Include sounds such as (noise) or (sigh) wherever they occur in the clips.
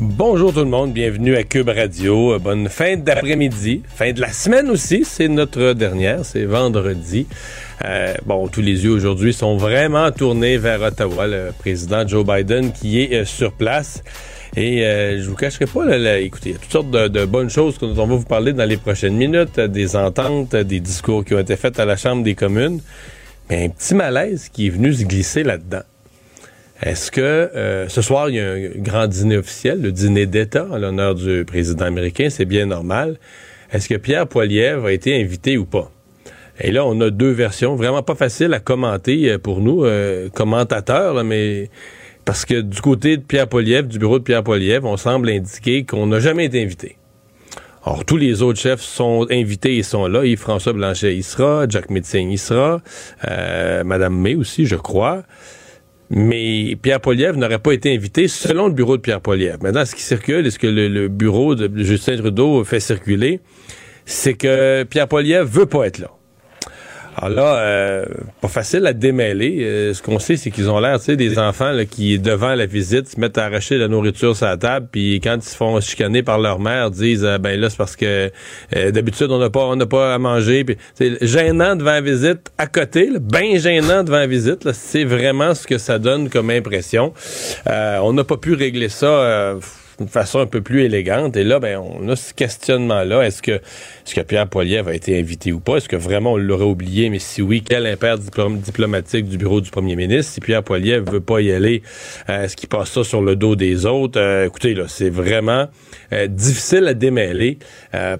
Bonjour tout le monde, bienvenue à Cube Radio. Euh, Bonne fin d'après-midi, fin de la semaine aussi, c'est notre dernière, c'est vendredi. Euh, bon, tous les yeux aujourd'hui sont vraiment tournés vers Ottawa, le président Joe Biden qui est euh, sur place. Et euh, je vous cacherai pas, là, écoutez, il y a toutes sortes de, bonnes choses dont on va vous parler dans les prochaines minutes, des ententes, des discours qui ont été faits à la Chambre des communes. Mais un petit malaise qui est venu se glisser là-dedans. Est-ce que euh, ce soir, il y a un grand dîner officiel, le dîner d'État en l'honneur du président américain, c'est bien normal. Est-ce que Pierre Poilievre a été invité ou pas? Et là, on a deux versions, vraiment pas faciles à commenter euh, pour nous, euh, commentateurs, mais parce que du côté de Pierre Poilievre, du bureau de Pierre Poilievre, on semble indiquer qu'on n'a jamais été invité. Or, tous les autres chefs sont invités, ils sont là. Yves-François Blanchet, il sera. Jack Metzing, il sera. Euh, Madame May aussi, je crois. Mais Pierre Poilievre n'aurait pas été invité selon le bureau de Pierre Poilievre. Maintenant, ce qui circule et ce que le, bureau de Justin Trudeau fait circuler, c'est que Pierre Poilievre veut pas être là. Alors là, euh, pas facile à démêler. Euh, ce qu'on sait, c'est qu'ils ont l'air, tu sais, des enfants là, qui, devant la visite, se mettent à arracher la nourriture sur la table, puis quand ils se font chicaner par leur mère, disent euh, ben là c'est parce que euh, d'habitude on n'a pas on n'a pas à manger. C'est gênant devant la visite, à côté, là, ben gênant devant la visite. C'est vraiment ce que ça donne comme impression. Euh, on n'a pas pu régler ça. D'une façon un peu plus élégante. Et là, ben, on a ce questionnement-là. Est-ce que, est-ce que Pierre Poilievre a été invité ou pas? Est-ce que vraiment on l'aurait oublié? Mais si oui, quel impair diplomatique du bureau du premier ministre? Si Pierre Poilievre veut pas y aller, euh, est-ce qu'il passe ça sur le dos des autres? Euh, écoutez, là, c'est vraiment euh, difficile à démêler.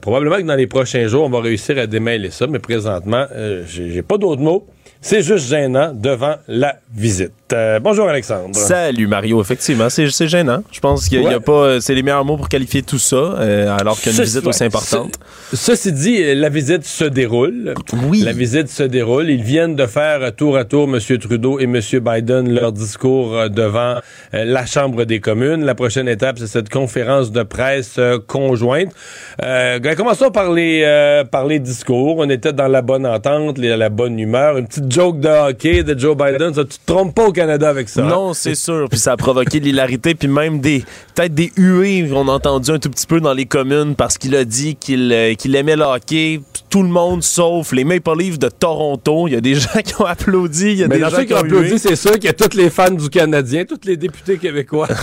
Probablement que dans les prochains jours, on va réussir à démêler ça, mais présentement, j'ai pas d'autres mots. C'est juste gênant devant la visite. Euh, bonjour Alexandre. Salut Mario, effectivement, c'est gênant. Je pense qu'il n'y a Ouais. pas, c'est les meilleurs mots pour qualifier tout ça, euh, alors qu'une visite aussi importante. Ce- ceci dit, euh, la visite se déroule. Oui. La visite se déroule. Ils viennent de faire euh, tour à tour M. Trudeau et M. Biden leur discours euh, devant euh, la Chambre des communes. La prochaine étape, c'est cette conférence de presse euh, conjointe. Euh, commençons par les, euh, par les discours. On était dans la bonne entente, les- la bonne humeur. Une petite joke de hockey de Joe Biden. Ça, tu te trompes pas au Canada avec ça. hein? Non, c'est sûr. Puis ça a provoqué de l'hilarité, puis même des peut-être des huées qu'on a entendu un tout petit peu dans les communes parce qu'il a dit qu'il euh, qu'il aimait le hockey. Tout le monde sauf les Maple Leafs de Toronto. Il y a des (laughs) gens qui ont applaudi. Il y a Mais des dans gens ceux qui ont applaudi, c'est sûr qu'il y a tous les fans du Canadien, tous les députés québécois. (laughs)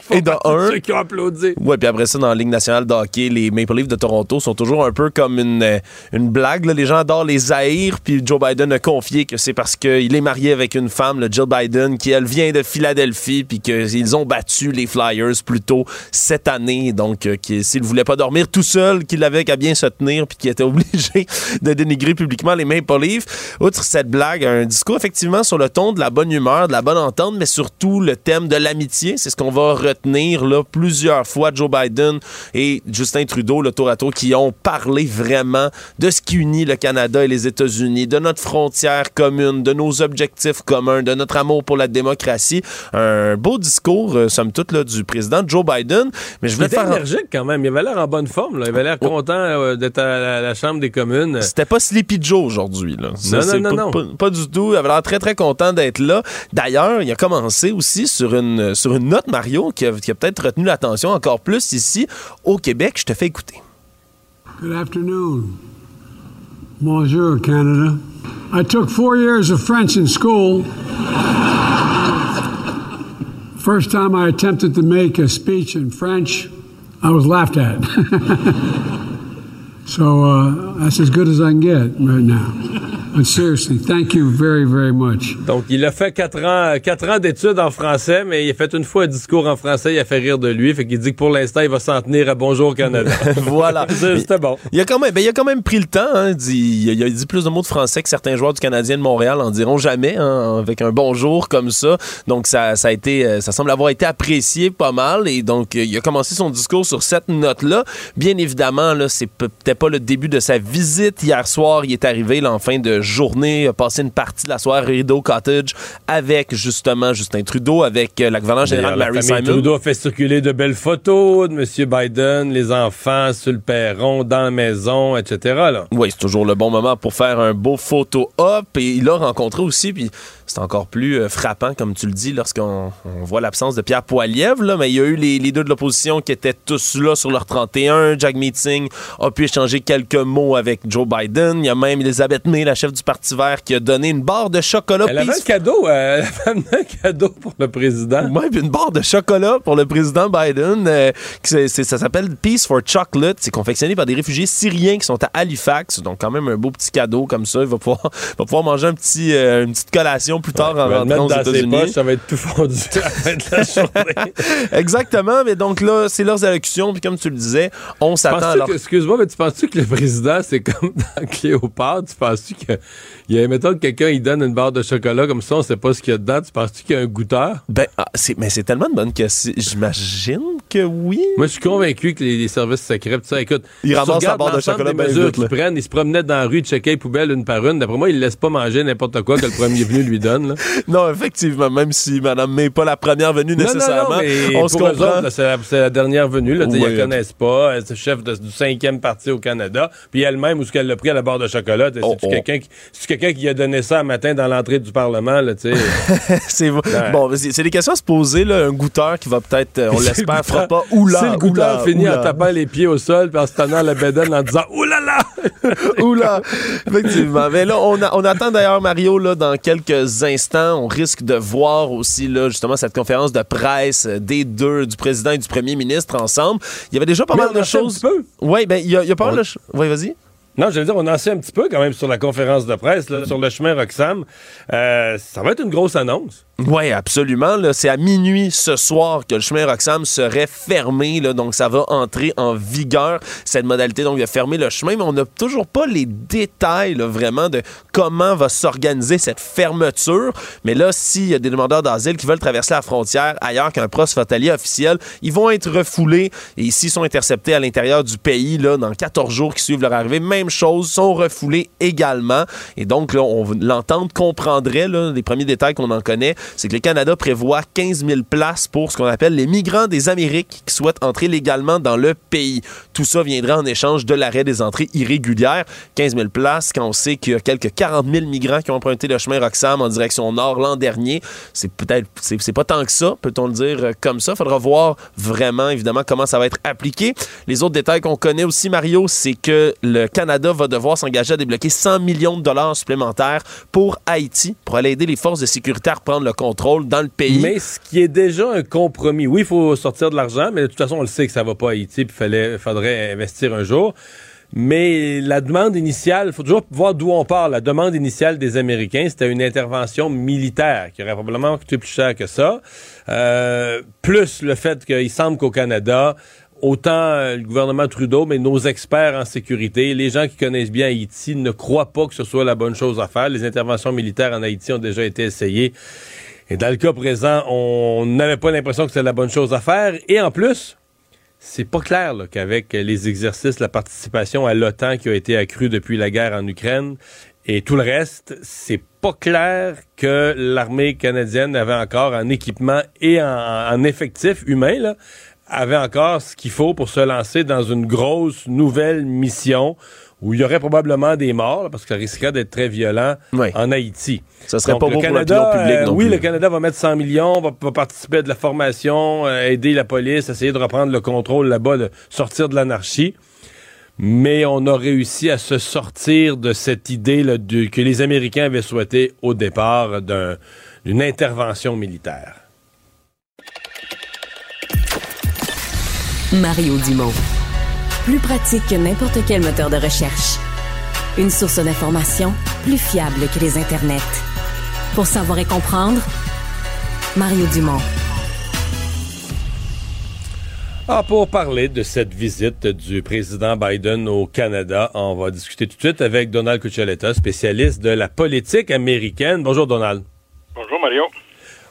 Font et de un- Ceux qui ont applaudi. Ouais, puis après ça, dans la Ligue nationale de hockey, les Maple Leafs de Toronto sont toujours un peu comme une, euh, une blague. là. Les gens adorent les haïr, puis Joe Biden a confié que c'est parce qu'il est marié avec une femme, le Jill Biden, qui, elle, vient de Philadelphie, puis qu'ils ont battu les Flyers plus tôt cette année. Donc, euh, s'il voulait pas dormir tout seul, qu'il avait qu'à bien se tenir, puis qu'il était (laughs) obligé de dénigrer publiquement les Maple Leafs. Outre cette blague, un discours effectivement sur le ton de la bonne humeur, de la bonne entente, mais surtout le thème de l'amitié. C'est ce qu'on va retenir là plusieurs fois. Joe Biden et Justin Trudeau, le tour à tour, qui ont parlé vraiment de ce qui unit le Canada et les États-Unis, de notre frontière commune, de nos objectifs communs, de notre amour pour la démocratie. Un beau discours, euh, somme toute, là, du président Joe Biden. Mais je Il voulais était faire. énergique quand même. Il avait l'air en bonne forme. Là. Il avait l'air content euh, d'être à la, la Chambre des communes. C'était pas Sleepy Joe aujourd'hui. Là. Ça, Non, non, non, pas, non. Pas, pas du tout. Il avait l'air très, très content d'être là. D'ailleurs, il a commencé aussi sur une, sur une note, Mario, qui a, qui a peut-être retenu l'attention encore plus ici au Québec. Je te fais écouter. Good afternoon. Bonjour, Canada. I took four years of French in school. First time I attempted to make a speech in French, I was laughed at. (laughs) so uh, that's as good as I can get right now. And seriously, thank you very, very much. Donc, il a fait quatre ans, quatre ans d'études en français, mais il a fait une fois un discours en français, il a fait rire de lui. Fait qu'il dit que pour l'instant, il va s'en tenir à Bonjour Canada. (laughs) voilà. (laughs) C'était bon. Il a, quand même, ben, il a quand même pris le temps. Hein, dit, il, a, dit plus de mots de français que certains joueurs du Canadien de Montréal en diront jamais, hein, avec un bonjour comme ça. Donc, ça, ça, a été, euh, ça semble avoir été apprécié pas mal. Et donc, il a commencé son discours sur cette note-là. Bien évidemment, là, c'est peut-être pas le début de sa visite. Hier soir, il est arrivé là, en fin de journée, passé une partie de la soirée Rideau Cottage avec justement Justin Trudeau, avec euh, la gouverneure générale Mary Simon. Trudeau a fait circuler de belles photos de M. Biden, les enfants sur le perron, dans la maison, etc. Là. Oui, c'est toujours le bon moment pour faire un beau photo-op. Et il a rencontré aussi, puis c'est encore plus euh, frappant, comme tu le dis, lorsqu'on voit l'absence de Pierre Poilievre. Là, mais il y a eu les, deux de l'opposition qui étaient tous là sur leur 31. Jack Meeting a pu échanger quelques mots avec Joe Biden. Il y a même Elisabeth May, la chef du Parti vert, qui a donné une barre de chocolat. Elle avait un cadeau, euh, (laughs) elle avait un cadeau pour le président. Oui, une barre de chocolat pour le président Biden. Euh, ça s'appelle Peace for Chocolate. C'est confectionné par des réfugiés syriens qui sont à Halifax. Donc, quand même, un beau petit cadeau comme ça. Il va pouvoir, (laughs) va pouvoir manger un petit, une petite collation plus tard en rentrant aux États-Unis. Ça va être tout fondu (laughs) à la fin de la journée. Exactement, mais donc là, c'est leurs allocutions, puis comme tu le disais, on s'attend à leur... Excuse-moi, mais tu penses-tu que le président, c'est comme dans Cléopâtre? Tu penses-tu qu'il y a, mettons que quelqu'un, il donne une barre de chocolat comme ça, on sait pas ce qu'il y a dedans, tu penses-tu qu'il y a un goûteur? Ben, ah, mais c'est tellement de bonne question. J'imagine que oui. Moi, je suis convaincu que les, services secrets, tu sais, écoute, ils ramassent la barre de chocolat des mesures qu'ils prennent, ils se promenaient dans la rue, de checker les poubelles une par une. D'après moi, ils ne laissent pas manger n'importe quoi que le premier venu lui donne. Là. (laughs) non, effectivement, même si May n'est pas la première venue nécessairement, on se comprend. C'est la, dernière venue. Là, Ils la connaissent pas. C'est chef du cinquième parti au Canada. Puis elle-même, où ce qu'elle l'a pris à la barre de chocolat, c'est oh, oh. quelqu'un qui, quelqu'un qui a donné ça un matin dans l'entrée du Parlement. Là, (laughs) c'est bon, c'est des questions à se poser. Là, un goûteur qui va peut-être, on l'espère, fera pas oula. Si le goûteur finit en tapant les pieds au sol puis en se tenant la bédaine en disant (laughs) oulala, (laughs) oula, effectivement. Mais là, on, on attend d'ailleurs Mario là dans quelques instants. On risque de voir aussi là justement cette conférence de presse des deux, du président et du premier ministre ensemble. Il y avait déjà pas mal de choses. Oui, ben il y, a pas mal de choses. Oui, vas-y. Non, je veux dire, on en sait un petit peu quand même sur la conférence de presse, sur le chemin Roxham. Euh, ça va être une grosse annonce. Oui, absolument. C'est à minuit ce soir que le chemin Roxham serait fermé. Là, donc, ça va entrer en vigueur, cette modalité donc de fermer le chemin. Mais on n'a toujours pas les détails vraiment de comment va s'organiser cette fermeture. Mais là, s'il y a des demandeurs d'asile qui veulent traverser la frontière ailleurs qu'un proche officiel, ils vont être refoulés. Et s'ils sont interceptés à l'intérieur du pays, là, dans 14 jours qui suivent leur arrivée, même chose, sont refoulés également. Et donc, l'entente comprendrait, là, les premiers détails qu'on en connaît, c'est que le Canada prévoit 15 000 places pour ce qu'on appelle les migrants des Amériques qui souhaitent entrer légalement dans le pays. Tout ça viendra en échange de l'arrêt des entrées irrégulières. 15 000 places quand on sait qu'il y a quelques 40 000 migrants qui ont emprunté le chemin Roxham en direction nord l'an dernier. C'est peut-être, c'est pas tant que ça, peut-on le dire euh, comme ça. Faudra voir vraiment, évidemment, comment ça va être appliqué. Les autres détails qu'on connaît aussi, Mario, c'est que le Canada va devoir s'engager à débloquer 100 millions de dollars supplémentaires pour Haïti, pour aller aider les forces de sécurité à reprendre le contrôle dans le pays. Mais ce qui est déjà un compromis. Oui, il faut sortir de l'argent, mais de toute façon, on le sait que ça va pas à Haïti, puis il faudrait investir un jour. Mais la demande initiale, il faut toujours voir d'où on part. La demande initiale des Américains, c'était une intervention militaire qui aurait probablement coûté plus cher que ça. Euh, plus le fait qu'il semble qu'au Canada, autant euh, le gouvernement Trudeau, mais nos experts en sécurité, les gens qui connaissent bien Haïti ne croient pas que ce soit la bonne chose à faire. Les interventions militaires en Haïti ont déjà été essayées. Et dans le cas présent, on n'avait pas l'impression que c'était la bonne chose à faire. Et en plus, c'est pas clair qu'avec les exercices, la participation à l'OTAN qui a été accrue depuis la guerre en Ukraine et tout le reste, c'est pas clair que l'armée canadienne avait encore en équipement et en, effectif humain, avait encore ce qu'il faut pour se lancer dans une grosse nouvelle mission où il y aurait probablement des morts, parce que ça risquerait d'être très violent en Haïti. Ça serait pas bon Canada, pour public euh, Oui, le Canada va mettre 100 millions, va, participer à de la formation, euh, aider la police, essayer de reprendre le contrôle là-bas, de sortir de l'anarchie. Mais on a réussi à se sortir de cette idée là, que les Américains avaient souhaité au départ d'une intervention militaire. Mario Dumont. Plus pratique que n'importe quel moteur de recherche. Une source d'information plus fiable que les internets. Pour savoir et comprendre, Mario Dumont. Ah, pour parler de cette visite du président Biden au Canada, on va discuter tout de suite avec Donald Cuccioletta, spécialiste de la politique américaine. Bonjour Donald. Bonjour Mario.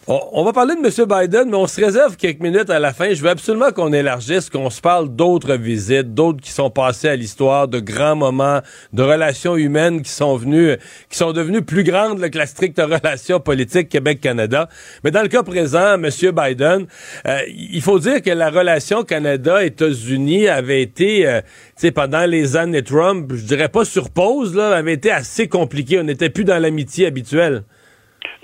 On, va parler de M. Biden, mais on se réserve quelques minutes à la fin. Je veux absolument qu'on élargisse, qu'on se parle d'autres visites, d'autres qui sont passées à l'histoire, de grands moments, de relations humaines qui sont venues, qui sont devenues plus grandes que la stricte (laughs) relation politique Québec-Canada. Mais dans le cas présent, M. Biden, euh, il faut dire que la relation Canada-États-Unis avait été, euh, tu sais, pendant les années Trump, je dirais pas sur pause, là, avait été assez compliquée. On n'était plus dans l'amitié habituelle.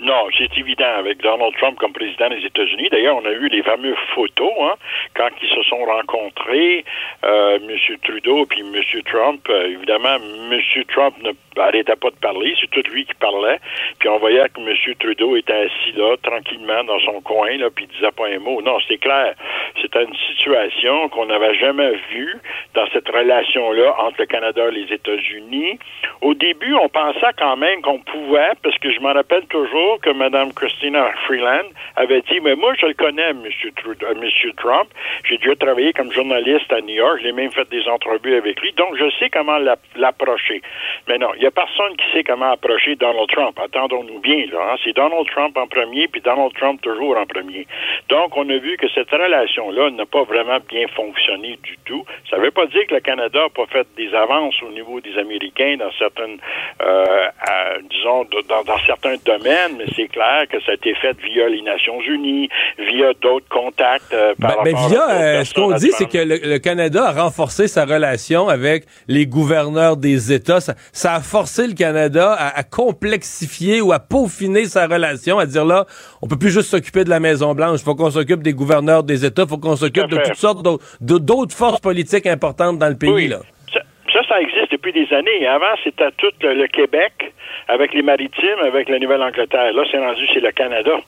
Non, c'est évident avec Donald Trump comme président des États-Unis. D'ailleurs, on a eu les fameuses photos hein, quand ils se sont rencontrés, euh, M. Trudeau puis M. Trump. Euh, évidemment, M. Trump ne arrêtait pas de parler, c'est tout lui qui parlait. Puis on voyait que M. Trudeau était assis là, tranquillement dans son coin, là, puis il disait pas un mot. Non, c'est clair. C'était une situation qu'on n'avait jamais vue dans cette relation-là entre le Canada et les États-Unis. Au début, on pensait quand même qu'on pouvait, parce que je me rappelle toujours que Mme Christina Freeland avait dit, mais moi, je le connais, M. Euh, Trump. J'ai déjà travaillé comme journaliste à New York. J'ai même fait des entrevues avec lui. Donc, je sais comment l'approcher. Mais non, il n'y a personne qui sait comment approcher Donald Trump. Attendons-nous bien, là. Hein. C'est Donald Trump en premier, puis Donald Trump toujours en premier. Donc, on a vu que cette relation-là n'a pas vraiment bien fonctionné du tout. Ça ne veut pas dire que le Canada n'a pas fait des avances au niveau des Américains dans certaines, euh, disons, dans certains domaines, mais c'est clair que ça a été fait via les Nations Unies, via d'autres contacts. Euh, par ben, ben via, euh, ce qu'on dit, c'est que le, Canada a renforcé sa relation avec les gouverneurs des États. Ça, a forcé le Canada à, complexifier ou à peaufiner sa relation, à dire là, on peut plus juste s'occuper de la Maison Blanche. Il faut qu'on s'occupe des gouverneurs des États. Il faut qu'on s'occupe de toutes sortes d'autres forces politiques importantes dans le pays. Là. Ça, existe depuis des années. Avant, c'était tout le Québec avec les maritimes, avec la Nouvelle-Angleterre. Là, c'est rendu, c'est le Canada.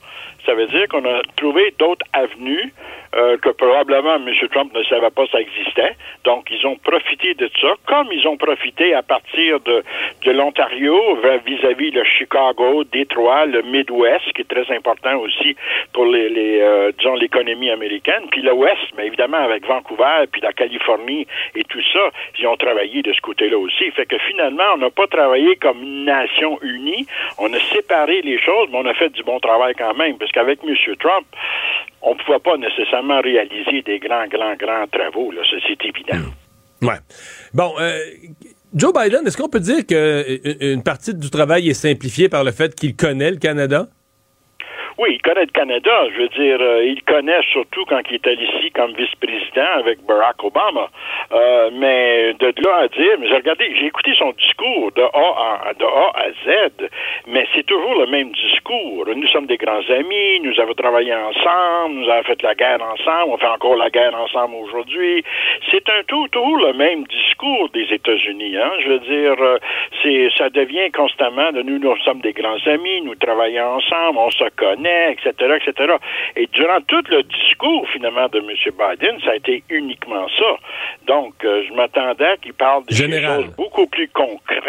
Ça veut dire qu'on a trouvé d'autres avenues euh, que probablement M. Trump ne savait pas ça existait. Donc, ils ont profité de ça, comme ils ont profité à partir de, de l'Ontario vis-à-vis le Chicago, Détroit, le Midwest, qui est très important aussi pour les, les euh, disons l'économie américaine, puis l'Ouest, mais évidemment avec Vancouver, puis la Californie et tout ça, ils ont travaillé de ce côté-là aussi. Fait que finalement, on n'a pas travaillé comme une nation unie, on a séparé les choses, mais on a fait du bon travail quand même, parce qu'avec M. Trump, on ne pouvait pas nécessairement réaliser des grands, grands, grands travaux. Là, c'est évident. Hmm. Ouais. Bon, euh, Joe Biden, est-ce qu'on peut dire qu'une euh, partie du travail est simplifiée par le fait qu'il connaît le Canada? Oui, il connaît le Canada. Je veux dire, euh, il connaît surtout quand il était ici comme vice-président avec Barack Obama. Euh, mais de là à dire, j'ai regardé, j'ai écouté son discours de A à, de A à Z, mais c'est toujours le même discours. Nous sommes des grands amis, nous avons travaillé ensemble, nous avons fait la guerre ensemble, on fait encore la guerre ensemble aujourd'hui. C'est un tout, toujours le même discours des États-Unis. Hein? Je veux dire, euh, c'est, ça devient constamment de nous, nous sommes des grands amis, nous travaillons ensemble, on se connaît etc., etc. Et durant tout le discours, finalement, de M. Biden, ça a été uniquement ça. Donc, euh, je m'attendais qu'il parle des choses beaucoup plus concrètes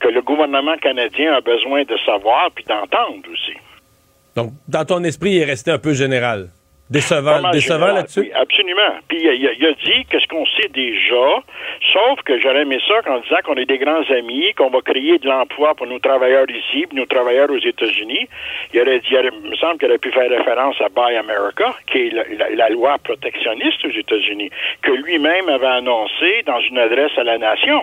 que le gouvernement canadien a besoin de savoir puis d'entendre aussi. Donc, dans ton esprit, il est resté un peu général. Décevant, décevant là-dessus? Oui, absolument. Puis il a, dit que ce qu'on sait déjà, sauf que j'aurais aimé ça qu'en disant qu'on est des grands amis, qu'on va créer de l'emploi pour nos travailleurs ici, pour nos travailleurs aux États-Unis. Il aurait dit, il me semble qu'il aurait pu faire référence à Buy America, qui est la, la loi protectionniste aux États-Unis, que lui-même avait annoncé dans une adresse à la nation.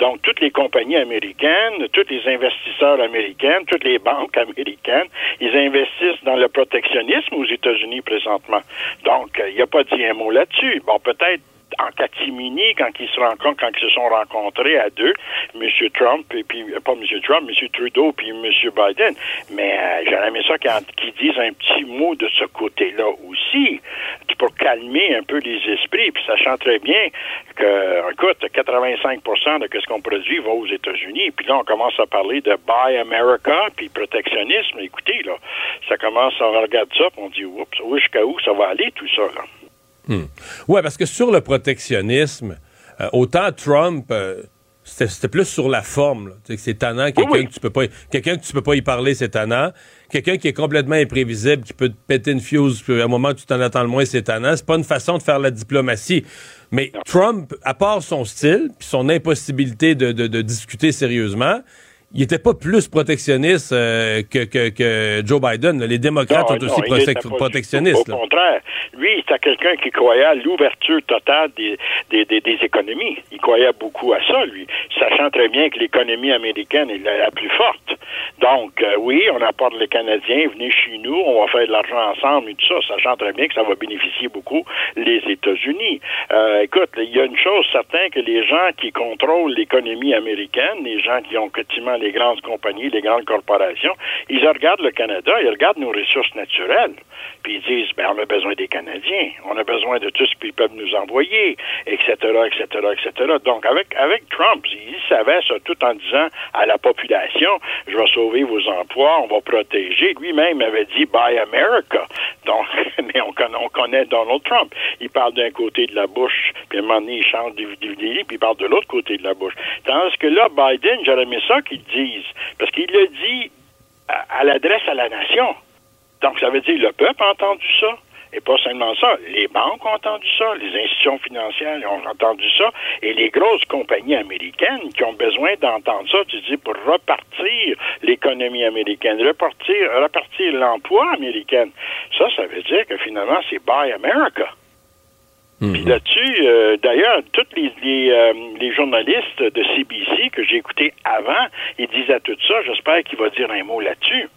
Donc, toutes les compagnies américaines, tous les investisseurs américains, toutes les banques américaines, ils investissent dans le protectionnisme aux États-Unis présentement. Donc, il n'y a pas dit un mot là-dessus. Bon, peut-être en catimini quand ils se rencontrent, quand ils se sont rencontrés à deux, M. Trump et puis pas M. Trump, M. Trudeau puis M. Biden. Mais euh, j'aurais aimé ça qu'ils disent un petit mot de ce côté-là aussi, pour calmer un peu les esprits, puis sachant très bien que, écoute, 85% de ce qu'on produit va aux États-Unis, puis là on commence à parler de Buy America, puis protectionnisme. Écoutez, là, ça commence, on regarde ça, puis on dit, oups, jusqu'à où ça va aller tout ça, là? Hmm. Ouais, parce que sur le protectionnisme, euh, autant Trump, euh, c'était plus sur la forme. C'est tannant, quelqu'un que tu peux pas quelqu'un que tu peux pas y parler, c'est tannant. Quelqu'un qui est complètement imprévisible, qui peut te péter une fuse, puis à un moment où tu t'en attends le moins, c'est tannant. C'est pas une façon de faire la diplomatie. Mais Trump, à part son style, puis son impossibilité de, de discuter sérieusement, il était pas plus protectionniste euh, que, que, que, Joe Biden. Les démocrates sont aussi protectionnistes. Au contraire, lui, c'était quelqu'un qui croyait à l'ouverture totale des, des, des, des, économies. Il croyait beaucoup à ça, lui, sachant très bien que l'économie américaine est la, plus forte. Donc, euh, oui, on apporte les Canadiens, venez chez nous, on va faire de l'argent ensemble et tout ça, sachant très bien que ça va bénéficier beaucoup les États-Unis. Euh, écoute, il y a une chose certaine que les gens qui contrôlent l'économie américaine, les gens qui ont quasiment les grandes compagnies, les grandes corporations, ils regardent le Canada, ils regardent nos ressources naturelles, puis ils disent, ben, on a besoin des Canadiens, on a besoin de tout ce qu'ils peuvent nous envoyer, etc., etc., etc. Donc, avec, avec Trump, il savait ça tout en disant à la population, je vais sauver vos emplois, on va protéger. Lui-même avait dit, Buy America. Donc, (laughs) mais on connaît, on connaît Donald Trump. Il parle d'un côté de la bouche, puis à un moment donné, il change du puis il parle de l'autre côté de la bouche. Tandis que là, Biden, j'aurais aimé ça qu'il disent. Parce qu'il le dit à, l'adresse à la nation. Donc, ça veut dire le peuple a entendu ça. Et pas seulement ça, les banques ont entendu ça, les institutions financières ont entendu ça, et les grosses compagnies américaines qui ont besoin d'entendre ça, tu dis, pour repartir l'économie américaine, repartir, repartir l'emploi américain. Ça, ça veut dire que finalement, c'est Buy America. Mhm. Puis là-dessus, euh, d'ailleurs, tous les, euh, les, journalistes de CBC que j'ai écoutés avant, ils disaient tout ça. J'espère qu'il va dire un mot là-dessus.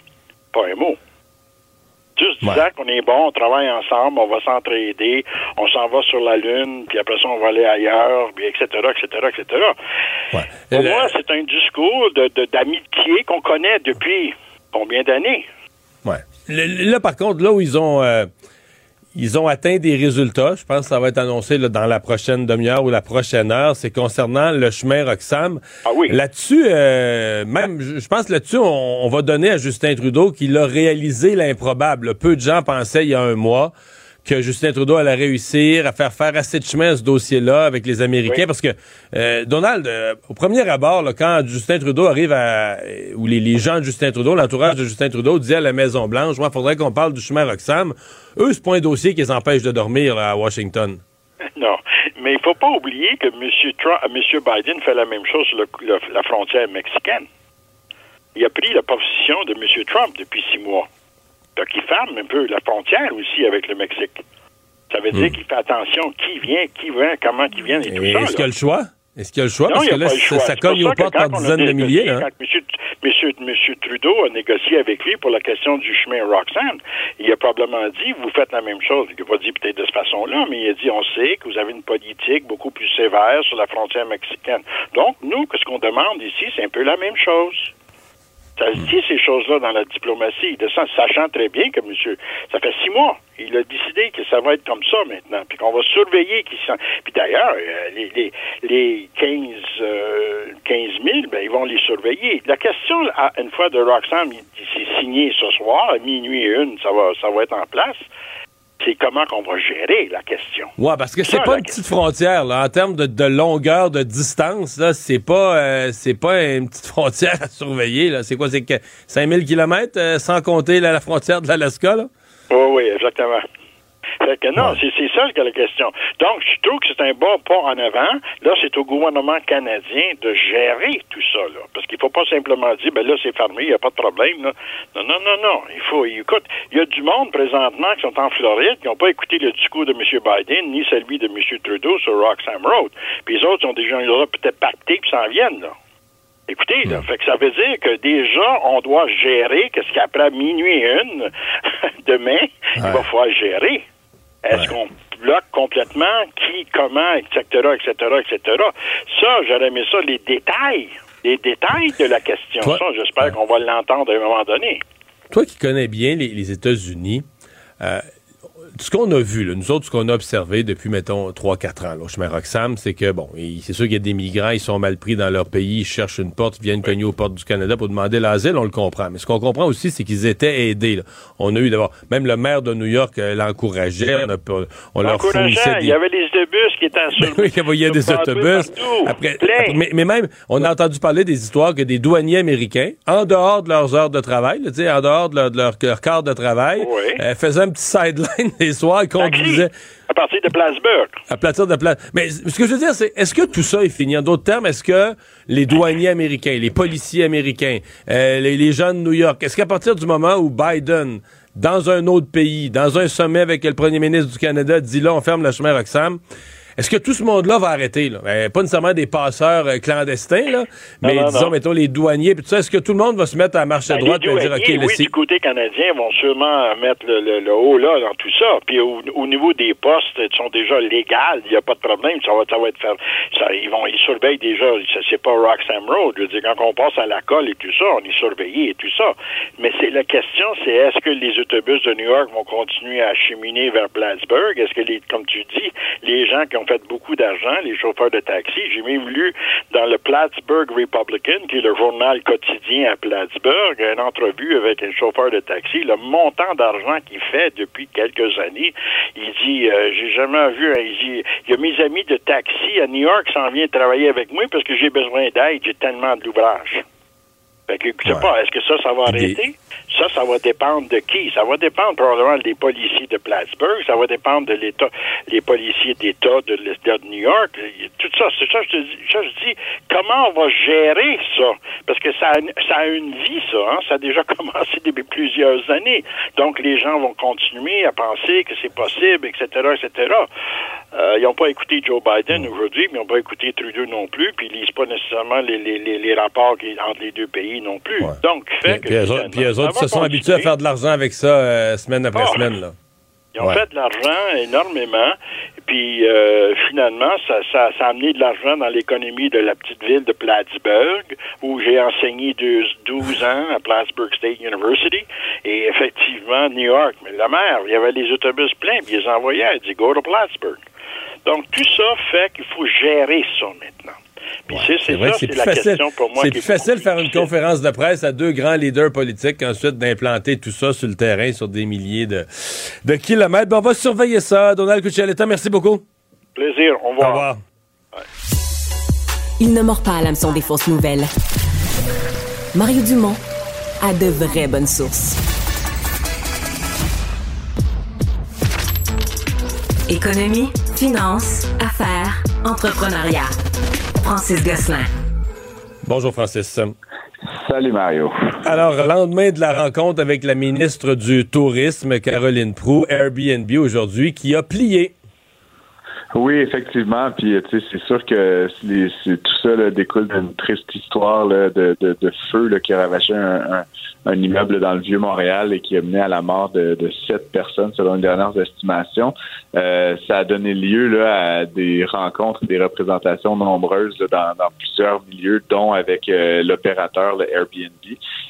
Pas un mot. Juste disant qu'on est bon, on travaille ensemble, on va s'entraider, on s'en va sur la Lune, puis après ça, on va aller ailleurs, puis etc., etc., etc. Pour moi, c'est un discours d'amitié de, qu'on connaît depuis combien d'années? Ouais. là, par contre, là où ils ont... Euh, ils ont atteint des résultats. Je pense que ça va être annoncé dans la prochaine demi-heure ou la prochaine heure. C'est concernant le chemin Roxham. Ah oui. Là-dessus, euh, même, je pense là-dessus, on, va donner à Justin Trudeau qu'il a réalisé l'improbable. Peu de gens pensaient il y a un mois que Justin Trudeau allait réussir à faire faire assez de chemin à ce dossier-là avec les Américains. Parce que, euh, Donald, euh, au premier abord, quand Justin Trudeau arrive à... ou les, gens de Justin Trudeau, l'entourage de Justin Trudeau dit à la Maison-Blanche, il faudrait qu'on parle du chemin Roxham. Eux, c'est pas un dossier qui les empêche de dormir à Washington. (laughs) Non, mais il faut pas oublier que M. Trump, M. Biden fait la même chose sur la frontière mexicaine. Il a pris la position de M. Trump depuis six mois. Donc, il ferme un peu la frontière aussi avec le Mexique. Ça veut dire hmm. qu'il fait attention qui vient, qui vient, comment qui vient et tout ça. Est-ce qu'il y a le choix? Est-ce qu'il y a le choix? Parce que là, ça, cogne aux portes par dizaines de milliers. Hein? Quand M. Trudeau a négocié avec lui pour la question du chemin Roxanne, il a probablement dit, vous faites la même chose. Il n'a pas dit peut-être de cette façon-là, mais il a dit, on sait que vous avez une politique beaucoup plus sévère sur la frontière mexicaine. Donc, nous, ce qu'on demande ici, c'est un peu la même chose. Ça se dit ces choses-là dans la diplomatie, de sachant très bien que monsieur, ça fait six mois, il a décidé que ça va être comme ça maintenant, puis qu'on va surveiller qui sont. Puis d'ailleurs, euh, les, les, les 15, euh, 15 000, ben, ils vont les surveiller. La question, une fois de Roxanne, c'est signé ce soir, à minuit et une, ça va, ça va être en place c'est comment qu'on va gérer la question. Ouais, parce que c'est pas une petite frontière là, en termes de, longueur, de distance là, c'est pas euh, c'est pas une petite (laughs) frontière à surveiller là. C'est quoi, c'est 5000 km euh, sans compter la frontière de l'Alaska là? Oui, oui, exactement. Fait que non, c'est ça que la question. Donc, je trouve que c'est un bon pas en avant. Là, c'est au gouvernement canadien de gérer tout ça, là. Parce qu'il faut pas simplement dire, ben là, c'est fermé, il n'y a pas de problème, là. Non, non, non, non. Il faut, écoute, il y a du monde présentement qui sont en Floride, qui n'ont pas écouté le discours de M. Biden, ni celui de M. Trudeau sur Roxham Road. Puis les autres ont déjà, peut-être pacté, puis s'en viennent, là. Écoutez, là, fait que ça veut dire que déjà, on doit gérer qu'est-ce qu'après minuit une, (laughs) demain, il va falloir gérer. Est-ce qu'on bloque complètement? Qui, comment, etc., etc., etc. Ça, j'aurais aimé ça, les détails, les détails de la question. ça, j'espère qu'on va l'entendre à un moment donné. Toi qui connais bien les, États-Unis, euh, ce qu'on a vu, là, nous autres, ce qu'on a observé depuis, mettons, 3-4 ans, là, au chemin Roxham, c'est que, bon, c'est sûr qu'il y a des migrants, ils sont mal pris dans leur pays, ils cherchent une porte, ils viennent cogner aux portes du Canada pour demander l'asile, on le comprend. Mais ce qu'on comprend aussi, c'est qu'ils étaient aidés. Là. On a eu d'abord, même le maire de New York euh, l'encourageait, on, on leur fournissait des... Il y avait des autobus qui étaient sur (laughs) Oui, il y avait des autobus. Après, après, mais, mais, même, on a entendu parler des histoires que des douaniers américains, en dehors de leurs heures de travail, en dehors de leur, de leur, leur quart de travail, oui. euh, faisaient un petit sideline les soirs, conduisaient... À partir de Plattsburgh. À partir de Plattsburgh. Mais ce que je veux dire, c'est, est-ce que tout ça est fini? En d'autres termes, est-ce que les douaniers américains, les policiers américains, euh, les, les gens de New York, est-ce qu'à partir du moment où Biden, dans un autre pays, dans un sommet avec le premier ministre du Canada, dit là, on ferme le chemin Roxham, est-ce que tout ce monde-là va arrêter? Là? Euh, pas nécessairement des passeurs euh, clandestins, là, mais non, disons, non. mettons, les douaniers, puis tout ça, est-ce que tout le monde va se mettre à marcher à Ben, droite et dire, OK, oui, du côté canadien, vont sûrement mettre le, le- le haut là dans tout ça. Puis au, au niveau des postes, ils sont déjà légales, il n'y a pas de problème. Ça va, ça va être fait. Ça, ils vont, ils surveillent déjà. C'est pas Roxham Road. Je veux dire, quand on passe à la colle et tout ça, on est surveillé et tout ça. Mais c'est la question, c'est est-ce que les autobus de New York vont continuer à cheminer vers Plattsburgh? Est-ce que les, comme tu dis, les gens qui ont fait beaucoup d'argent, les chauffeurs de taxi, j'ai même lu dans le Plattsburgh Republican, qui est le journal quotidien à Plattsburgh, une entrevue avec un chauffeur de taxi, le montant d'argent qu'il fait depuis quelques années. Il dit, euh, j'ai jamais vu, il dit, il y a mes amis de taxi à New York qui s'en viennent travailler avec moi parce que j'ai besoin d'aide, j'ai tellement de l'ouvrage. Fait que, je sais Ouais. pas, est-ce que ça, ça va arrêter? Ça, ça va dépendre de qui? Ça va dépendre probablement des policiers de Plattsburgh, ça va dépendre de l'État, les policiers d'État de l'État de New York. Tout ça, c'est ça, je te dis, ça, je dis, comment on va gérer ça? Parce que ça a, une- ça a une vie, ça, hein? Ça a déjà (laughs) commencé depuis plusieurs années. Donc, les gens vont continuer à penser que c'est possible, etc., etc. Euh, ils n'ont pas écouté Joe Biden aujourd'hui, mais ils n'ont pas écouté Trudeau non plus, puis ils lisent pas nécessairement les, les, les, les rapports qui- entre les deux pays non plus. Ouais. Donc, fait Puis, que puis ça se sont habitués à faire de l'argent avec ça euh, semaine après Ah. semaine. Là. Ils ont Ouais. fait de l'argent énormément. Puis euh, finalement, ça, ça, ça a amené de l'argent dans l'économie de la petite ville de Plattsburgh, où j'ai enseigné deux- 12 ans à Plattsburgh State University. Et effectivement, New York, mais la mer, il y avait les autobus pleins, puis ils les envoyaient. Ils disaient, go to Plattsburgh. Donc tout ça fait qu'il faut gérer ça maintenant. Puis c'est, c'est vrai c'est plus la facile. question pour moi. C'est plus facile de faire une conférence de presse à deux grands leaders politiques qu'ensuite d'implanter tout ça sur le terrain sur des milliers de, de kilomètres. Ben, on va surveiller ça. Donald Cuccioletta, merci beaucoup. Plaisir, au Au revoir. revoir. Il ne mord pas à l'hameçon des fausses nouvelles. Mario Dumont a de vraies bonnes sources. Économie, finance, affaires, entrepreneuriat. Francis Gosselin. Bonjour, Francis. Salut Mario. Alors, lendemain de la rencontre avec la ministre du Tourisme, Caroline Proux, Airbnb aujourd'hui, qui a plié. Oui, effectivement. Puis tu sais, c'est sûr que les- tout ça là, découle d'une triste histoire là, de, de, de feu là, qui a ravagé un, un, un immeuble dans le vieux Montréal et qui a mené à la mort de, de sept personnes selon les dernières estimations. Euh, ça a donné lieu là, à des rencontres, des représentations nombreuses dans, dans plusieurs milieux, dont avec euh, l'opérateur le Airbnb.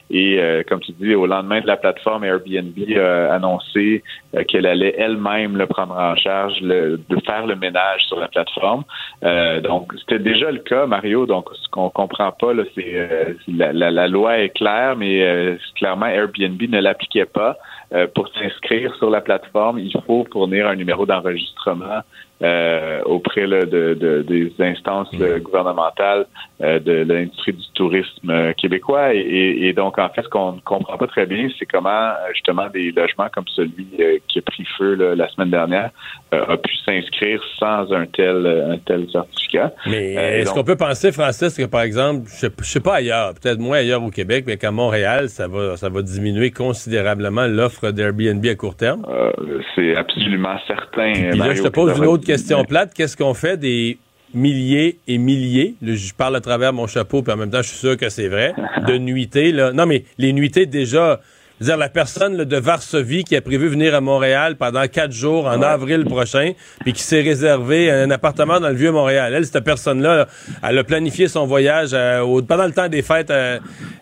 Et euh, comme tu dis, au lendemain de la plateforme, Airbnb a annoncé euh, qu'elle allait elle-même le prendre en charge, le- de faire le ménage sur la plateforme. Euh, donc, c'était déjà le cas, Mario. Donc, ce qu'on comprend pas, là, c'est euh, la, loi est claire, mais euh, clairement, Airbnb ne l'appliquait pas. Euh, pour s'inscrire sur la plateforme, il faut fournir un numéro d'enregistrement euh, auprès là, de, de- des instances là, gouvernementales euh, de l'industrie du tourisme euh, québécois. Et, donc, en fait, ce qu'on ne comprend pas très bien, c'est comment euh, justement des logements comme celui euh, qui a pris feu là, la semaine dernière euh, a pu s'inscrire sans un tel un tel certificat. Mais Euh, est-ce donc- qu'on peut penser, Francis, que par exemple, je je sais pas ailleurs, peut-être moins ailleurs au Québec, mais qu'à Montréal, ça va, ça va diminuer considérablement l'offre d'Airbnb à court terme? Euh, c'est absolument certain. Puis là, je te pose une va autre question plate. Qu'est-ce qu'on fait des milliers et milliers, là, je parle à travers mon chapeau, puis en même temps, je suis sûr que c'est vrai, de (laughs) nuitées, là. Non, mais les nuitées, déjà, dire, la personne là, de Varsovie qui a prévu venir à Montréal pendant quatre jours en avril prochain, puis qui s'est réservé un appartement dans le vieux Montréal. Elle, cette personne-là, là, elle a planifié son voyage euh, au- pendant le temps des fêtes. euh,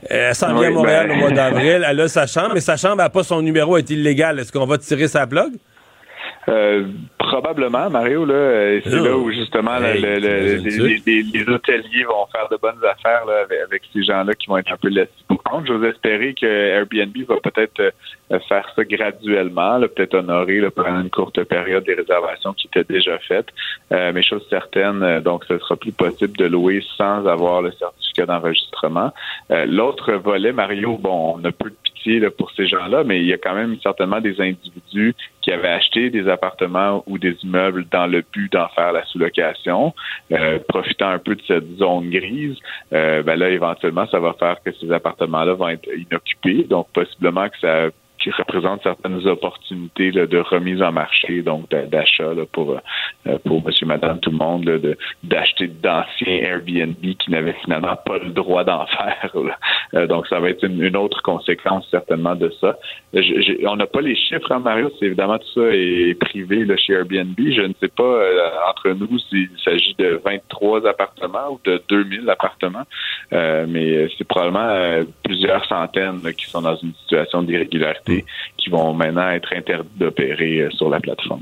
elle s'en vient à Montréal ben- au mois d'avril. Elle a sa chambre, mais sa chambre n'a pas son numéro, est illégale. Est-ce qu'on va tirer sa plug? Euh, probablement, Mario, là, euh, c'est là où justement Hey, le- le- le- t'imagines-tu? les, les- les hôteliers vont faire de bonnes affaires là, avec, avec ces gens-là qui vont être un peu laissés pour compte. J'ose espérer que Airbnb va peut-être euh, faire ça graduellement, là, peut-être honorer là, pendant une courte période des réservations qui étaient déjà faites. Euh, mais chose certaine, donc ce sera plus possible de louer sans avoir le certificat d'enregistrement. Euh, L'autre volet, Mario, bon, on a peu de pitié pour ces gens-là, mais il y a quand même certainement des individus qui avaient acheté des appartements ou des immeubles dans le but d'en faire la sous-location, euh, profitant un peu de cette zone grise, euh, ben là, éventuellement, ça va faire que ces appartements-là vont être inoccupés, donc possiblement que ça qui représente certaines opportunités là, de remise en marché, donc d'a- d'achat pour euh, pour monsieur, madame, tout le monde, là, de d'acheter d'anciens Airbnb qui n'avaient finalement pas le droit d'en (laughs) faire. là. Euh, donc, ça va être une, autre conséquence certainement de ça. On n'a pas les chiffres, hein, Mario, c'est évidemment tout ça est privé là, chez Airbnb. Je ne sais pas euh, entre nous s'il s'agit de 23 appartements ou de 2000 appartements, Euh, mais c'est probablement plusieurs centaines là, qui sont dans une situation d'irrégularité qui vont maintenant être interdites d'opérer euh, sur la plateforme.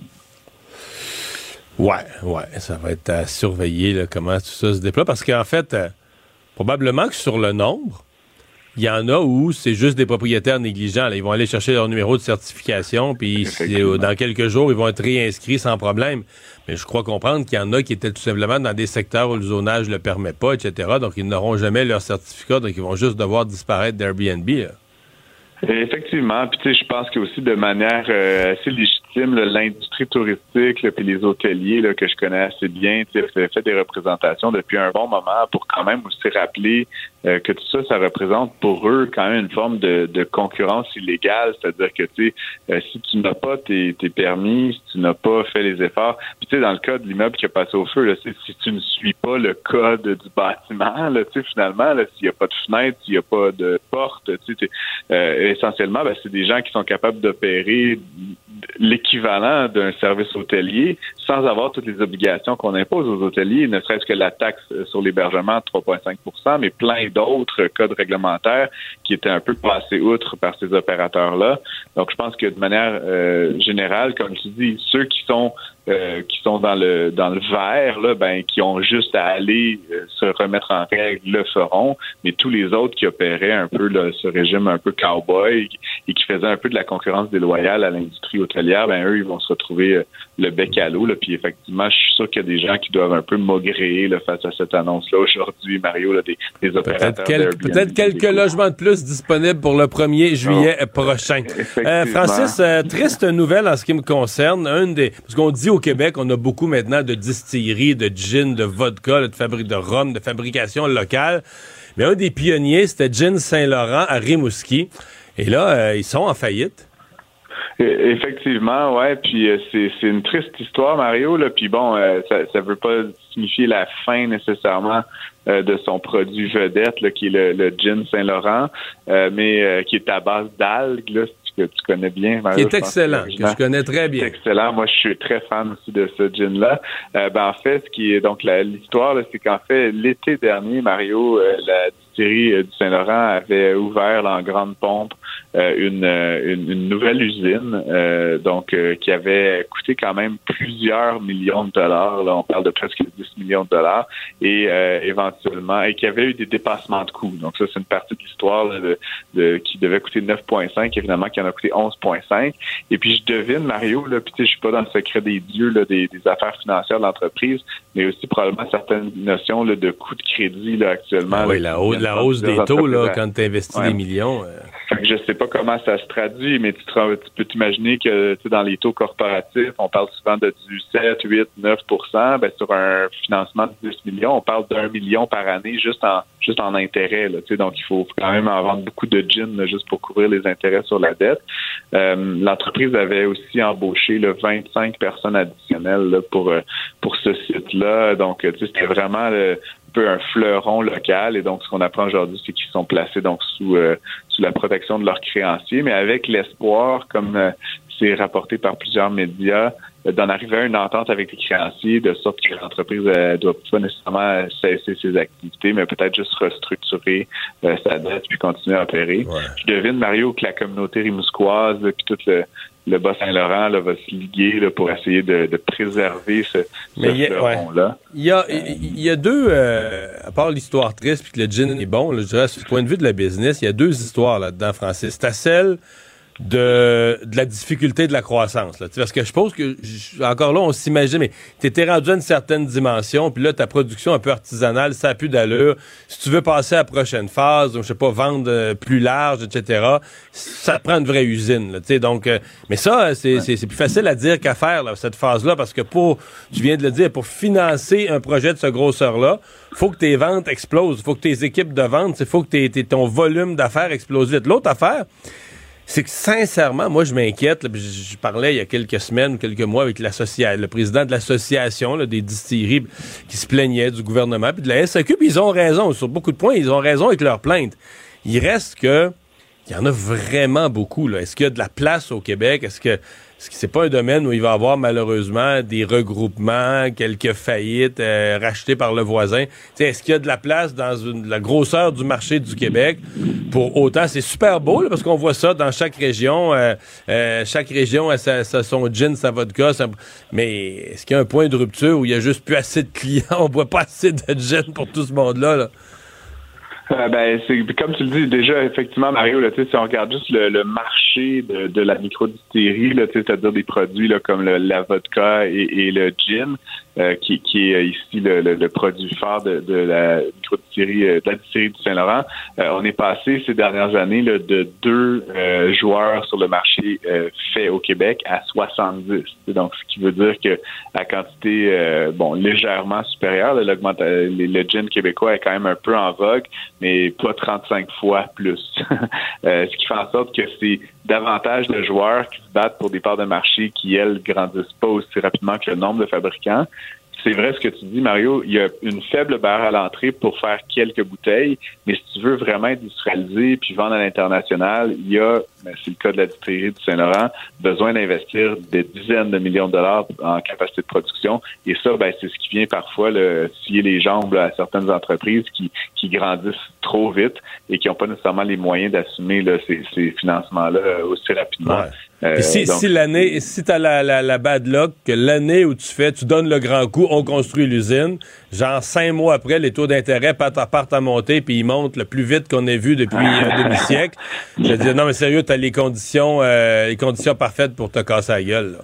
Ouais, ouais, ça va être à surveiller là, comment tout ça se déploie parce qu'en fait, euh, probablement que sur le nombre, il y en a où c'est juste des propriétaires négligents. là. Ils vont aller chercher leur numéro de certification, puis Effectivement. dans quelques jours, ils vont être réinscrits sans problème. Mais je crois comprendre qu'il y en a qui étaient tout simplement dans des secteurs où le zonage ne le permet pas, etc. Donc, ils n'auront jamais leur certificat, donc ils vont juste devoir disparaître d'Airbnb. Effectivement, puis tu sais, je pense que aussi de manière euh, assez légitime, l'industrie touristique, puis les hôteliers là, que je connais assez bien, fait, fait des représentations depuis un bon moment pour quand même aussi rappeler euh, que tout ça, ça représente pour eux quand même une forme de, de concurrence illégale, c'est-à-dire que tu euh, si tu n'as pas tes, tes permis, si tu n'as pas fait les efforts, puis tu sais, dans le cas de l'immeuble qui a passé au feu, là, si tu ne suis pas le code du bâtiment, là, tu sais, finalement, s'il n'y a pas de fenêtre, s'il n'y a pas de porte, tu sais, euh, essentiellement, ben, c'est des gens qui sont capables d'opérer l'équivalent d'un service hôtelier sans avoir toutes les obligations qu'on impose aux hôteliers, ne serait-ce que la taxe euh, sur l'hébergement de 3,5% mais plein d'autres codes réglementaires qui étaient un peu passés outre par ces opérateurs-là. Donc, je pense que de manière euh, générale, comme tu dis, ceux qui sont euh, qui sont dans le dans le vert, là, ben, qui ont juste à aller euh, se remettre en règle, le feront. Mais tous les autres qui opéraient un peu là, ce régime un peu cowboy et qui faisaient un peu de la concurrence déloyale à l'industrie hôtelière, ben eux, ils vont se retrouver euh, le bec à l'eau. là. Puis effectivement, je suis sûr qu'il y a des gens qui doivent un peu maugréer là, face à cette annonce-là aujourd'hui, Mario, là, des, des Peut-être opérateurs. quel- peut-être quelques logements de plus disponibles pour le 1er juillet Oh. prochain. Francis, triste nouvelle en ce qui me concerne. Un des, parce qu'on dit au Québec, on a beaucoup maintenant de distilleries, de gin, de vodka, de fabrique de rhum, de fabrication locale. Mais un des pionniers, c'était Gin Saint-Laurent à Rimouski. Et là, euh, ils sont en faillite. E- Effectivement, ouais. Puis euh, c'est une triste histoire, Mario. Puis bon, euh, ça ça veut pas signifier la fin nécessairement de son produit vedette, qui est le, le gin Saint-Laurent, mais qui est à base d'algues, que tu connais bien. Mario, Qui est excellent, que je connais très c'est bien. excellent. Moi, je suis très fan aussi de ce gin-là. Euh, ben, en fait, ce qui est donc la- l'histoire, c'est qu'en fait, l'été dernier, Mario, euh, la distillerie euh, du Saint-Laurent avait ouvert là, en grande pompe une, euh, une, une nouvelle usine, euh, donc euh, qui avait coûté quand même plusieurs millions de dollars. Là, on parle de presque 10 millions de dollars, et euh, éventuellement, et qui avait eu des dépassements de coûts. Donc ça, c'est une partie de l'histoire de, de- qui devait coûter 9,5, évidemment, qui en a coûté 11,5. Et puis je devine, Mario, là, puis tu sais, je suis pas dans le secret des dieux là, des, des affaires financières de l'entreprise, mais aussi probablement certaines notions là, de coûts de crédit là, actuellement. Ah oui, là, la, hausse, la hausse des taux, là, quand tu investis Ouais. des millions. euh, Fait que je sais pas comment ça se traduit, mais tu, peux t'imaginer que dans les taux corporatifs, on parle souvent de du 7, 8, 9% ben, sur un financement de 10 millions, on parle d'un million par année juste en juste en intérêt. Là, donc, il faut quand même en vendre beaucoup de gin là, juste pour couvrir les intérêts sur la dette. Euh, L'entreprise avait aussi embauché là, 25 personnes additionnelles là, pour, euh, pour ce site-là. Donc, c'était vraiment euh, un peu un fleuron local. Et donc, ce qu'on apprend aujourd'hui, c'est qu'ils sont placés donc sous, euh, sous la protection de leurs créanciers, mais avec l'espoir, comme euh, c'est rapporté par plusieurs médias, euh, d'en arriver à une entente avec les créanciers, de sorte que l'entreprise ne doit pas nécessairement cesser ses activités, mais peut-être juste restructurer euh, sa dette puis continuer à opérer. ouais. Je devine, Mario, que la communauté rimousquoise, puis toute le- le Bas-Saint-Laurent va se liguer là, pour essayer de, préserver ce, Mais là Il y a, il y a deux, euh, à part l'histoire triste puis que le gin est bon, je dirais, du point de vue de la business, il y a deux histoires là-dedans, Francis. C'est celle de, de la difficulté de la croissance. Là. Parce que je pense que, encore là, on s'imagine, mais tu étais rendu à une certaine dimension, puis là, ta production un peu artisanale, ça a plus d'allure. Si tu veux passer à la prochaine phase, je sais pas, vendre euh, plus large, etc., ça prend une vraie usine. Là, donc, euh, mais ça, c'est plus facile à dire qu'à faire, là, cette phase-là, parce que pour, tu viens de le dire, pour financer un projet de ce grosseur-là, faut que tes ventes explosent, faut que tes équipes de vente, il faut que ton volume d'affaires explose vite. L'autre affaire, c'est que sincèrement, moi, je m'inquiète. Je, parlais il y a quelques semaines, quelques mois avec le président de l'association des distilleries qui se plaignait du gouvernement puis de la SAQ, puis ils ont raison. Sur beaucoup de points, ils ont raison avec leurs plaintes. Il reste que il y en a vraiment beaucoup. Est-ce qu'il y a de la place au Québec? Est-ce que ce c'est pas un domaine où il va y avoir malheureusement des regroupements, quelques faillites euh, rachetées par le voisin. Est-ce qu'il y a de la place dans la grosseur du marché du Québec pour autant? C'est super beau parce qu'on voit ça dans chaque région. Euh, euh, chaque région a, son gin, sa vodka. mais est-ce qu'il y a un point de rupture où il y a juste plus assez de clients? (laughs) On boit pas assez de gin pour tout ce monde-là. là? Euh, ben, c'est comme tu le dis déjà, effectivement, Mario, là, si on regarde juste le, marché de, de la microdistillerie, c'est-à-dire des produits là, comme le, la vodka et, et le gin, euh, qui, qui, est ici le, le, produit phare de, de la euh, de la distillerie du Saint-Laurent. on est passé ces dernières années là, de deux joueurs sur le marché fait au Québec à 70. Donc, ce qui veut dire que la quantité, bon, légèrement supérieure, le, le gin québécois est quand même un peu en vogue mais pas 35 fois plus. (laughs) Euh, ce qui fait en sorte que c'est davantage de joueurs qui se battent pour des parts de marché qui, elles, grandissent pas aussi rapidement que le nombre de fabricants c'est vrai ce que tu dis, Mario. Il y a une faible barre à l'entrée pour faire quelques bouteilles, mais si tu veux vraiment industrialiser puis vendre à l'international, il y a, ben, c'est le cas de la distillerie du Saint-Laurent, besoin d'investir des dizaines de millions de dollars en capacité de production. Et ça, ben, c'est ce qui vient parfois le, scier les jambes à certaines entreprises qui, qui grandissent trop vite et qui n'ont pas nécessairement les moyens d'assumer ces, ces financements-là aussi rapidement. Euh, si, si l'année, si t'as la, la, la bad luck, que l'année où tu fais, tu donnes le grand coup, on construit l'usine, genre cinq mois après, les taux d'intérêt partent, à monter, puis ils montent le plus vite qu'on ait vu depuis un (laughs) demi-siècle. Je dis non mais sérieux, t'as les conditions, euh, les conditions parfaites pour te casser la gueule. Là.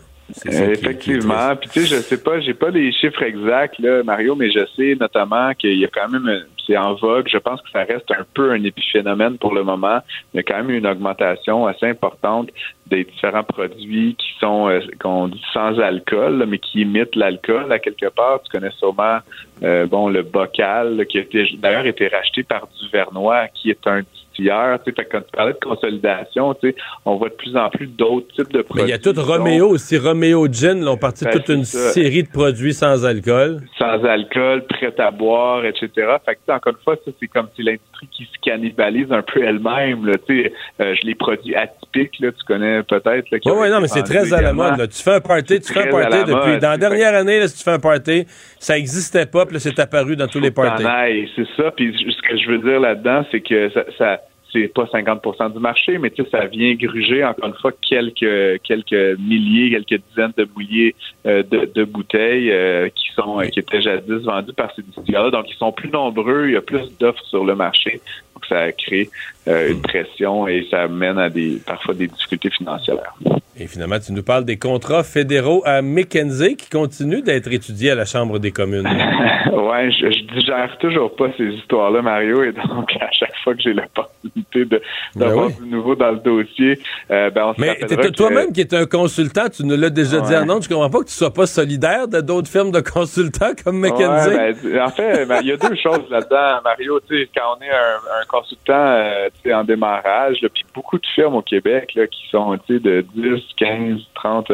Effectivement. Puis tu sais, je sais pas, j'ai pas les chiffres exacts, là, Mario, mais je sais notamment qu'il y a quand même, c'est en vogue. Je pense que ça reste un peu un épiphénomène pour le moment. Il y a quand même une augmentation assez importante des différents produits qui sont, euh, qu'on dit sans alcool, mais qui imitent l'alcool à quelque part. Tu connais sûrement, euh, bon, le bocal, qui a d'ailleurs été racheté par Duvernois, qui est un hier. Fait, quand tu parlais de consolidation, on voit de plus en plus d'autres types de produits. il y a tout Romeo aussi. Romeo Gin, là, on partit ben, toute une série de produits sans alcool. Sans alcool, prêts à boire, etc. Fait que, encore une fois, ça, c'est comme si l'industrie qui se cannibalise un peu elle-même. Là, euh, je les produits atypiques, là, tu connais peut-être. Oui, oui, non, mais c'est très à la mode. Là. Tu fais un party, tu fais un party depuis. dans la dernière année, là, si tu fais un party, ça n'existait pas, puis là, c'est apparu dans tous les parties. C'est ça. Puis ce que je veux dire là-dedans, c'est que ça, ça c'est pas 50% du marché, mais ça vient gruger encore une fois quelques milliers, quelques dizaines de bouillés euh, de, bouteilles euh, qui sont qui étaient jadis vendues par ces distilleurs-là. Donc, ils sont plus nombreux, il y a plus d'offres sur le marché. Donc, ça crée euh, une pression et ça mène à des parfois des difficultés financières. Et finalement, tu nous parles des contrats fédéraux à McKenzie qui continuent d'être étudiés à la Chambre des communes. (laughs) ouais, je, je digère toujours pas ces histoires-là, Mario, et donc à chaque fois que j'ai l'opportunité de, ben d'avoir du nouveau dans le dossier, euh, ben on se Mais toi-même qui es un consultant, tu nous l'as déjà dit en nom, je comprends pas que tu sois pas solidaire de d'autres firmes de consultants comme McKenzie. Ben, en fait, ben, il y a deux (laughs) choses là-dedans, Mario. Quand on est un, consultant euh, en démarrage, puis beaucoup de firmes au Québec là, qui sont de 10, 15, 30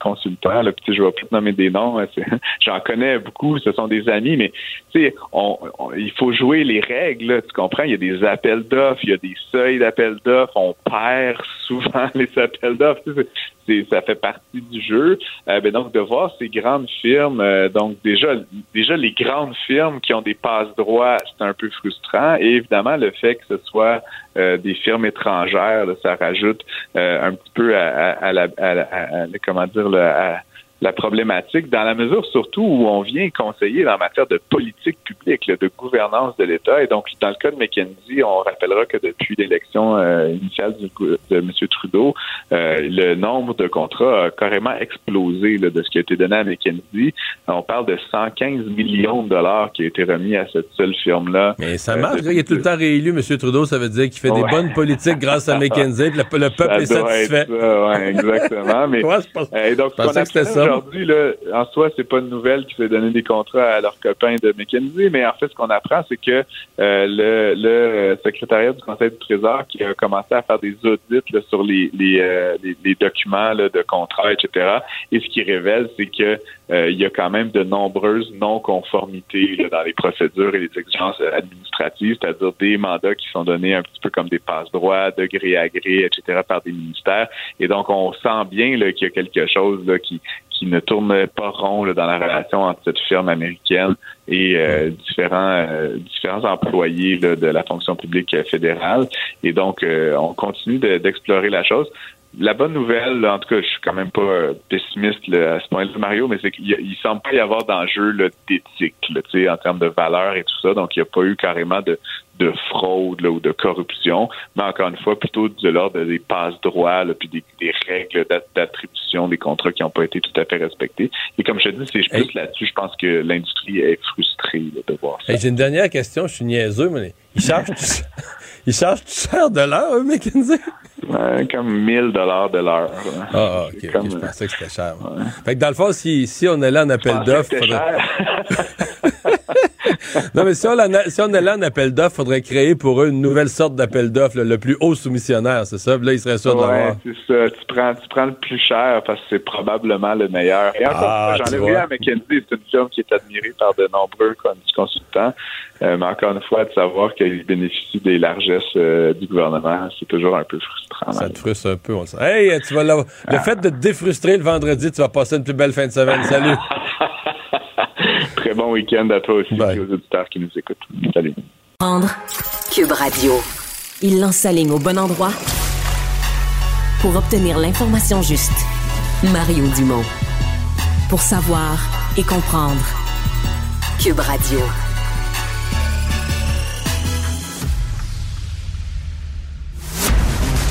consultants. Là, puis, je vais plus nommer des noms. Hein, (laughs) j'en connais beaucoup, ce sont des amis, mais on, il faut jouer les règles. tu comprends? Il y a des appels d'offres, il y a des seuils d'appel d'offres, on perd souvent (laughs) les appels d'offres. Ça fait partie du jeu. Euh, ben donc de voir ces grandes firmes, euh, donc déjà déjà les grandes firmes qui ont des passes droits, c'est un peu frustrant. Et évidemment le fait que ce soit euh, des firmes étrangères, ça rajoute un petit peu à, la, à, comment dire à, la problématique, dans la mesure surtout où on vient conseiller en matière de politique publique, de gouvernance de l'État. Et donc, dans le cas de McKenzie, on rappellera que depuis l'élection euh, initiale de M. Trudeau, euh, le nombre de contrats a carrément explosé de ce qui a été donné à McKenzie. On parle de 115 millions de dollars qui ont été remis à cette seule firme-là. Mais ça marche. il est tout le temps réélu, M. Trudeau. Ça veut dire qu'il fait des bonnes politiques grâce à (laughs) McKenzie. Le, le peuple est satisfait. Oui, exactement. (laughs) Mais, je, donc, pensais que c'était ça aujourd'hui, en soi, c'est pas une nouvelle qui fait donner des contrats à leurs copains de McKinsey, mais en fait, ce qu'on apprend, c'est que euh, le, le, secrétariat du Conseil du Trésor qui a commencé à faire des audits sur les, les, euh, les, documents de contrats, etc. Et ce qui révèle, c'est que euh, il y a quand même de nombreuses non-conformités dans les procédures et les exigences administratives, c'est-à-dire des mandats qui sont donnés un petit peu comme des passe-droits, de gré à gré, etc., par des ministères. Et donc, on sent bien qu'il y a quelque chose là, qui, qui ne tourne pas rond dans la relation entre cette firme américaine et euh, différents euh, différents employés de la fonction publique fédérale. Et donc, euh, on continue d'explorer la chose. La bonne nouvelle, en tout cas, je suis quand même pas pessimiste à ce point-là, Mario, mais c'est qu'il il semble pas y avoir d'enjeu d'éthique, en termes de valeur et tout ça. Donc, il n'y a pas eu carrément de, de fraude ou de corruption, mais encore une fois, plutôt de l'ordre des passe-droits, puis des, règles d'attribution des contrats qui n'ont pas été tout à fait respectés. Et comme je te dis, c'est plus là-dessus, je pense que l'industrie est frustrée de voir ça. J'ai une dernière question, je suis niaiseux, mais ils chargent, (laughs) ils chargent cher de l'heure, McKinsey? comme 1000 dollars de l'heure. Ah, ok. je pensais que c'était cher. Fait que dans le fond, si, si on est là en appel d'offres, faudrait... (laughs) non, mais si on, si on est là en appel d'offres, faudrait créer pour eux une nouvelle sorte d'appel d'offres, le plus haut soumissionnaire, c'est ça? là, il serait sûr de l'avoir. c'est ça. Tu prends, tu prends le plus cher parce que c'est probablement le meilleur. Et encore, ah, j'en ai vu à McKenzie, c'est une firme qui est admirée par de nombreux consultants. Euh, mais encore une fois, de savoir qu'il bénéficie des largesses euh, du gouvernement, c'est toujours un peu frustrant. Ça te frustre un peu, on sait. Hey, tu vas le fait de te défrustrer le vendredi, tu vas passer une plus belle fin de semaine. Salut! (laughs) Très bon week-end à toi aussi et aux auditeurs qui nous écoutent. Salut. Cube Radio. Il lance sa ligne au bon endroit pour obtenir l'information juste. Mario Dumont. Pour savoir et comprendre. Cube Radio.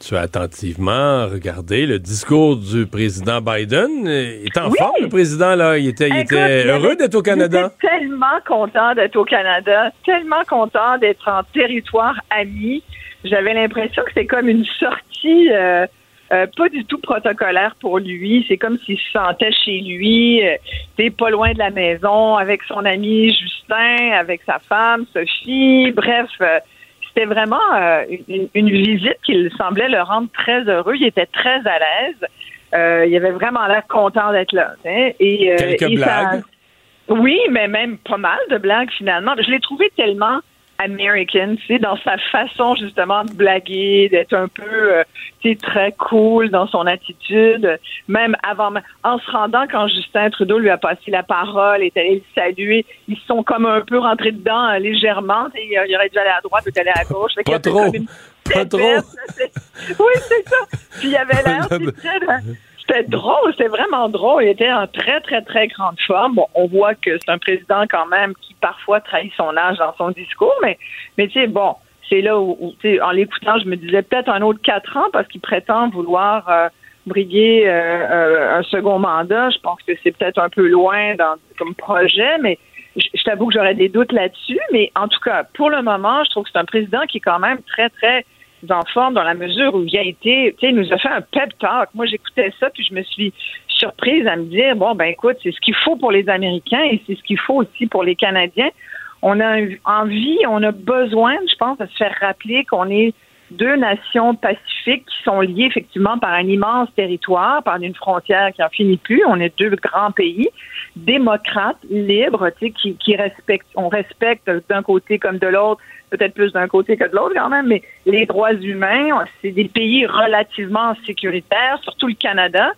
Tu as attentivement regardé le discours du président Biden. Il est en forme, le président, là. Il était, heureux d'être au Canada. Il était tellement content d'être au Canada, tellement content d'être en territoire ami. J'avais l'impression que c'est comme une sortie euh, euh, pas du tout protocolaire pour lui. C'est comme s'il se sentait chez lui, euh, pas loin de la maison, avec son ami Justin, avec sa femme Sophie. Bref, euh, c'était vraiment euh, une, visite qui semblait le rendre très heureux. Il était très à l'aise. Euh, il avait vraiment l'air content d'être là. Et, euh, Quelques blagues? Oui, mais même pas mal de blagues finalement. Je l'ai trouvé tellement American, tu sais, dans sa façon justement de blaguer, d'être un peu, euh, tu sais, très cool dans son attitude. Même avant, en se rendant quand Justin Trudeau lui a passé la parole, est allé le saluer, ils sont comme un peu rentrés dedans euh, légèrement. Il, il aurait dû aller à droite ou aller à gauche. Pas trop. Pas trop. (laughs) oui, c'est ça. Puis il avait l'air, (laughs) c'était drôle, c'était vraiment drôle. Il était en très, très, très grande forme. Bon, on voit que c'est un président quand même qui parfois trahit son âge dans son discours, mais, mais tu sais, bon, c'est là où, en l'écoutant, je me disais peut-être un autre quatre ans parce qu'il prétend vouloir euh, briguer euh, euh, un second mandat. Je pense que c'est peut-être un peu loin dans, comme projet, mais je, je t'avoue que j'aurais des doutes là-dessus. Mais en tout cas, pour le moment, je trouve que c'est un président qui est quand même très, très en forme dans la mesure où il a été, tu sais, nous a fait un pep talk. Moi, j'écoutais ça, puis je me suis surprise à me dire, bon, ben écoute, c'est ce qu'il faut pour les Américains et c'est ce qu'il faut aussi pour les Canadiens. on a envie, on a besoin, je pense, de se faire rappeler qu'on est deux nations pacifiques qui sont liées effectivement par un immense territoire, par une frontière qui en finit plus. On est deux grands pays démocrates, libres, tu sais, qui, qui respectent, on respecte d'un côté comme de l'autre, peut-être plus d'un côté que de l'autre quand même, mais les droits humains, c'est des pays relativement sécuritaires, surtout le Canada.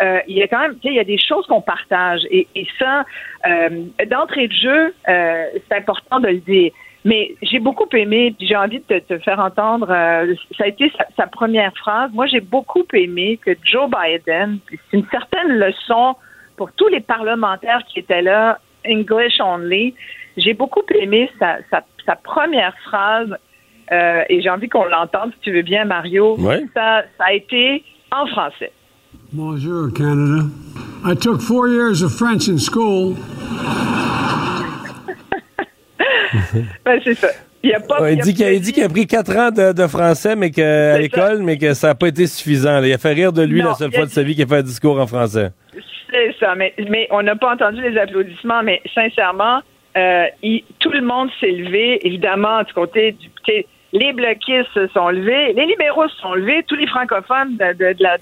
Euh, il y a quand même, il y a des choses qu'on partage et, et ça, euh, d'entrée de jeu, euh, c'est important de le dire. Mais j'ai beaucoup aimé, puis j'ai envie de te, faire entendre, ça a été sa, première phrase. Moi, j'ai beaucoup aimé que Joe Biden, c'est une certaine leçon pour tous les parlementaires qui étaient là, English only, j'ai beaucoup aimé sa, sa, première phrase, et j'ai envie qu'on l'entende, si tu veux bien, Mario. Ça, ça a été en français. Bonjour, Canada. I took four years of French in school. (laughs) ben, c'est ça. Il, a pas, il, dit qu'il a, dit qu'il a pris quatre ans de, français mais que, à l'école, mais que ça n'a pas été suffisant. Il a fait rire de lui la seule fois de sa vie qu'il a fait un discours en français. C'est ça, mais, mais on n'a pas entendu les applaudissements, mais sincèrement, euh, tout le monde s'est levé, évidemment, du côté du. Les bloquistes se sont levés, les libéraux se sont levés, tous les francophones de, de, la,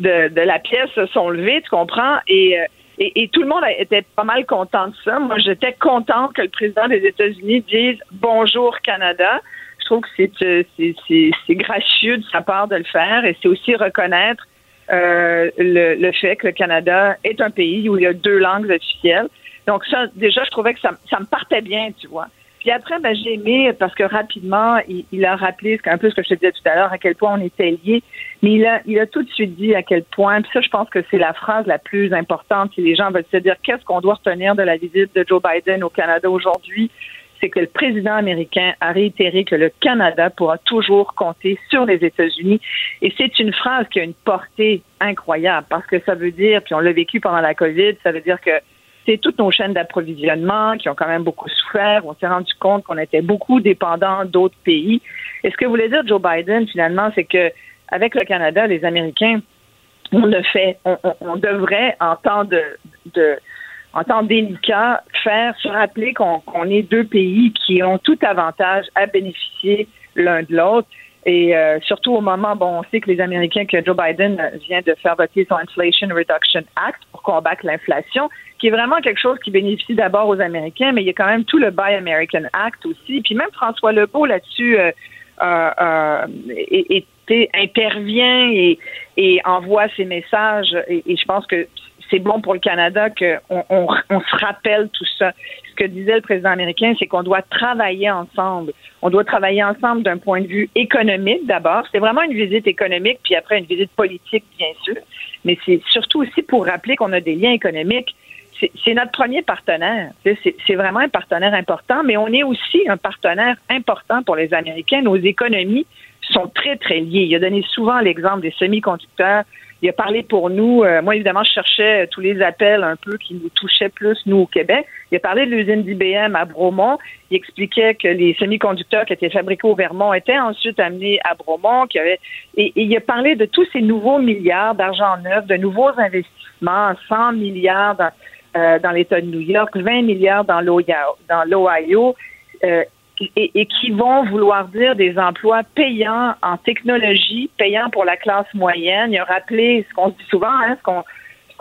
de, la pièce sont levés, tu comprends? Et. Euh, et, tout le monde était pas mal content de ça. Moi, j'étais contente que le président des États-Unis dise bonjour Canada. Je trouve que euh, c'est gracieux de sa part de le faire et c'est aussi reconnaître euh, le, fait que le Canada est un pays où il y a deux langues officielles. Donc ça, déjà, je trouvais que ça, ça me partait bien, tu vois. Puis après, ben, j'ai aimé parce que rapidement, il, a rappelé un peu ce que je te disais tout à l'heure, à quel point on était liés. Mais il a, il a tout de suite dit à quel point, puis ça, je pense que c'est la phrase la plus importante si les gens veulent se dire qu'est-ce qu'on doit retenir de la visite de Joe Biden au Canada aujourd'hui, c'est que le président américain a réitéré que le Canada pourra toujours compter sur les États-Unis. Et c'est une phrase qui a une portée incroyable parce que ça veut dire, puis on l'a vécu pendant la COVID, ça veut dire que c'est toutes nos chaînes d'approvisionnement qui ont quand même beaucoup souffert. On s'est rendu compte qu'on était beaucoup dépendants d'autres pays. Et ce que voulait dire Joe Biden, finalement, c'est que avec le Canada, les Américains, on le fait. On, devrait, en temps de, en temps délicat, faire se rappeler qu'on est deux pays qui ont tout avantage à bénéficier l'un de l'autre. Et euh, surtout au moment, bon, on sait que les Américains, que Joe Biden vient de faire voter son Inflation Reduction Act pour combattre l'inflation, qui est vraiment quelque chose qui bénéficie d'abord aux Américains, mais il y a quand même tout le Buy American Act aussi. Puis même François Legault là-dessus euh, euh, euh intervient et, envoie ses messages. Et, je pense que c'est bon pour le Canada qu'on on, on, se rappelle tout ça. Ce que disait le président américain, c'est qu'on doit travailler ensemble. On doit travailler ensemble d'un point de vue économique d'abord. C'est vraiment une visite économique, puis après une visite politique, bien sûr. Mais c'est surtout aussi pour rappeler qu'on a des liens économiques. C'est notre premier partenaire. C'est vraiment un partenaire important, mais on est aussi un partenaire important pour les Américains. Nos économies sont très, très liées. Il a donné souvent l'exemple des semi-conducteurs il a parlé pour nous. Euh, moi, évidemment, je cherchais tous les appels un peu qui nous touchaient plus, nous, au Québec. Il a parlé de l'usine d'IBM à Bromont. Il expliquait que les semi-conducteurs qui étaient fabriqués au Vermont étaient ensuite amenés à Bromont. Avait, et, il a parlé de tous ces nouveaux milliards d'argent neuf, de nouveaux investissements, 100 milliards dans, euh, dans l'État de New York, 20 milliards dans l'Ohio. Euh, et, qui vont vouloir dire des emplois payants en technologie, payants pour la classe moyenne. Il a rappelé ce qu'on se dit souvent, hein, ce qu'on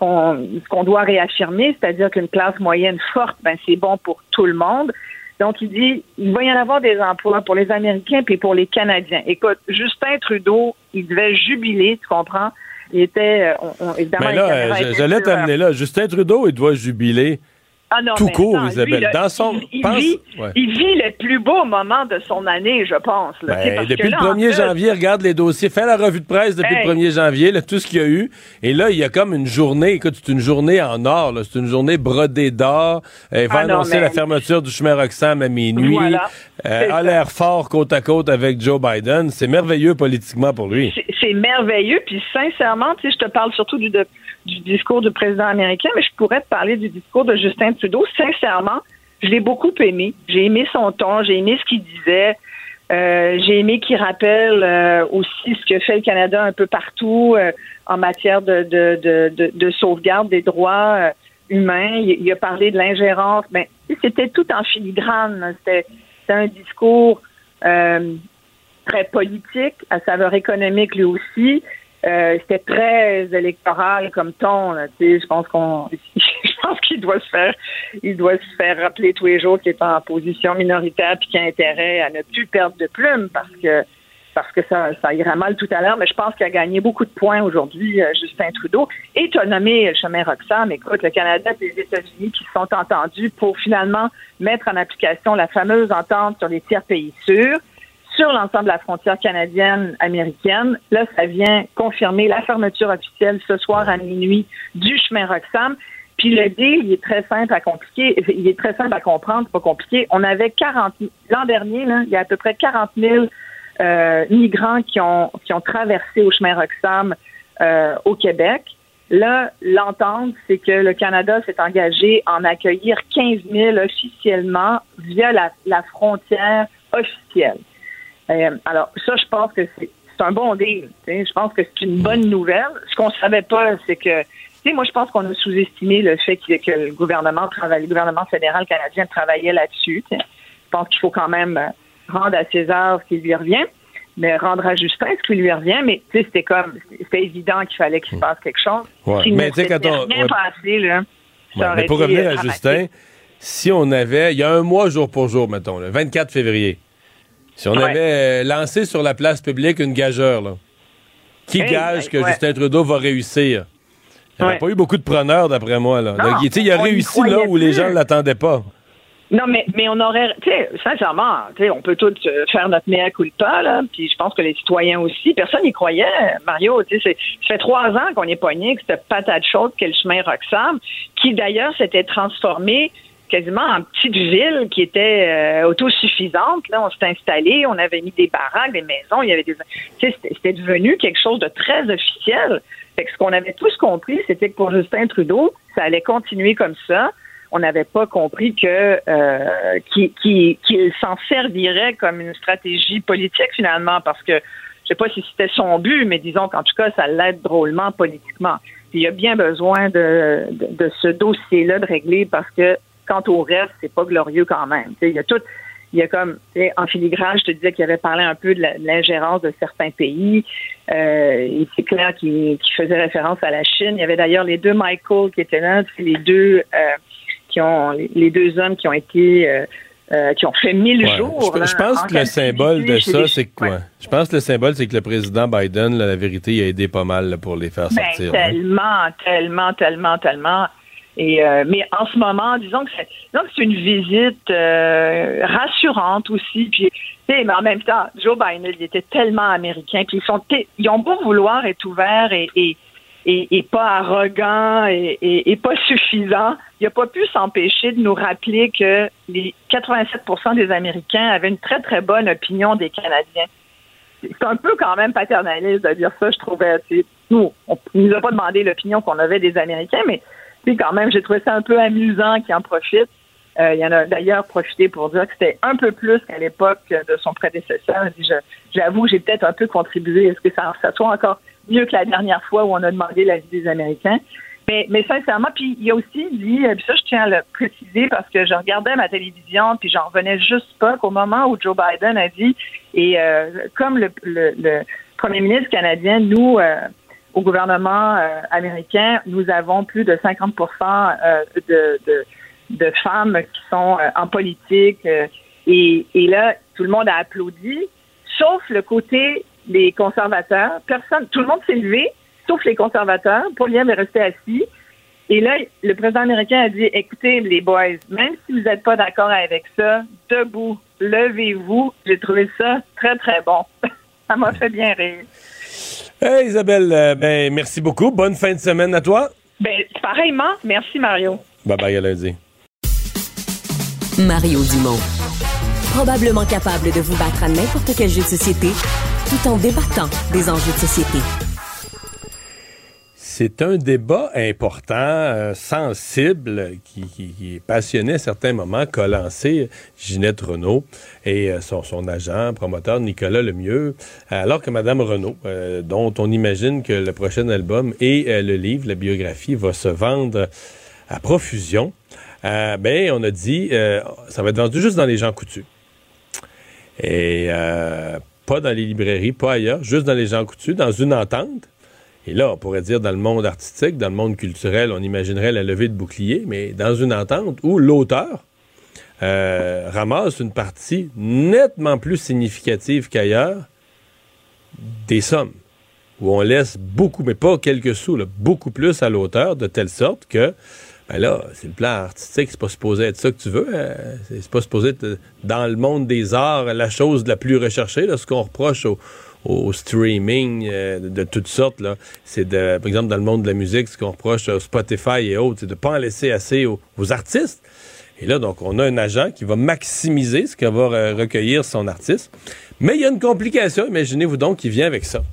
ce qu'on doit réaffirmer, c'est-à-dire qu'une classe moyenne forte, ben c'est bon pour tout le monde. Donc il dit il va y en avoir des emplois pour les Américains puis pour les Canadiens. Écoute, Justin Trudeau, il devait jubiler, tu comprends Il était euh, évidemment. Mais là, j'allais t'amener là. Justin Trudeau, il doit jubiler. Ah non, tout court, Isabelle. dans son, il, vit, il, vit, le plus beau moment de son année, je pense. Ben, depuis le 1er janvier, regarde les dossiers, fait la revue de presse depuis le 1er janvier, là, tout ce qu'il y a eu. Et là, il y a comme une journée, écoute, c'est une journée en or, c'est une journée brodée d'or. Elle va ah annoncer la fermeture du chemin Roxham à minuit. Voilà. Euh, a l'air fort côte à côte avec Joe Biden. C'est merveilleux politiquement pour lui. C'est merveilleux. Puis sincèrement, tu sais, je te parle surtout du, du discours du président américain, mais je pourrais te parler du discours de Justin Trudeau. Sincèrement, je l'ai beaucoup aimé. J'ai aimé son ton, j'ai aimé ce qu'il disait. Euh, j'ai aimé qu'il rappelle euh, aussi ce que fait le Canada un peu partout euh, en matière de, de, de, de, sauvegarde des droits humains. Il, a parlé de l'ingérence. Ben, c'était tout en filigrane. C'était un discours euh, très politique, à saveur économique lui aussi. Euh, c'était très électoral comme ton. je pense qu'on, (laughs) je pense qu'il doit se faire, il doit se faire rappeler tous les jours qu'il est en position minoritaire puis qu'il a intérêt à ne plus perdre de plumes parce que parce que ça, ça ira mal tout à l'heure, mais je pense qu'il a gagné beaucoup de points aujourd'hui, euh, Justin Trudeau. Et tu as nommé le chemin Roxham. Écoute, le Canada et les États-Unis qui se sont entendus pour finalement mettre en application la fameuse entente sur les tiers pays sûrs sur l'ensemble de la frontière canadienne-américaine. Là, ça vient confirmer la fermeture officielle ce soir à minuit du chemin Roxham. Puis le deal, il est très simple à compliquer, il est très simple à comprendre, c'est pas compliqué. On avait 40 l'an dernier, là, il y a à peu près 40 000 euh, migrants qui ont qui ont traversé au chemin Roxham euh, au Québec. Là, l'entente, c'est que le Canada s'est engagé en accueillir 15 000 officiellement via la, la frontière officielle. Euh, alors, ça, je pense que c'est un bon deal. Je pense que c'est une bonne nouvelle. Ce qu'on savait pas, c'est que, moi, je pense qu'on a sous-estimé le fait que, que, le gouvernement travaille, le gouvernement fédéral canadien travaillait là-dessus. Je pense qu'il faut quand même euh, rendre à César ce qui lui revient, mais rendre à Justin ce qui lui revient. Mais c'était comme, c'était évident qu'il fallait qu'il se passe quelque chose. Ouais. mais tu sais, quand on. Rien passé, là, mais pour revenir à Justin, si on avait, il y a un mois jour pour jour, mettons, le 24 février, si on avait euh, lancé sur la place publique une gageure, là, qui gage que Justin Trudeau va réussir? Il n'y aurait pas eu beaucoup de preneurs, d'après moi. Là. il a réussi là où les gens ne l'attendaient pas. Non, mais, mais on aurait, tu sais, sincèrement, tu sais, on peut tous euh, faire notre mea culpa, là, puis je pense que les citoyens aussi, personne n'y croyait, Mario, tu sais, ça fait trois ans qu'on est pogné que cette patate chaude qu'est le chemin Roxham, qui d'ailleurs s'était transformé quasiment en petite ville qui était euh, autosuffisante. Là, on s'est installé, on avait mis des baraques, des maisons, il y avait des. C'était devenu quelque chose de très officiel. Fait que ce qu'on avait tous compris, c'était que pour Justin Trudeau, ça allait continuer comme ça. On n'avait pas compris que euh, qu'il s'en servirait comme une stratégie politique finalement, parce que je sais pas si c'était son but, mais disons qu'en tout cas, ça l'aide drôlement politiquement. il y a bien besoin de, de, de ce dossier-là de régler parce que Quant au reste, c'est pas glorieux quand même. Il y a tout, il y a comme en filigrane, je te disais qu'il avait parlé un peu de l'ingérence de certains pays. Euh, c'est clair qu'il faisait référence à la Chine. Il y avait d'ailleurs les deux Michael qui étaient là, les deux euh, qui ont les deux hommes qui ont été euh, qui ont fait mille jours. Je, pense que le symbole de ça, c'est quoi? Je pense que le symbole, c'est que le président Biden, la vérité, il a aidé pas mal pour les faire ben, sortir. tellement, tellement, tellement, tellement. Euh, mais en ce moment, disons que c'est, c'est une visite euh, rassurante aussi. Puis, mais en même temps, Joe Biden, il était tellement américain. Puis ils sont, ils ont beau vouloir être ouverts et, et, et, pas arrogants et, et, pas suffisants. Il n'a pas pu s'empêcher de nous rappeler que les 87% des Américains avaient une très très bonne opinion des Canadiens. C'est un peu quand même paternaliste de dire ça, je trouvais. Nous, on ne nous a pas demandé l'opinion qu'on avait des Américains, mais puis quand même, j'ai trouvé ça un peu amusant qu'il en profite. Euh, il y en a d'ailleurs profité pour dire que c'était un peu plus qu'à l'époque de son prédécesseur. J'avoue, j'ai peut-être un peu contribué à ce que ça, ça, soit encore mieux que la dernière fois où on a demandé l'avis des Américains? Mais, mais sincèrement, puis il a aussi dit, euh, puis ça je tiens à le préciser parce que je regardais ma télévision, puis j'en revenais juste pas qu'au moment où Joe Biden a dit, et euh, comme le, le, le, premier ministre canadien, nous, au gouvernement euh, américain, nous avons plus de 50 euh, de, de, de, femmes qui sont euh, en politique. et, et là, tout le monde a applaudi, sauf le côté des conservateurs. Personne, tout le monde s'est levé, sauf les conservateurs. Paulien est resté assis. Et là, le président américain a dit, écoutez, les boys, même si vous n'êtes pas d'accord avec ça, debout, levez-vous. J'ai trouvé ça très, très bon. (laughs) ça m'a fait bien rire. Hey Isabelle, euh, ben, merci beaucoup. Bonne fin de semaine à toi. Ben, pareillement. Merci, Mario. Bye bye à lundi. Mario Dumont. Probablement capable de vous battre à n'importe quel jeu de société tout en débattant des enjeux de société. C'est un débat important, euh, sensible, qui, qui, passionnait à certains moments, qu'a lancé Ginette Renault et euh, son, agent, promoteur Nicolas Lemieux, alors que Mme Renault, euh, dont on imagine que le prochain album et le livre, la biographie, va se vendre à profusion, ben, on a dit, ça va être vendu juste dans les gens coutus. Et pas dans les librairies, pas ailleurs, juste dans les gens coutus, dans une entente. Et là, on pourrait dire dans le monde artistique, dans le monde culturel, on imaginerait la levée de bouclier, mais dans une entente où l'auteur ramasse une partie nettement plus significative qu'ailleurs des sommes où on laisse beaucoup, mais pas quelques sous, beaucoup plus à l'auteur, de telle sorte que, ben là, c'est le plan artistique, c'est pas supposé être ça que tu veux. Hein. C'est pas supposé être dans le monde des arts la chose la plus recherchée, là, ce qu'on reproche au, streaming euh, de, toutes sortes. Là. C'est par exemple, dans le monde de la musique, ce qu'on reproche au Spotify et autres, c'est de pas en laisser assez aux, artistes. Et là, donc, on a un agent qui va maximiser ce qu'il va recueillir son artiste. Mais il y a une complication, imaginez-vous donc, qui vient avec ça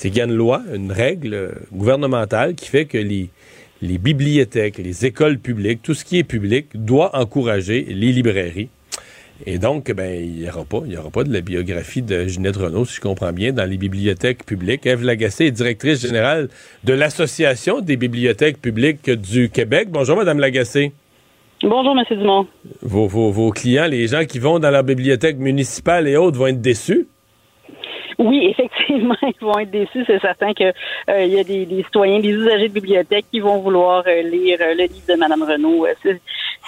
c'est qu'il y a une loi, une règle gouvernementale qui fait que les, les bibliothèques, les écoles publiques, tout ce qui est public doit encourager les librairies. Et donc, ben, il n'y aura pas, il y aura pas de la biographie de Ginette Renault, si je comprends bien, dans les bibliothèques publiques. Eve Lagacé est directrice générale de l'Association des bibliothèques publiques du Québec. Bonjour, Madame Lagacé. Bonjour, M. Dumont. Vos, vos, vos clients, les gens qui vont dans la bibliothèque municipale et autres, vont être déçus? Oui, (laughs) effectivement, ils vont être déçus. C'est certain qu'il euh, y a des, citoyens, des usagers de bibliothèque qui vont vouloir euh, lire euh, le livre de Mme Renault.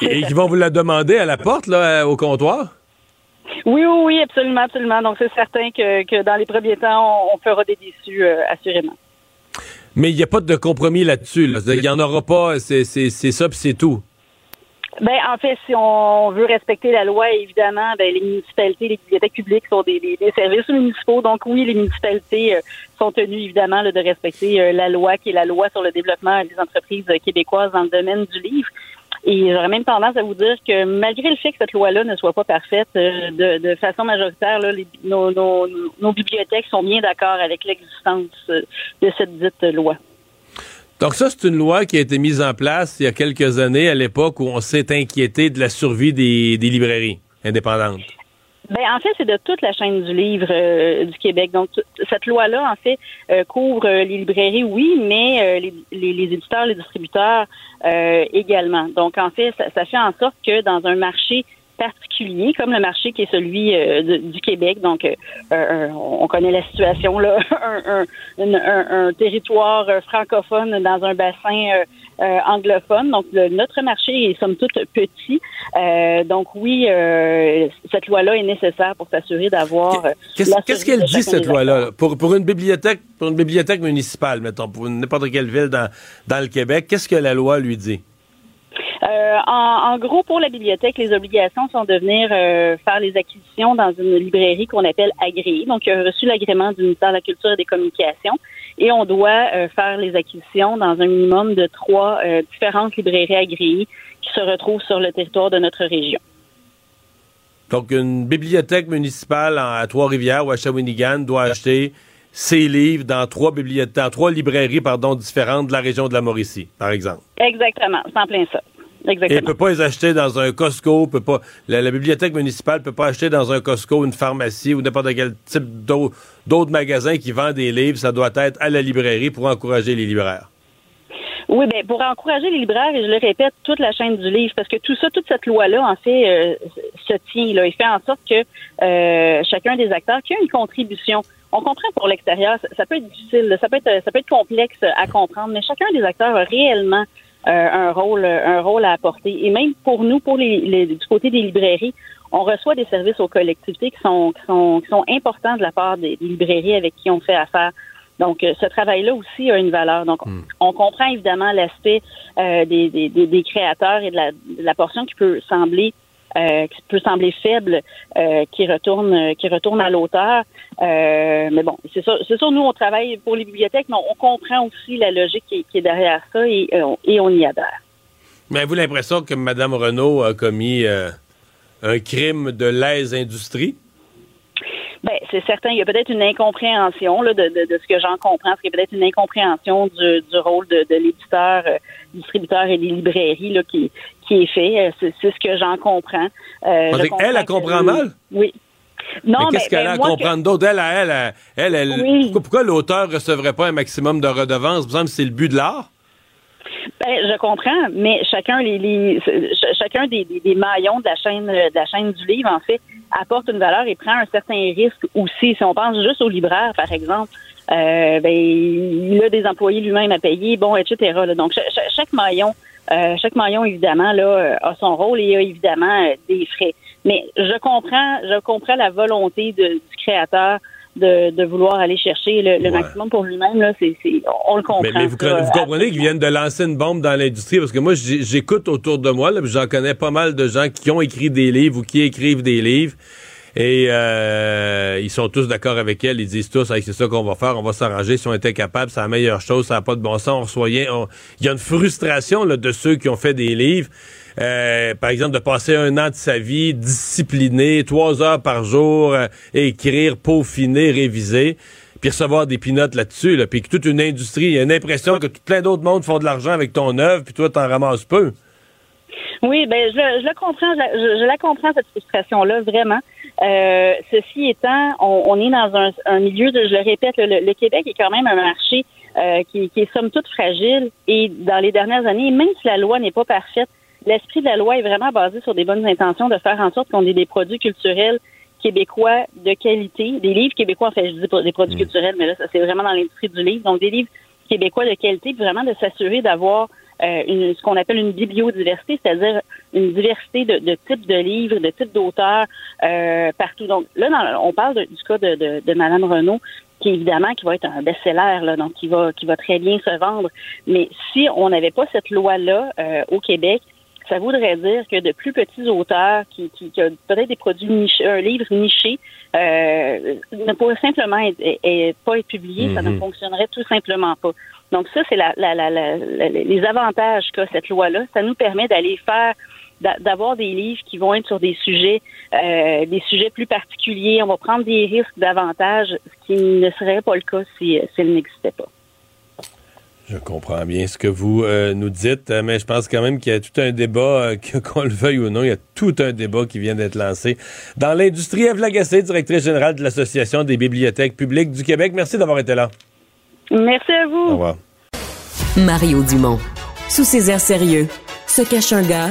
Et qui vont vous la demander à la porte, là, au comptoir? Oui, oui, oui, absolument, absolument. Donc, c'est certain que, dans les premiers temps, on, fera des déçus, assurément. Mais il n'y a pas de compromis là-dessus. Il n'y en aura pas. C'est ça, puis c'est tout. Ben, en fait, si on veut respecter la loi, évidemment, ben, les municipalités, les bibliothèques publiques sont des, services municipaux. Donc, oui, les municipalités euh, sont tenues, évidemment, de respecter euh, la loi, qui est la loi sur le développement des entreprises québécoises dans le domaine du livre. Et j'aurais même tendance à vous dire que malgré le fait que cette loi-là ne soit pas parfaite, euh, de, façon majoritaire, les, nos bibliothèques sont bien d'accord avec l'existence de cette dite loi. Donc ça, c'est une loi qui a été mise en place il y a quelques années, à l'époque où on s'est inquiété de la survie des, librairies indépendantes. Ben, en fait, c'est de toute la chaîne du livre euh, du Québec. Donc, cette loi-là, en fait, euh, couvre euh, les librairies, oui, mais les, les, éditeurs, les distributeurs également. Donc, en fait, ça, fait en sorte que dans un marché particulier, comme le marché qui est celui euh, du Québec. Donc, euh, euh, on connaît la situation là, (laughs) un, territoire francophone dans un bassin anglophone. Donc, notre marché est somme toute petit. donc, oui, cette loi-là est nécessaire pour s'assurer d'avoir. Qu'est-ce qu'elle dit cette loi-là? pour pour une bibliothèque pour une bibliothèque municipale, mettons, pour n'importe quelle ville dans dans le Québec, qu'est-ce que la loi lui dit? Euh, en, gros, pour la bibliothèque, les obligations sont de venir euh, faire les acquisitions dans une librairie qu'on appelle agréée. Donc, il a reçu l'agrément du ministère de la Culture et des Communications et on doit euh, faire les acquisitions dans un minimum de trois différentes librairies agréées qui se retrouvent sur le territoire de notre région. Donc, une bibliothèque municipale à Trois-Rivières ou à Shawinigan doit acheter ses livres dans trois bibliothèques, dans trois librairies, pardon, différentes de la région de la Mauricie, par exemple. Exactement, c'est en plein ça. Exactement. Et ne peut pas les acheter dans un Costco, peut pas, la, bibliothèque municipale ne peut pas acheter dans un Costco, une pharmacie ou n'importe quel type d'autres magasins qui vendent des livres. Ça doit être à la librairie pour encourager les libraires. Oui, bien, pour encourager les libraires, et je le répète, toute la chaîne du livre, parce que tout ça, toute cette loi-là, en fait, euh, se tient. Là, il fait en sorte que euh, chacun des acteurs qui a une contribution. On comprend pour l'extérieur, ça, peut être difficile, ça peut être, ça peut être complexe à comprendre, mais chacun des acteurs a réellement euh, un rôle un rôle à apporter. Et même pour nous, pour les, les, du côté des librairies, on reçoit des services aux collectivités qui sont qui sont, qui sont importants de la part des, librairies avec qui on fait affaire. Donc, euh, ce travail-là aussi a une valeur. Donc, hmm. on comprend évidemment l'aspect euh, des, des, des, créateurs et de la, de la portion qui peut sembler euh, qui peut sembler faible, euh, qui retourne qui retourne à l'auteur. Euh, mais bon, c'est sûr, nous on travaille pour les bibliothèques, mais on, comprend aussi la logique qui, est derrière ça et, et, on y adhère. Mais avez-vous l'impression que Mme Renault a commis un crime de lèse-industrie? Ben, c'est certain. Il y a peut-être une incompréhension là, de, de, de, ce que j'en comprends. Il y a peut-être une incompréhension du, du rôle de, de l'éditeur, euh, distributeur et des librairies là, qui, qui est fait. Euh, c'est, ce que j'en comprends. Euh, elle, elle comprend mal? Oui. Non, mais qu'est-ce qu'elle a à comprendre d'autre? Elle, elle, elle, elle, pourquoi, l'auteur recevrait pas un maximum de redevances? Vous que c'est le but de l'art? Ben, je comprends, mais chacun les, les chacun des, des, maillons de la chaîne de la chaîne du livre en fait apporte une valeur et prend un certain risque aussi. Si on pense juste au libraire, par exemple, euh, ben il a des employés lui-même à payer, bon, etc. Donc chaque, maillon, euh, chaque maillon évidemment là a son rôle et a évidemment euh, des frais. Mais je comprends, je comprends la volonté de, du créateur de, de, vouloir aller chercher le, maximum pour lui-même. Là, c'est, on le comprend. Mais, vous, comprenez qu'ils viennent de lancer une bombe dans l'industrie? Parce que moi, j'écoute autour de moi, j'en connais pas mal de gens qui ont écrit des livres ou qui écrivent des livres. Et euh, ils sont tous d'accord avec elle. Ils disent tous, c'est ça qu'on va faire, on va s'arranger. Si on était capable, c'est la meilleure chose, ça n'a pas de bon sens. On Il y a une frustration là, de ceux qui ont fait des livres. Euh, par exemple, de passer un an de sa vie discipliné, trois heures par jour, euh, écrire, peaufiner, réviser, puis recevoir des pinottes là-dessus, là, puis toute une industrie, il y a une impression que plein d'autres mondes font de l'argent avec ton œuvre, puis toi, t'en ramasses peu. Oui, ben je, je la comprends, je, la comprends cette frustration-là vraiment. Euh, ceci étant, on, est dans un, un, milieu, de, je le répète, le, Québec est quand même un marché euh, qui, qui, est somme toute fragile. Et dans les dernières années, même si la loi n'est pas parfaite, l'esprit de la loi est vraiment basé sur des bonnes intentions de faire en sorte qu'on ait des produits culturels québécois de qualité, des livres québécois, en fait, je dis des produits mm. culturels, mais là, ça c'est vraiment dans l'industrie du livre, donc des livres québécois de qualité, vraiment de s'assurer d'avoir euh, une, ce qu'on appelle une bibliodiversité, c'est-à-dire une diversité de, de, types de livres, de types d'auteurs euh, partout. Donc là, on parle du cas de, de, de Madame Renault, qui évidemment qui va être un best-seller, là, donc qui va qui va très bien se vendre. Mais si on n'avait pas cette loi-là euh, au Québec, ça voudrait dire que de plus petits auteurs qui, qui, qui ont peut-être des produits nichés, un livre niché, euh, ne pourrait simplement être, pas être publié, ça ne mhm. fonctionnerait tout simplement pas. Donc ça, c'est la, la, la, les avantages qu'a cette loi-là. Ça nous permet d'aller faire d'avoir des livres qui vont être sur des sujets, euh, des sujets plus particuliers. On va prendre des risques davantage, ce qui ne serait pas le cas si, si elle n'existait pas. Je comprends bien ce que vous euh, nous dites, euh, mais je pense quand même qu'il y a tout un débat, euh, (laughs) qu'on le veuille ou non, il y a tout un débat qui vient d'être lancé. Dans l'industrie, Eve Lagacé, directrice générale de l'Association des bibliothèques publiques du Québec, merci d'avoir été là. Merci à vous. Au revoir. Mario Dumont. Sous ses airs sérieux, se cache un gars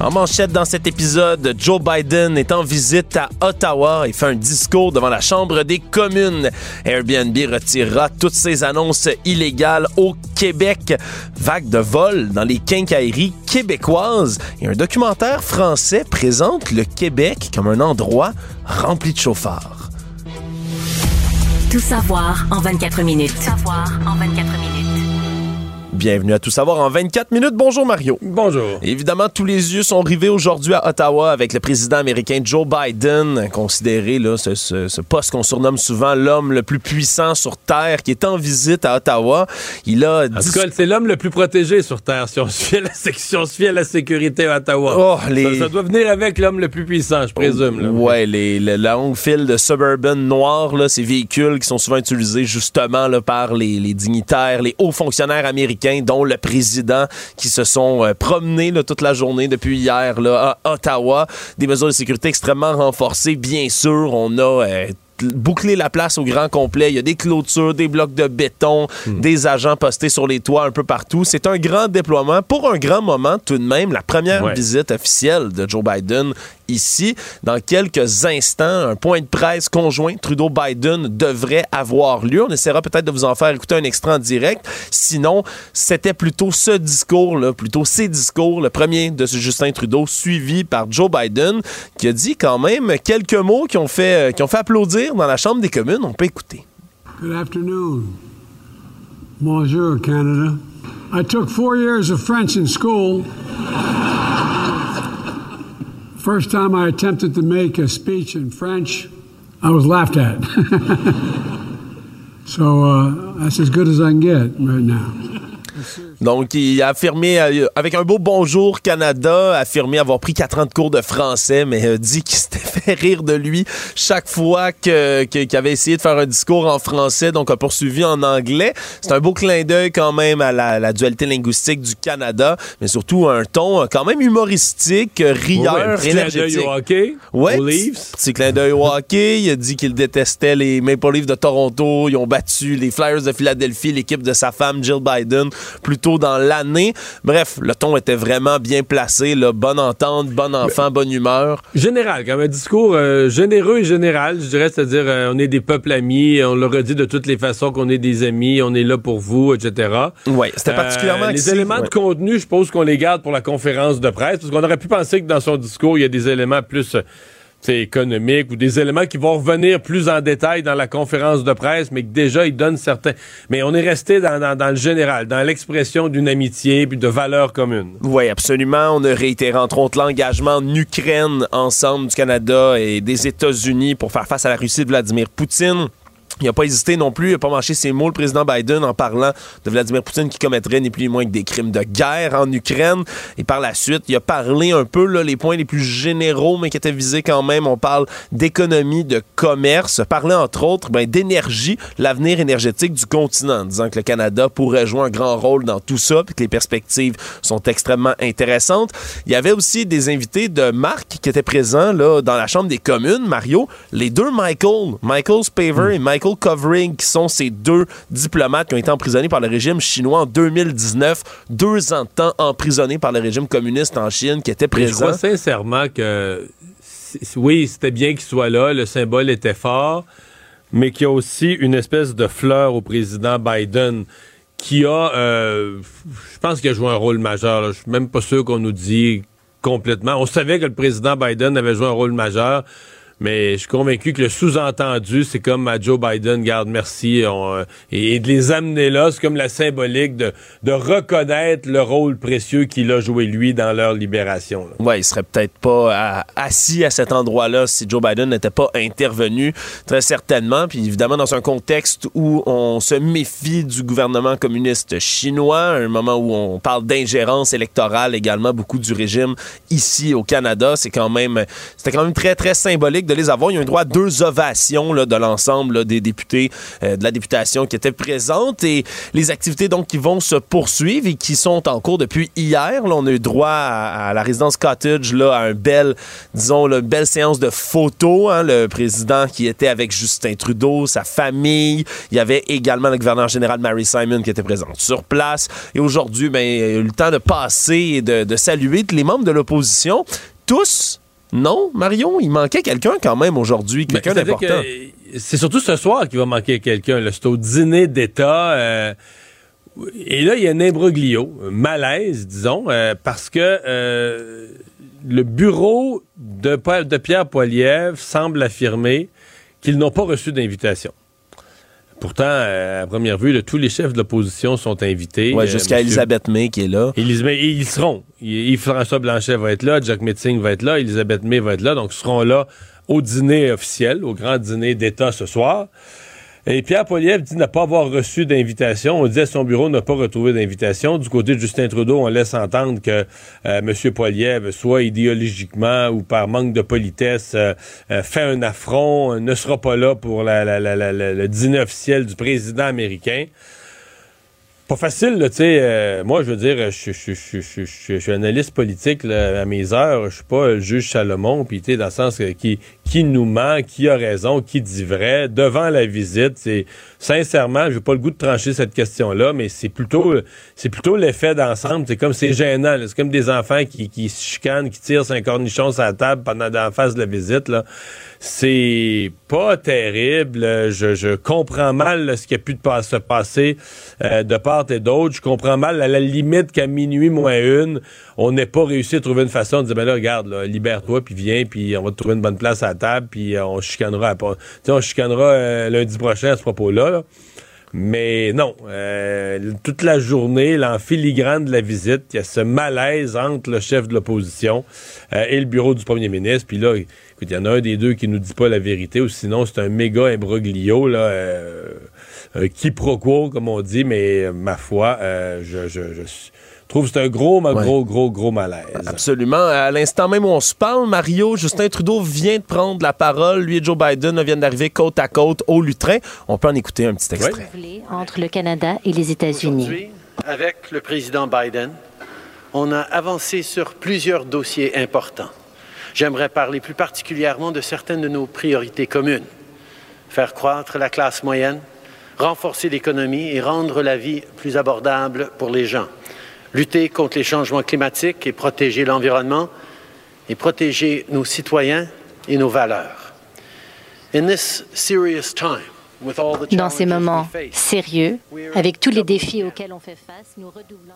En manchette dans cet épisode, Joe Biden est en visite à Ottawa et fait un discours devant la Chambre des communes. Airbnb retirera toutes ses annonces illégales au Québec. Vague de vol dans les quincailleries québécoises et un documentaire français présente le Québec comme un endroit rempli de chauffards. Tout savoir en 24 minutes. Tout savoir en 24 minutes. Bienvenue à Tout savoir en 24 minutes. Bonjour Mario. Bonjour. Évidemment, tous les yeux sont rivés aujourd'hui à Ottawa avec le président américain Joe Biden, considéré là, ce, poste qu'on surnomme souvent l'homme le plus puissant sur Terre, qui est en visite à Ottawa. Il a... En c'est l'homme le plus protégé sur Terre, si on se fie à la, si à la sécurité à Ottawa. Oh, les... ça, doit venir avec l'homme le plus puissant, je présume. Là. Ouais, les, la longue file de Suburban noirs, là, ces véhicules qui sont souvent utilisés justement là, par les, les dignitaires, les hauts fonctionnaires américains dont le président, qui se sont euh, promenés toute la journée depuis hier là, à Ottawa. Des mesures de sécurité extrêmement renforcées, bien sûr. On a euh, boucler la place au grand complet. Il y a des clôtures, des blocs de béton, hmm. des agents postés sur les toits un peu partout. C'est un grand déploiement. Pour un grand moment, tout de même, la première visite officielle de Joe Biden ici. Dans quelques instants, un point de presse conjoint Trudeau-Biden devrait avoir lieu. On essaiera peut-être de vous en faire écouter un extrait en direct. Sinon, c'était plutôt ce discours-là, plutôt ces discours, le premier de Justin Trudeau, suivi par Joe Biden, qui a dit quand même quelques mots qui ont fait, qui ont fait applaudir dans la Chambre des communes. On peut écouter. Good. Bonjour, Canada. I took four years of French in school. First time I attempted to make a speech in French, I was laughed at. (laughs) so uh, that's as good as I can get right now. Donc, il a affirmé, euh, avec un beau bonjour Canada, affirmé avoir pris quatre ans de cours de français, mais euh, dit qu'il (laughs) s'était fait rire de lui chaque fois que- que- qu'il avait essayé de faire un discours en français, donc a poursuivi en anglais. C'est un beau clin d'œil quand même à la, la dualité linguistique du Canada, mais surtout un ton euh, quand même humoristique, rieur, un petit clin d'œil énergétique. au hockey, Ouais, aux petit- Leafs. Petit clin d'œil au hockey. Il a dit qu'il détestait les Maple Leafs de Toronto. Ils ont battu les Flyers de Philadelphie, l'équipe de sa femme Jill Biden, plus tôt dans l'année. Bref, le ton était vraiment bien placé. Là. Bonne entente, bon enfant, bonne humeur. Général, comme un discours euh, généreux et général, je dirais, c'est-à-dire euh, on est des peuples amis, on leur a dit de toutes les façons qu'on est des amis, on est là pour vous, etc. Oui, c'était particulièrement Euh, Les éléments ouais. de contenu, je suppose qu'on les garde pour la conférence de presse, parce qu'on aurait pu penser que dans son discours, il y a des éléments plus euh, économiques ou des éléments qui vont revenir plus en détail dans la conférence de presse, mais que déjà, il donne certains... Mais on est resté dans, dans- dans le général, dans l'expression d'une amitié puis de valeurs communes. Oui, absolument. On a réitéré entre autres l'engagement en Ukraine ensemble du Canada et des États-Unis pour faire face à la Russie de Vladimir Poutine. Il n'a pas hésité non plus, il n'a pas mâché ses mots, le président Biden, en parlant de Vladimir Poutine qui commettrait ni plus ni moins que des crimes de guerre en Ukraine. Et par la suite, il a parlé un peu là, les points les plus généraux, mais qui étaient visés quand même. On parle d'économie, de commerce, parler entre autres ben, d'énergie, l'avenir énergétique du continent, en disant que le Canada pourrait jouer un grand rôle dans tout ça, puis que les perspectives sont extrêmement intéressantes. Il y avait aussi des invités de marque qui étaient présents là, dans la Chambre des communes, Mario, les deux Michael, Michael Spaver et Michael Covering, qui sont ces deux diplomates qui ont été emprisonnés par le régime chinois en 2019, deux ans de temps emprisonnés par le régime communiste en Chine, qui étaient Mais je présents. crois sincèrement que oui, c'était bien qu'il soit là, le symbole était fort, mais qu'il y a aussi une espèce de fleur au président Biden qui a, euh, je pense qu'il a joué un rôle majeur. là. Je suis même pas sûr qu'on nous dit complètement. On savait que le président Biden avait joué un rôle majeur. Mais je suis convaincu que le sous-entendu, c'est comme à Joe Biden, garde merci, on, euh, et, et de les amener là, c'est comme la symbolique de, de reconnaître le rôle précieux qu'il a joué lui dans leur libération. là. Ouais, il serait peut-être pas assis à cet endroit-là si Joe Biden n'était pas intervenu, très certainement. Puis évidemment, dans un contexte où on se méfie du gouvernement communiste chinois, un moment où on parle d'ingérence électorale également, beaucoup du régime ici au Canada, c'est quand même, c'était quand même très, très symbolique de les avoir. Il y a eu droit à deux ovations de l'ensemble des députés euh, de la députation qui étaient présentes et les activités donc qui vont se poursuivre et qui sont en cours depuis hier. On a eu droit à, la résidence cottage à un bel, disons, une belle séance de photos. hein. le président qui était avec Justin Trudeau, sa famille. Il y avait également le gouverneur général Mary Simon qui était présente sur place. Et aujourd'hui, ben, il a eu le temps de passer et de, de saluer les membres de l'opposition. Tous non, Marion, il manquait quelqu'un quand même aujourd'hui, quelqu'un Mais c'est-à-dire d'important. C'est surtout ce soir qu'il va manquer quelqu'un. C'est au dîner d'État. euh, et là, il y a un imbroglio, un malaise, disons, euh, parce que euh, le bureau de, de Pierre Poilievre semble affirmer qu'ils n'ont pas reçu d'invitation. Pourtant, euh, à première vue, là, tous les chefs de l'opposition sont invités. Ouais, Euh, jusqu'à Elisabeth May qui est là. Elisabeth- et ils seront. Yves-François Blanchet va être là, Jack Metzing va être là, Elisabeth May va être là, donc ils seront là au dîner officiel, au grand dîner d'État ce soir. Et Pierre Poilievre dit ne pas avoir reçu d'invitation. On dit à son bureau n'a pas retrouvé d'invitation. Du côté de Justin Trudeau, on laisse entendre que euh, M. Poilievre, soit idéologiquement ou par manque de politesse, euh, euh, fait un affront, euh, ne sera pas là pour la- la- la- le dîner officiel du président américain. Pas facile, tu sais. euh, moi, je veux dire, je, suis analyste politique à mes heures. Je suis pas le juge Salomon, puis tu dans le sens que qui, qui nous ment, qui a raison, qui dit vrai. Devant la visite, c'est sincèrement, j'ai pas le goût de trancher cette question-là, mais c'est plutôt, c'est plutôt l'effet d'ensemble. C'est comme c'est gênant. C'est comme des enfants qui, qui se chicanent, qui tirent un cornichon sur la table pendant la phase de la visite. C'est pas terrible. Je, je comprends mal là, ce qui a pu se passer euh, de part et d'autre. Je comprends mal à la limite qu'à minuit moins une, on n'ait pas réussi à trouver une façon de dire ben là, regarde, là, libère-toi, puis viens, puis on va te trouver une bonne place à la table, puis euh, on chicanera. on chicanera euh, lundi prochain à ce propos-là. Mais non, euh, toute la journée, là, de la visite, il y a ce malaise entre le chef de l'opposition euh, et le bureau du premier ministre. Puis là, écoute, il y en a un des deux qui nous dit pas la vérité, ou sinon c'est un méga imbroglio, là, euh, un quiproquo, comme on dit, mais euh, ma foi, je, je, je suis- trouve que c'est un gros, Ouais. gros, gros, gros malaise. Absolument. À l'instant même où on se parle, Mario, Justin Trudeau vient de prendre la parole. Lui et Joe Biden viennent d'arriver côte à côte au lutrin. On peut en écouter un petit extrait. entre le Canada et les États-Unis. Aujourd'hui, avec le président Biden, on a avancé sur plusieurs dossiers importants. J'aimerais parler plus particulièrement de certaines de nos priorités communes. Faire croître la classe moyenne, renforcer l'économie et rendre la vie plus abordable pour les gens. Lutter contre les changements climatiques et protéger l'environnement et protéger nos citoyens et nos valeurs. Dans ces moments sérieux, avec tous les défis auxquels on fait face, nous redoublons.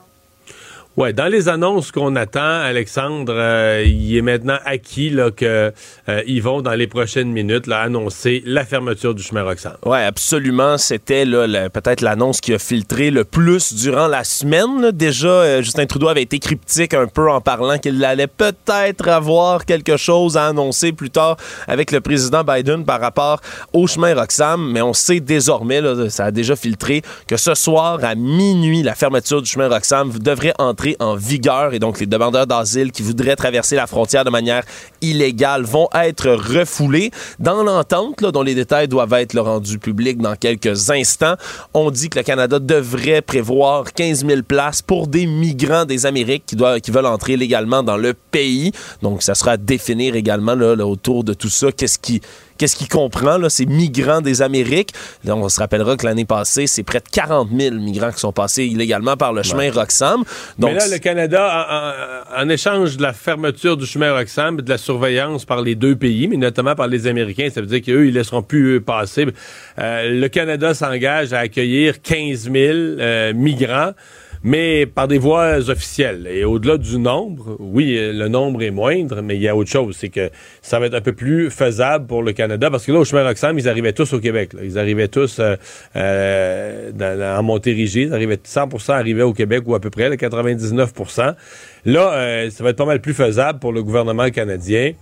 Ouais, dans les annonces qu'on attend, Alexandre, euh, il est maintenant acquis là, que euh, ils vont dans les prochaines minutes annoncer la fermeture du chemin Roxham. Oui, absolument. C'était peut-être l'annonce qui a filtré le plus durant la semaine. Déjà, euh, Justin Trudeau avait été cryptique un peu en parlant qu'il allait peut-être avoir quelque chose à annoncer plus tard avec le président Biden par rapport au chemin Roxham. Mais on sait désormais, ça a déjà filtré, que ce soir à minuit, la fermeture du chemin Roxham devrait entrer en vigueur et donc les demandeurs d'asile qui voudraient traverser la frontière de manière illégale vont être refoulés. Dans l'entente, dont les détails doivent être rendus publics dans quelques instants, on dit que le Canada devrait prévoir 15 000 places pour des migrants des Amériques qui, doivent, veulent entrer légalement dans le pays. Donc, ça sera à définir également autour de tout ça. Qu'est-ce qui Qu'est-ce qu'il comprend, là, ces migrants des Amériques? Là, on se rappellera que l'année passée, c'est près de 40 000 migrants qui sont passés illégalement par le chemin Roxham. Donc, Mais là, le Canada, en, en- en échange de la fermeture du chemin Roxham et de la surveillance par les deux pays, mais notamment par les Américains, ça veut dire qu'eux, ils laisseront plus eux, passer. Euh, le Canada s'engage à accueillir 15 000 euh, migrants mais par des voies officielles. Et au-delà du nombre, oui, le nombre est moindre, mais il y a autre chose, c'est que ça va être un peu plus faisable pour le Canada, parce que là, au chemin Roxham, ils arrivaient tous au Québec. là. Ils arrivaient tous euh, euh, en Montérégie, ils arrivaient 100% arrivaient au Québec, ou à peu près, là, 99%. Là, euh, ça va être pas mal plus faisable pour le gouvernement canadien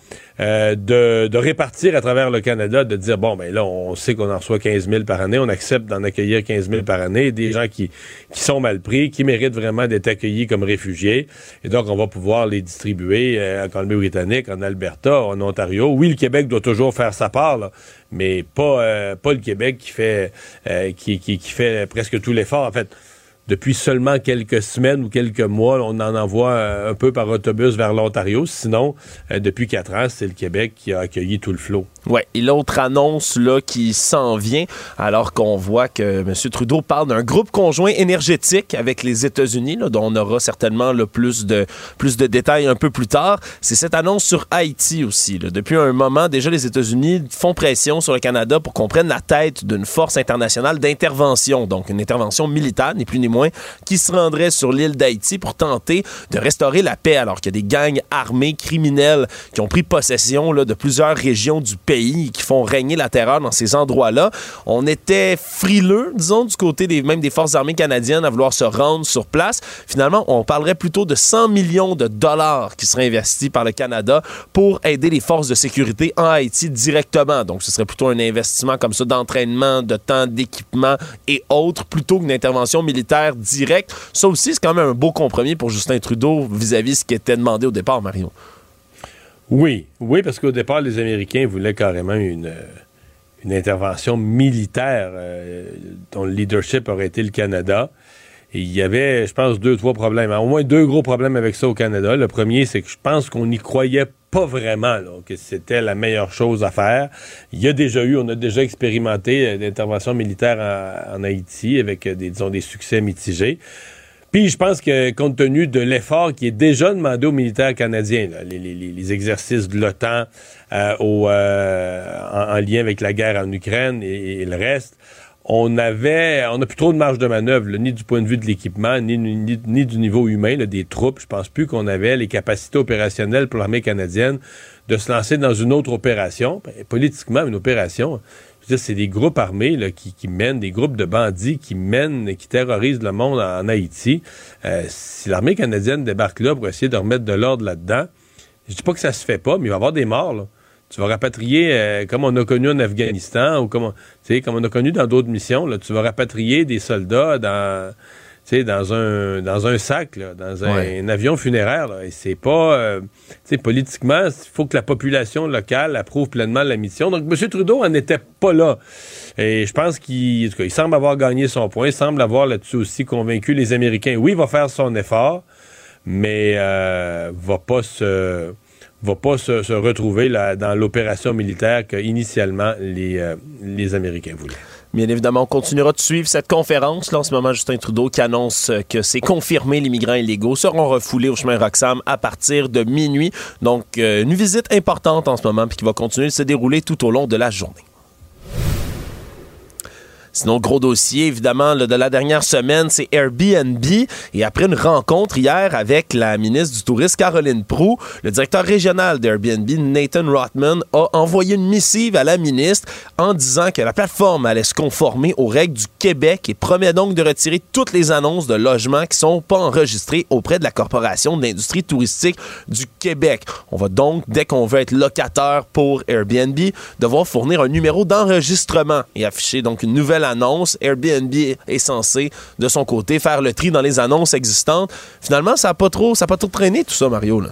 euh, de, de répartir à travers le Canada, de dire, bon, ben là, on sait qu'on en reçoit 15 000 par année, on accepte d'en accueillir 15 000 par année, des gens qui, qui sont mal pris, qui méritent vraiment d'être accueillis comme réfugiés. Et donc, on va pouvoir les distribuer euh, en Colombie-Britannique, en Alberta, en Ontario. Oui, le Québec doit toujours faire sa part, là, mais pas, euh, pas le Québec qui fait, euh, qui, qui, qui fait presque tout l'effort. En fait, depuis seulement quelques semaines ou quelques mois, on en envoie euh, un peu par autobus vers l'Ontario. Sinon, euh, depuis quatre ans, c'est le Québec qui a accueilli tout le flot. Ouais, et l'autre annonce là qui s'en vient, alors qu'on voit que M. Trudeau parle d'un groupe conjoint énergétique avec les États-Unis, dont on aura certainement plus de plus de détails un peu plus tard. C'est cette annonce sur Haïti aussi. Depuis un moment, déjà les États-Unis font pression sur le Canada pour qu'on prenne la tête d'une force internationale d'intervention, donc une intervention militaire, ni plus ni qui se rendrait sur l'île d'Haïti pour tenter de restaurer la paix, alors qu'il y a des gangs armés criminels qui ont pris possession là, de plusieurs régions du pays et qui font régner la terreur dans ces endroits-là. On était frileux, disons, du côté des, même des forces armées canadiennes à vouloir se rendre sur place. Finalement, on parlerait plutôt de 100 millions de dollars qui seraient investis par le Canada pour aider les forces de sécurité en Haïti directement. Donc, ce serait plutôt un investissement comme ça d'entraînement, de temps, d'équipement et autres, plutôt qu'une intervention militaire directe. Ça aussi, c'est quand même un beau compromis pour Justin Trudeau vis-à-vis ce qui était demandé au départ, Marion. Oui, oui, parce qu'au départ, les Américains voulaient carrément une, euh, intervention militaire euh, dont le leadership aurait été le Canada. Il y avait, je pense, deux, trois problèmes. Au moins deux gros problèmes avec ça au Canada. Le premier, c'est que je pense qu'on n'y croyait pas vraiment là, que c'était la meilleure chose à faire. Il y a déjà eu, on a déjà expérimenté euh, d'intervention militaire en, Haïti avec euh, des, disons, des succès mitigés. Puis je pense que compte tenu de l'effort qui est déjà demandé aux militaires canadiens, là, les, exercices de l'OTAN euh, euh, en, en lien avec la guerre en Ukraine et le reste, on avait, on n'a plus trop de marge de manœuvre, ni du point de vue de l'équipement, ni, du niveau humain des troupes. Je pense plus qu'on avait les capacités opérationnelles pour l'armée canadienne de se lancer dans une autre opération. Ben, politiquement, une opération, c'est des groupes armés qui, mènent, des groupes de bandits qui mènent et qui terrorisent le monde en, Haïti. Euh, si l'armée canadienne débarque là pour essayer de remettre de l'ordre là-dedans, je dis pas que ça se fait pas, mais il va y avoir des morts. Là. Tu vas rapatrier, euh, comme on a connu en Afghanistan ou comme, comme on a connu dans d'autres missions, là, tu vas rapatrier des soldats dans sais, dans un dans un sac, là, dans un, avion funéraire. Là, et c'est pas, euh, sais, politiquement, il faut que la population locale approuve pleinement la mission. Donc, M. Trudeau en était pas là. Et je pense qu'il il semble avoir gagné son point, il semble avoir là-dessus aussi convaincu les Américains. Oui, il va faire son effort, mais euh, va pas se va pas se, retrouver là, dans l'opération militaire qu'initialement les, euh, les Américains voulaient. Bien évidemment, on continuera de suivre cette conférence. Là, en ce moment, Justin Trudeau qui annonce que c'est confirmé, les migrants illégaux seront refoulés au chemin Roxham à partir de minuit. Donc, euh, une visite importante en ce moment, puis qui va continuer de se dérouler tout au long de la journée. Sinon, gros dossier, évidemment, de la dernière semaine, c'est Airbnb. Et après une rencontre hier avec la ministre du Tourisme, Caroline Prou, le directeur régional d'Airbnb, Nathan Rothman, a envoyé une missive à la ministre en disant que la plateforme allait se conformer aux règles du Québec et promet donc de retirer toutes les annonces de logements qui sont pas enregistrées auprès de la Corporation de l'industrie touristique du Québec. On va donc, dès qu'on veut être locataire pour Airbnb, devoir fournir un numéro d'enregistrement et afficher donc une nouvelle annonce. Airbnb est censé, de son côté, faire le tri dans les annonces existantes. Finalement, ça n'a pas trop, pas trop traîné tout ça, Mario.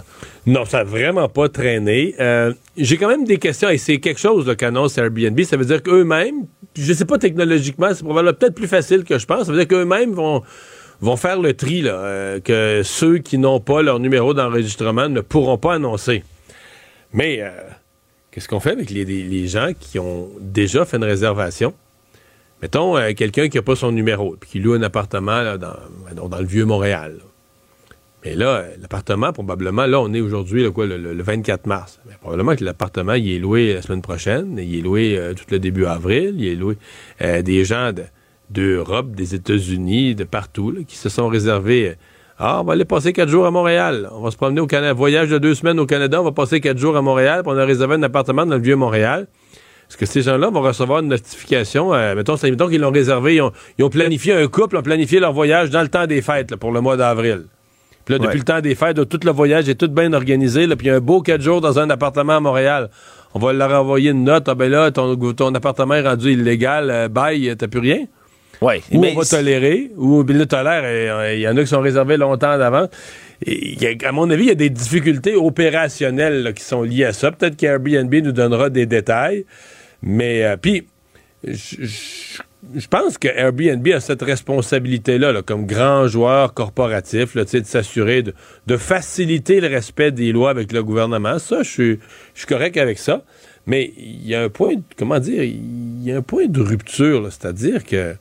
Non, ça n'a vraiment pas traîné. Euh, j'ai quand même des questions, et c'est quelque chose qu'annonce Airbnb. Ça veut dire qu'eux-mêmes, je sais pas technologiquement, c'est probablement peut-être plus facile que je pense. Ça veut dire qu'eux-mêmes vont faire le tri, euh, que ceux qui n'ont pas leur numéro d'enregistrement ne pourront pas annoncer. Mais euh, qu'est-ce qu'on fait avec les, gens qui ont déjà fait une réservation? Mettons euh, quelqu'un qui n'a pas son numéro, puis qui loue un appartement dans, le vieux Montréal. Mais là, euh, l'appartement, probablement, là, on est aujourd'hui le, le, 24 mars. Probablement que l'appartement, il est loué la semaine prochaine, il est loué euh, tout le début avril, il est loué des gens d'Europe, des États-Unis, de partout, qui se sont réservés. Ah, on va aller passer quatre jours à Montréal. On va se promener au Canada. Voyage de deux semaines au Canada, on va passer quatre jours à Montréal, puis on a réservé un appartement dans le vieux Montréal. Est-ce que ces gens-là vont recevoir une notification? Euh, mettons, mettons qu'ils l'ont réservé, ils ont, planifié un couple, ont planifié leur voyage dans le temps des fêtes, pour le mois d'avril. Puis là, depuis le temps des fêtes, tout le voyage est tout bien organisé, puis il y a un beau quatre jours dans un appartement à Montréal. On va leur envoyer une note, ah ben là, ton, appartement est rendu illégal, euh, bye, t'as plus rien. Oui. Ou on va tolérer, ou bien le tolère, euh, il y en a qui sont réservés longtemps d'avant. à mon avis, il y a des difficultés opérationnelles qui sont liées à ça. Peut-être qu'Airbnb nous donnera des détails. Mais euh, puis, je pense que Airbnb a cette responsabilité-là, comme grand joueur corporatif, là, de s'assurer de, faciliter le respect des lois avec le gouvernement. Ça, je suis, correct avec ça. Mais il y a un point, comment dire, il y a un point de rupture, c'est-à-dire que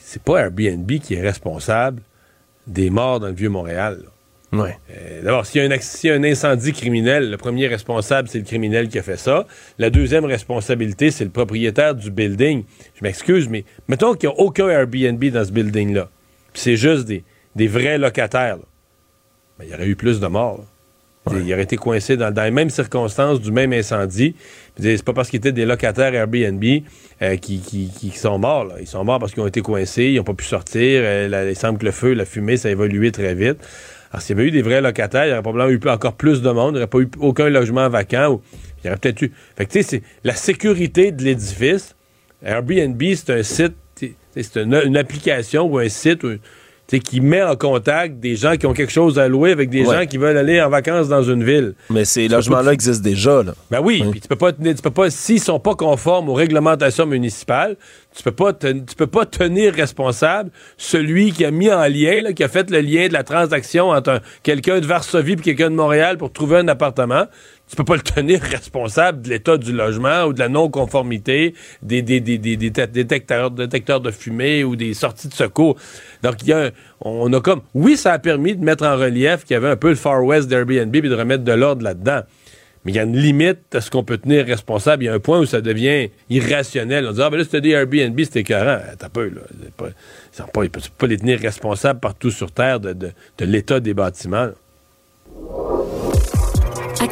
c'est pas Airbnb qui est responsable des morts dans le Vieux-Montréal. Ouais. Euh, d'abord, s'il y, a un incendie criminel, le premier responsable, c'est le criminel qui a fait ça. La deuxième responsabilité, c'est le propriétaire du building. Je m'excuse, mais mettons qu'il n'y a aucun Airbnb dans ce building-là. c'est juste des, vrais locataires. Ben, il y aurait eu plus de morts. Il aurait été coincé dans, les mêmes circonstances du même incendie. C'est pas parce qu'ils étaient des locataires Airbnb euh, qui, sont morts. Ils sont morts parce qu'ils ont été coincés, ils n'ont pas pu sortir. Euh, il semble que le feu, la fumée, ça a évolué très vite. Alors, s'il y avait eu des vrais locataires, il y aurait probablement eu encore plus de monde, il n'y aurait pas eu aucun logement vacant. Il y aurait peut-être eu. Fait que, tu sais, c'est la sécurité de l'édifice. Airbnb, c'est un site, c'est une, application ou un site qui met en contact des gens qui ont quelque chose à louer avec des gens qui veulent aller en vacances dans une ville. Mais ces logements-là existent déjà. Là. Ben oui, puis tu peux pas, tu peux pas, s'ils sont pas conformes aux réglementations municipales, tu peux pas, tu peux pas tenir responsable celui qui a mis en lien, qui a fait le lien de la transaction entre quelqu'un de Varsovie et quelqu'un de Montréal pour trouver un appartement tu peux pas le tenir responsable de l'état du logement ou de la non-conformité des, des, des, des, détecteurs, détecteurs de fumée ou des sorties de secours. Donc, il y a on a comme... Oui, ça a permis de mettre en relief qu'il y avait un peu le Far West d'Airbnb et de remettre de l'ordre là-dedans. Mais il y a une limite à ce qu'on peut tenir responsable. Il y a un point où ça devient irrationnel. On dit, ah, ben là, c'était des Airbnb, c'était écœurant. T'as peu, là. Pas, pas, peuvent pas les tenir responsables partout sur Terre de l'état des bâtiments.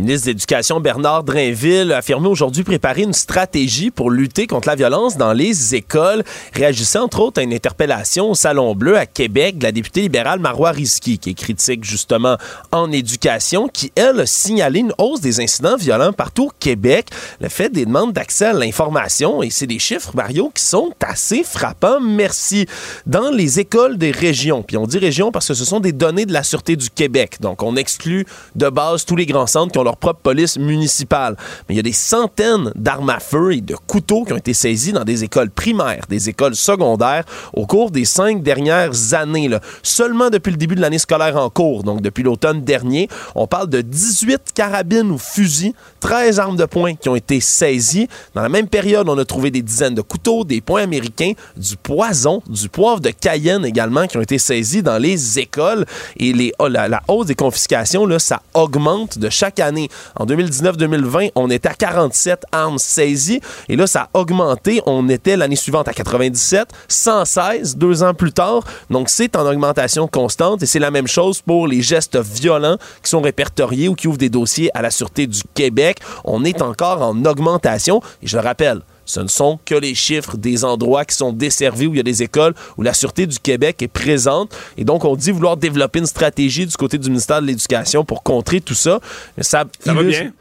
Ministre de l'Éducation, Bernard Drainville, a affirmé aujourd'hui préparer une stratégie pour lutter contre la violence dans les écoles, réagissant entre autres à une interpellation au Salon Bleu à Québec de la députée libérale Marois Risky, qui est critique justement en éducation, qui, elle, a signalé une hausse des incidents violents partout au Québec, le fait des demandes d'accès à l'information, et c'est des chiffres, Mario, qui sont assez frappants. Merci. Dans les écoles des régions, puis on dit région parce que ce sont des données de la Sûreté du Québec, donc on exclut de base tous les grands centres qui ont leur propre police municipale. Mais il y a des centaines d'armes à feu et de couteaux qui ont été saisis dans des écoles primaires, des écoles secondaires au cours des cinq dernières années. Là. Seulement depuis le début de l'année scolaire en cours, donc depuis l'automne dernier, on parle de 18 carabines ou fusils, 13 armes de poing qui ont été saisies. Dans la même période, on a trouvé des dizaines de couteaux, des poings américains, du poison, du poivre de Cayenne également qui ont été saisis dans les écoles. Et les, oh, la, la hausse des confiscations, là, ça augmente de chaque année. En 2019-2020, on était à 47 armes saisies. Et là, ça a augmenté. On était l'année suivante à 97, 116 deux ans plus tard. Donc, c'est en augmentation constante. Et c'est la même chose pour les gestes violents qui sont répertoriés ou qui ouvrent des dossiers à la Sûreté du Québec. On est encore en augmentation. Et je le rappelle, ce ne sont que les chiffres des endroits qui sont desservis où il y a des écoles où la Sûreté du Québec est présente. Et donc, on dit vouloir développer une stratégie du côté du ministère de l'Éducation pour contrer tout ça. Mais ça, Ça va bien?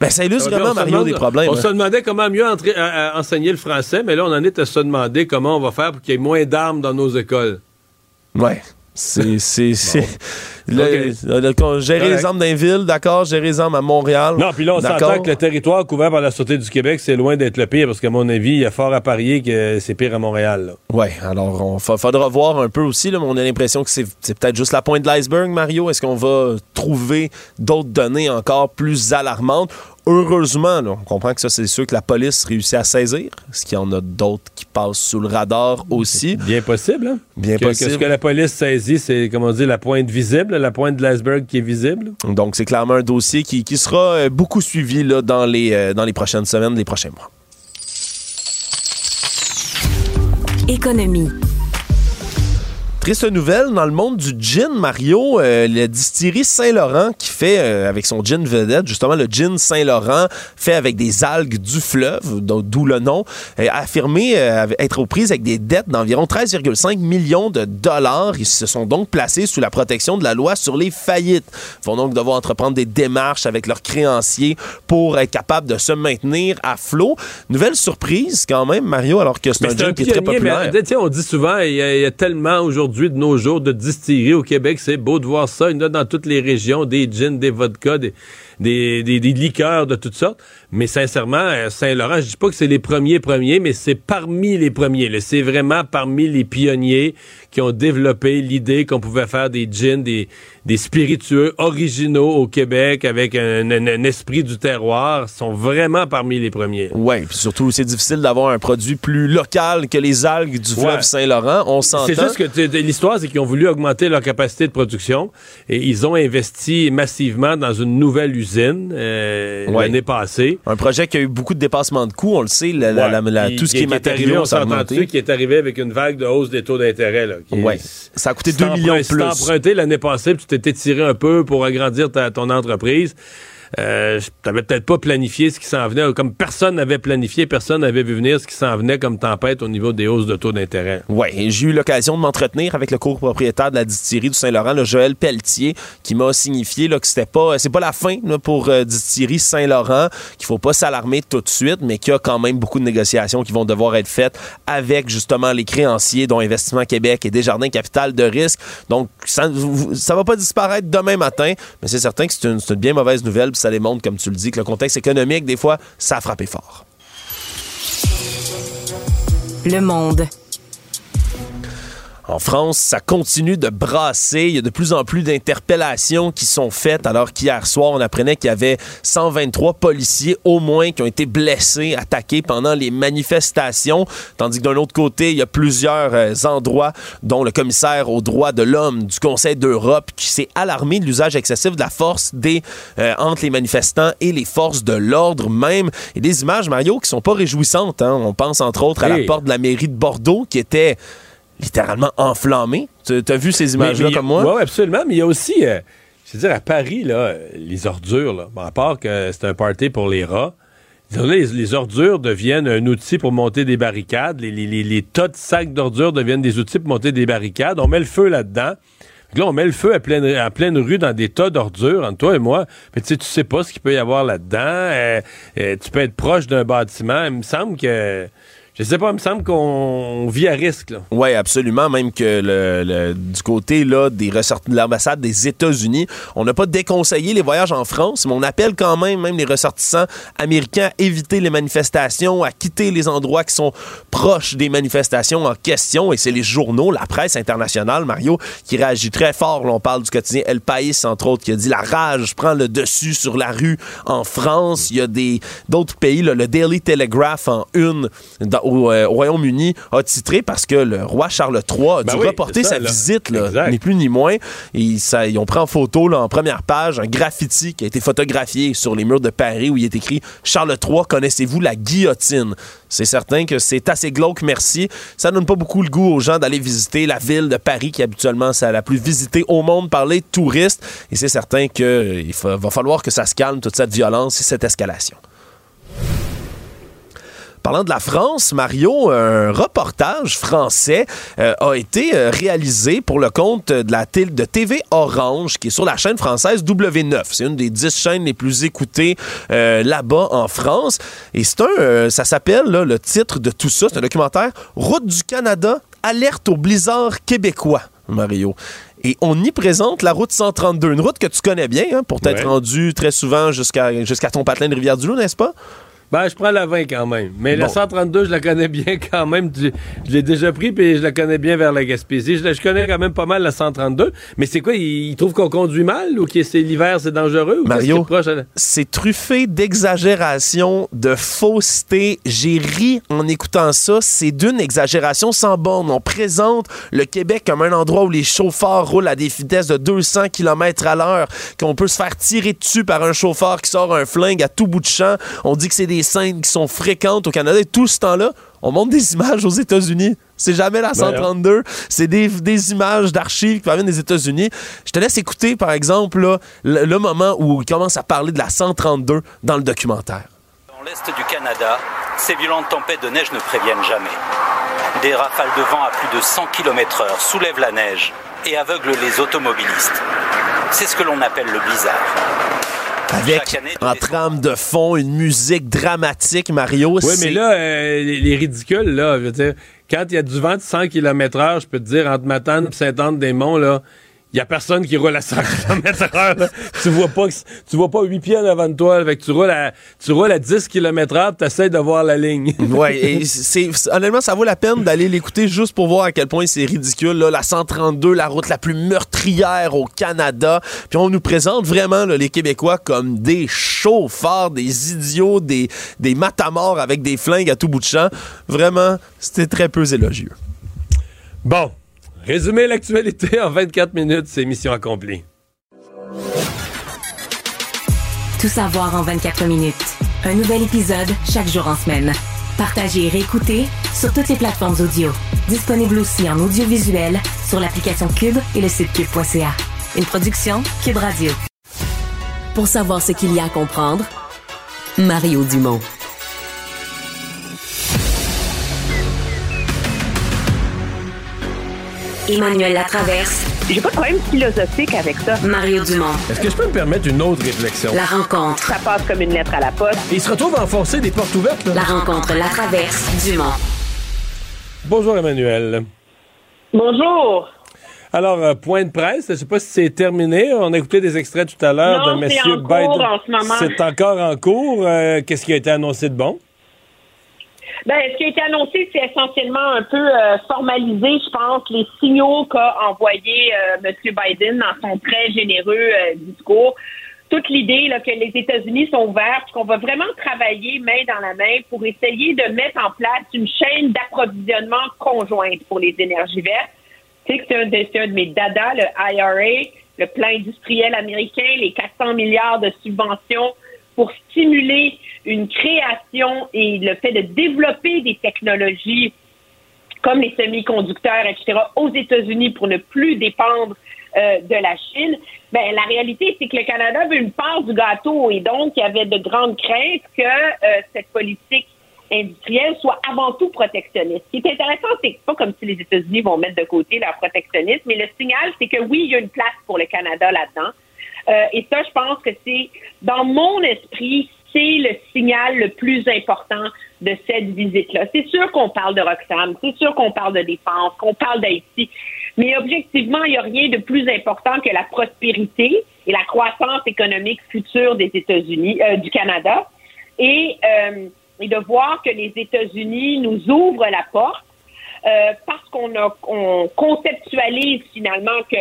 Ben, ça illustre Ça bien. vraiment, Mario, demande- des problèmes. On hein. se demandait comment mieux entrer- à- à enseigner le français, mais là, on en est à se demander comment on va faire pour qu'il y ait moins d'armes dans nos écoles. Ouais. C'est. (laughs) c'est, gérer Correct. les armes d'un ville, d'accord. Gérer les armes à Montréal. Non, puis là, on s'entend que le territoire couvert par la Sûreté du Québec, c'est loin d'être le pire, parce qu'à mon avis, il y a fort à parier que c'est pire à Montréal. Ouais, alors on fa- faudra voir un peu aussi. Là, mais on a l'impression que c'est peut-être juste la pointe de l'iceberg, Mario. Est-ce qu'on va trouver d'autres données encore plus alarmantes? Heureusement, là, on comprend que ça, c'est sûr que la police réussit à saisir. Est-ce qu'il y en a d'autres qui passent sous le radar aussi? Bien possible. Hein? Bien Que- possible. Que ce que la police saisit, c'est, comment dire, la pointe visible, la pointe de l'iceberg qui est visible. Donc, c'est clairement un dossier qui, qui sera euh, beaucoup suivi là, dans, les, euh, dans les prochaines semaines, les prochains mois. Économie. Triste nouvelle dans le monde du gin, Mario. Euh, la distillerie Saint-Laurent qui fait euh, avec son gin vedette, justement le gin Saint-Laurent, fait avec des algues du fleuve, d'o- d'où le nom, a affirmé euh, être aux prises avec des dettes d'environ 13,5 millions de dollars. Ils se sont donc placés sous la protection de la loi sur les faillites. Ils vont donc devoir entreprendre des démarches avec leurs créanciers pour être capables de se maintenir à flot. Nouvelle surprise quand même, Mario, alors que c'est un gin qui est très populaire. mais, on dit souvent, il y, a, il y a tellement aujourd'hui de nos jours de distilleries au Québec, c'est beau de voir ça. Il y en a dans toutes les régions, des gins, des vodkas, des- des liqueurs de toutes sortes. Mais sincèrement, euh, Saint-Laurent, je dis pas que c'est les premiers premiers, mais c'est parmi les premiers. C'est vraiment parmi les pionniers qui ont développé l'idée qu'on pouvait faire des gins, des, des spiritueux originaux au Québec avec un, un- un esprit du terroir. Ils sont vraiment parmi les premiers. Oui, puis surtout, c'est difficile d'avoir un produit plus local que les algues du fleuve Ouais. Saint-Laurent. On s'entend. C'est juste que l'histoire, c'est qu'ils ont voulu augmenter leur capacité de production et ils ont investi massivement dans une nouvelle usine euh, Ouais. l'année passée. Un projet qui a eu beaucoup de dépassements de coûts, on le sait, la- la- la- tout ce qui est, arrivé, matériaux, on ça a s'entend qui est arrivé avec une vague de hausse des taux d'intérêt. qui est- Ouais. Ça a coûté Si 2 t'as millions de emprunt- si plus. emprunté l'année passée, puis tu t'étais tiré un peu pour agrandir ta- ton entreprise. Euh, T'avais peut-être pas planifié ce qui s'en venait, comme personne n'avait planifié, personne n'avait vu venir ce qui s'en venait comme tempête au niveau des hausses de taux d'intérêt. Oui, j'ai eu l'occasion de m'entretenir avec le copropriétaire de la distillerie du Saint-Laurent, le Joël Pelletier, qui m'a signifié là, que c'était pas c'est pas la fin pour euh, distillerie Saint-Laurent, qu'il faut pas s'alarmer tout de suite, mais qu'il y a quand même beaucoup de négociations qui vont devoir être faites avec justement les créanciers dont Investissement Québec et Desjardins Capital de risque. Donc ça ça va pas disparaître demain matin, mais c'est certain que c'est une, bien mauvaise nouvelle, ça démontre comme tu le dis que le contexte économique des fois ça a frappé fort. Le monde. En France, ça continue de brasser. Il y a de plus en plus d'interpellations qui sont faites, alors qu'hier soir, on apprenait qu'il y avait 123 policiers au moins qui ont été blessés, attaqués pendant les manifestations. Tandis que d'un autre côté, il y a plusieurs euh, endroits, dont le commissaire aux droits de l'homme du Conseil d'Europe, qui s'est alarmé de l'usage excessif de la force des, euh, entre les manifestants et les forces de l'ordre même. Et des images, Mario, qui sont pas réjouissantes. hein. On pense entre autres à la porte de la mairie de Bordeaux, qui était littéralement enflammé. Tu as vu ces images-là comme moi? Oui, absolument. Mais il y a aussi. euh, je veux dire, à Paris, là, les ordures, là, bon, à part que c'est un party pour les rats, les, les ordures deviennent un outil pour monter des barricades. Les, les- les- les tas de sacs d'ordures deviennent des outils pour monter des barricades. On met le feu là-dedans. Là, on met le feu à pleine, à pleine rue dans des tas d'ordures, entre toi et moi. Mais tu sais, tu sais pas ce qu'il peut y avoir là-dedans. Euh, euh, tu peux être proche d'un bâtiment. Il me semble que... Je sais pas, il me semble qu'on vit à risque. Oui, absolument. Même que le, le- du côté là, des ressortissants de l'ambassade des États-Unis, on n'a pas déconseillé les voyages en France, mais on appelle quand même même les ressortissants américains à éviter les manifestations, à quitter les endroits qui sont proches des manifestations en question. Et c'est les journaux, la presse internationale, Mario, qui réagit très fort. Là, on parle du quotidien El País, entre autres, qui a dit la rage prend le dessus sur la rue en France. Il y a d'autres pays, là, le Daily Telegraph en une dans- au, euh, au Royaume-Uni a titré parce que le roi Charles III a Ben dû oui, reporter ça, sa là. visite, là, ni plus ni moins. Et ça, ils ont pris en photo là, en première page un graffiti qui a été photographié sur les murs de Paris où il est écrit Charles III, connaissez-vous la guillotine? C'est certain que c'est assez glauque, merci. Ça donne pas beaucoup le goût aux gens d'aller visiter la ville de Paris qui habituellement c'est la plus visitée au monde par les touristes. Et c'est certain qu'il va falloir que ça se calme toute cette violence et cette escalation. Parlant de la France, Mario, un reportage français euh, a été euh, réalisé pour le compte de la de TV Orange, qui est sur la chaîne française W9. C'est une des dix chaînes les plus écoutées euh, là-bas en France. Et c'est un, ça s'appelle le titre de tout ça, c'est un documentaire Route du Canada, alerte au blizzard québécois. Mario. Et on y présente la route 132, une route que tu connais bien, hein, pour t'être Ouais. rendu très souvent jusqu'à jusqu'à ton patelin de Rivière-du-Loup, n'est-ce pas? Ben, je prends la 20 quand même. Mais la Bon. 132, je la connais bien (laughs) quand même. Je, je l'ai déjà pris, puis je la connais bien vers la Gaspésie. Je, connais quand même pas mal la 132. Mais c'est quoi, ils, ils trouvent qu'on conduit mal ou que c'est l'hiver, c'est dangereux? Ou Mario, c'est truffé d'exagération, de fausseté. J'ai ri en écoutant ça. C'est d'une exagération sans borne. On présente le Québec comme un endroit où les chauffeurs roulent à des vitesses de 200 km à l'heure, qu'on peut se faire tirer dessus par un chauffeur qui sort un flingue à tout bout de champ. On dit que c'est des scènes qui sont fréquentes au Canada. Et tout ce temps-là, on montre des images aux États-Unis. C'est jamais la Ben, 132. C'est des, des images d'archives qui proviennent des États-Unis. Je te laisse écouter, par exemple, là, le, le moment où il commence à parler de la 132 dans le documentaire. Dans l'est du Canada, ces violentes tempêtes de neige ne préviennent jamais. Des rafales de vent à plus de 100 km/h soulèvent la neige et aveuglent les automobilistes. C'est ce que l'on appelle le blizzard. Avec, en trame de fond, une musique dramatique, Mario. Oui, mais là, euh, les, les ridicules, là, je veux dire, quand il y a du vent de 100 km heure, je peux te dire, entre Matane et Saint-Anne-des-Monts, là, il y a personne qui roule à 100 km heure. là. Tu vois pas, tu vois pas 8 pieds en avant de toi, que tu roules à, tu roules à 10 km heure, tu essaies de voir la ligne. (laughs) Ouais, et c'est honnêtement, ça vaut la peine d'aller l'écouter juste pour voir à quel point c'est ridicule. Là, la 132, la route la plus meurtrière au Canada. Puis on nous présente vraiment là, les Québécois comme des chauffeurs, des idiots, des, des matamors avec des flingues à tout bout de champ. Vraiment, c'était très peu élogieux. Bon, résumer l'actualité en 24 minutes, c'est mission accomplie. Tout savoir en 24 minutes. Un nouvel épisode chaque jour en semaine. Partagez et réécoutez sur toutes les plateformes audio. Disponible aussi en audiovisuel sur l'application Cube et le site cube.ca. Une production Cube Radio. Pour savoir ce qu'il y a à comprendre, Mario Dumont. Emmanuel Latraverse. J'ai pas de problème philosophique avec ça. Mario Dumont. Est-ce que je peux me permettre une autre réflexion? La rencontre. Ça passe comme une lettre à la poste. Il se retrouve à enfoncer des portes ouvertes, là. La rencontre La Traverse Dumont. Bonjour, Emmanuel. Bonjour. Alors, euh, point de presse, je sais pas si c'est terminé. On a écouté des extraits tout à l'heure de cours Biden. en. C'est encore en cours. Euh, Qu'est-ce qui a été annoncé de bon? Ben, ce qui a été annoncé, c'est essentiellement un peu euh, formalisé, je pense, les signaux qu'a envoyé euh, M. Biden dans son très généreux euh, discours. Toute l'idée que les États-Unis sont ouverts, qu'on va vraiment travailler main dans la main pour essayer de mettre en place une chaîne d'approvisionnement conjointe pour les énergies vertes. Tu sais que c'est un, un de mes dadas, le IRA, le plan industriel américain, les 400 milliards de subventions pour stimuler une création et le fait de développer des technologies comme les semi-conducteurs, etc., aux États-Unis pour ne plus dépendre euh, de la Chine. Ben, la réalité, c'est que le Canada veut une part du gâteau et donc il y avait de grandes craintes que euh, cette politique industrielle soit avant tout protectionniste. Ce qui est intéressant, c'est pas comme si les États-Unis vont mettre de côté leur protectionnisme, mais le signal, c'est que oui, il y a une place pour le Canada là-dedans. Euh, et ça, je pense que c'est, dans mon esprit, c'est le signal le plus important de cette visite-là. C'est sûr qu'on parle de Roxham, c'est sûr qu'on parle de défense, qu'on parle d'Haïti, mais objectivement, il n'y a rien de plus important que la prospérité et la croissance économique future des États-Unis, euh, du Canada, et, euh, et de voir que les États-Unis nous ouvrent la porte euh, parce qu'on on conceptualise finalement que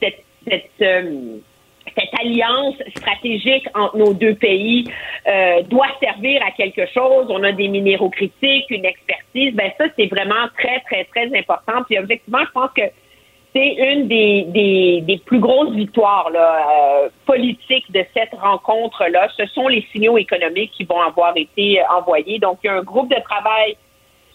cette, cette euh, cette alliance stratégique entre nos deux pays euh, doit servir à quelque chose. On a des minéraux critiques, une expertise. Ben ça, c'est vraiment très, très, très important. Puis objectivement, je pense que c'est une des, des, plus grosses victoires là, euh, politiques de cette rencontre-là. Ce sont les signaux économiques qui vont avoir été envoyés. Donc, il y a un groupe de travail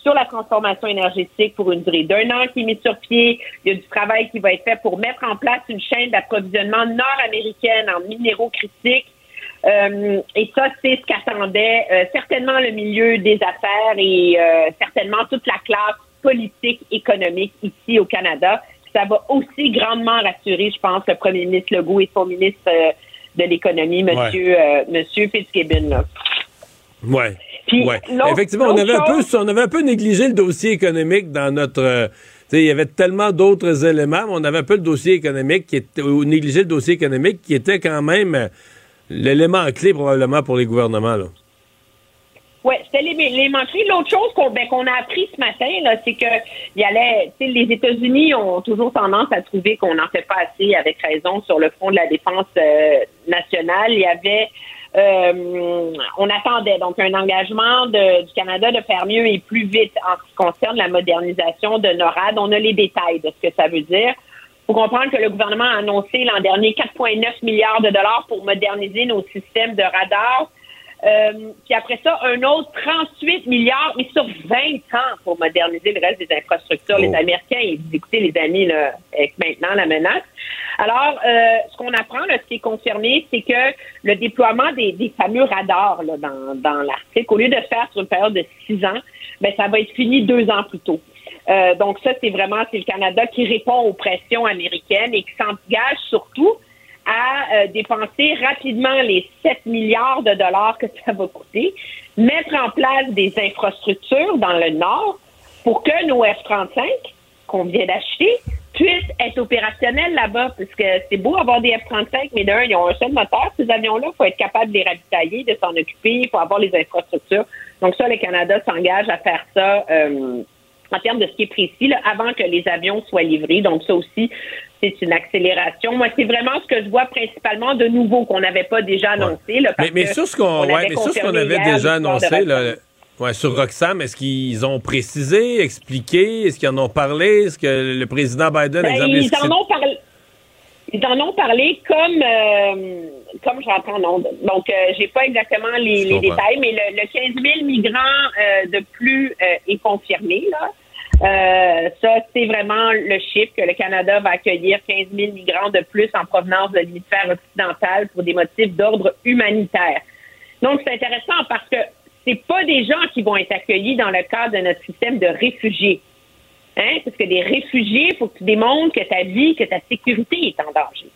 sur la transformation énergétique pour une durée d'un an qui est mis sur pied. Il y a du travail qui va être fait pour mettre en place une chaîne d'approvisionnement nord-américaine en minéraux critiques. Euh, et ça, c'est ce qu'attendait euh, certainement le milieu des affaires et euh, certainement toute la classe politique, économique ici au Canada. Ça va aussi grandement rassurer, je pense, le premier ministre Legault et son ministre de l'économie, Monsieur, ouais. Monsieur Fitzgibbon. Là. Ouais. Ouais. Effectivement, on avait, un peu, on avait un peu négligé le dossier économique dans notre. Euh, il y avait tellement d'autres éléments, mais on avait un peu le dossier économique qui était, ou négligé le dossier économique qui était quand même euh, l'élément clé probablement pour les gouvernements. Là. Oui, c'était l'élément clé. L'autre chose qu'on ben, a appris ce matin, c'est que y allait, les États-Unis ont toujours tendance à trouver qu'on n'en fait pas assez, avec raison, sur le front de la défense euh, nationale. Il y avait euh, on attendait donc un engagement de, du Canada de faire mieux et plus vite en ce qui concerne la modernisation de NORAD. On a les détails de ce que ça veut dire. Il faut comprendre que le gouvernement a annoncé l'an dernier 4,9 milliards de dollars pour moderniser nos systèmes de radars. Euh, puis après ça, un autre 38 milliards, mais sur 20 ans pour moderniser le reste des infrastructures. Les Américains, ils disent, écoutez, les amis, là, avec maintenant la menace. Alors, euh, ce qu'on apprend, là, ce qui est confirmé, c'est que le déploiement des, des fameux radars là, dans, dans l'Arctique, au lieu de faire sur une période de six ans, ben, ça va être fini deux ans plus tôt. Euh, donc ça, c'est vraiment c'est le Canada qui répond aux pressions américaines et qui s'engage surtout à euh, dépenser rapidement les 7 milliards de dollars que ça va coûter, mettre en place des infrastructures dans le Nord pour que nos F-35 qu'on vient d'acheter puissent être opérationnels là-bas, parce que c'est beau avoir des F-35, mais d'un, ils ont un seul moteur, ces avions-là, il faut être capable de les ravitailler, de s'en occuper, il faut avoir les infrastructures. Donc ça, le Canada s'engage à faire ça euh, en termes de ce qui est précis, avant que les avions soient livrés. Donc ça aussi, c'est une accélération. Moi, c'est vraiment ce que je vois principalement de nouveau qu'on n'avait pas déjà annoncé. Là, mais, mais sur ce qu'on ouais, avait déjà annoncé, là, ouais, sur Roxham, est-ce qu'ils ont précisé, expliqué, est-ce qu'ils en ont parlé, est-ce que le président Biden, ben, exemple, ils en ont parlé. Ils en ont parlé comme euh, comme j'entends non. Donc euh, j'ai pas exactement les, les détails, mais le, le 15 000 migrants euh, de plus euh, est confirmé là. Euh, ça, c'est vraiment le chiffre que le Canada va accueillir 15 000 migrants de plus en provenance de l'hémisphère occidental pour des motifs d'ordre humanitaire. Donc, c'est intéressant parce que c'est pas des gens qui vont être accueillis dans le cadre de notre système de réfugiés. Hein? Parce que des réfugiés, il faut que tu démontres que ta vie, que ta sécurité est en danger.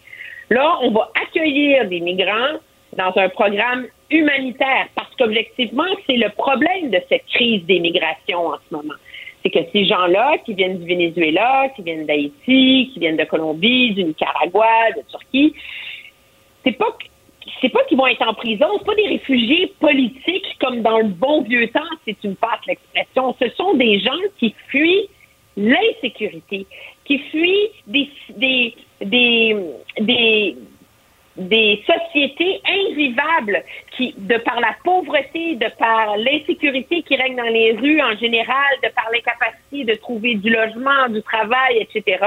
Là, on va accueillir des migrants dans un programme humanitaire parce qu'objectivement, c'est le problème de cette crise des migrations en ce moment c'est que ces gens-là qui viennent du Venezuela, qui viennent d'Haïti, qui viennent de Colombie, du Nicaragua, de Turquie, c'est pas c'est pas qu'ils vont être en prison, c'est pas des réfugiés politiques comme dans le bon vieux temps, c'est une passe l'expression. Ce sont des gens qui fuient l'insécurité, qui fuient des, des, des, des des sociétés invivables qui, de par la pauvreté, de par l'insécurité qui règne dans les rues en général, de par l'incapacité de trouver du logement, du travail, etc.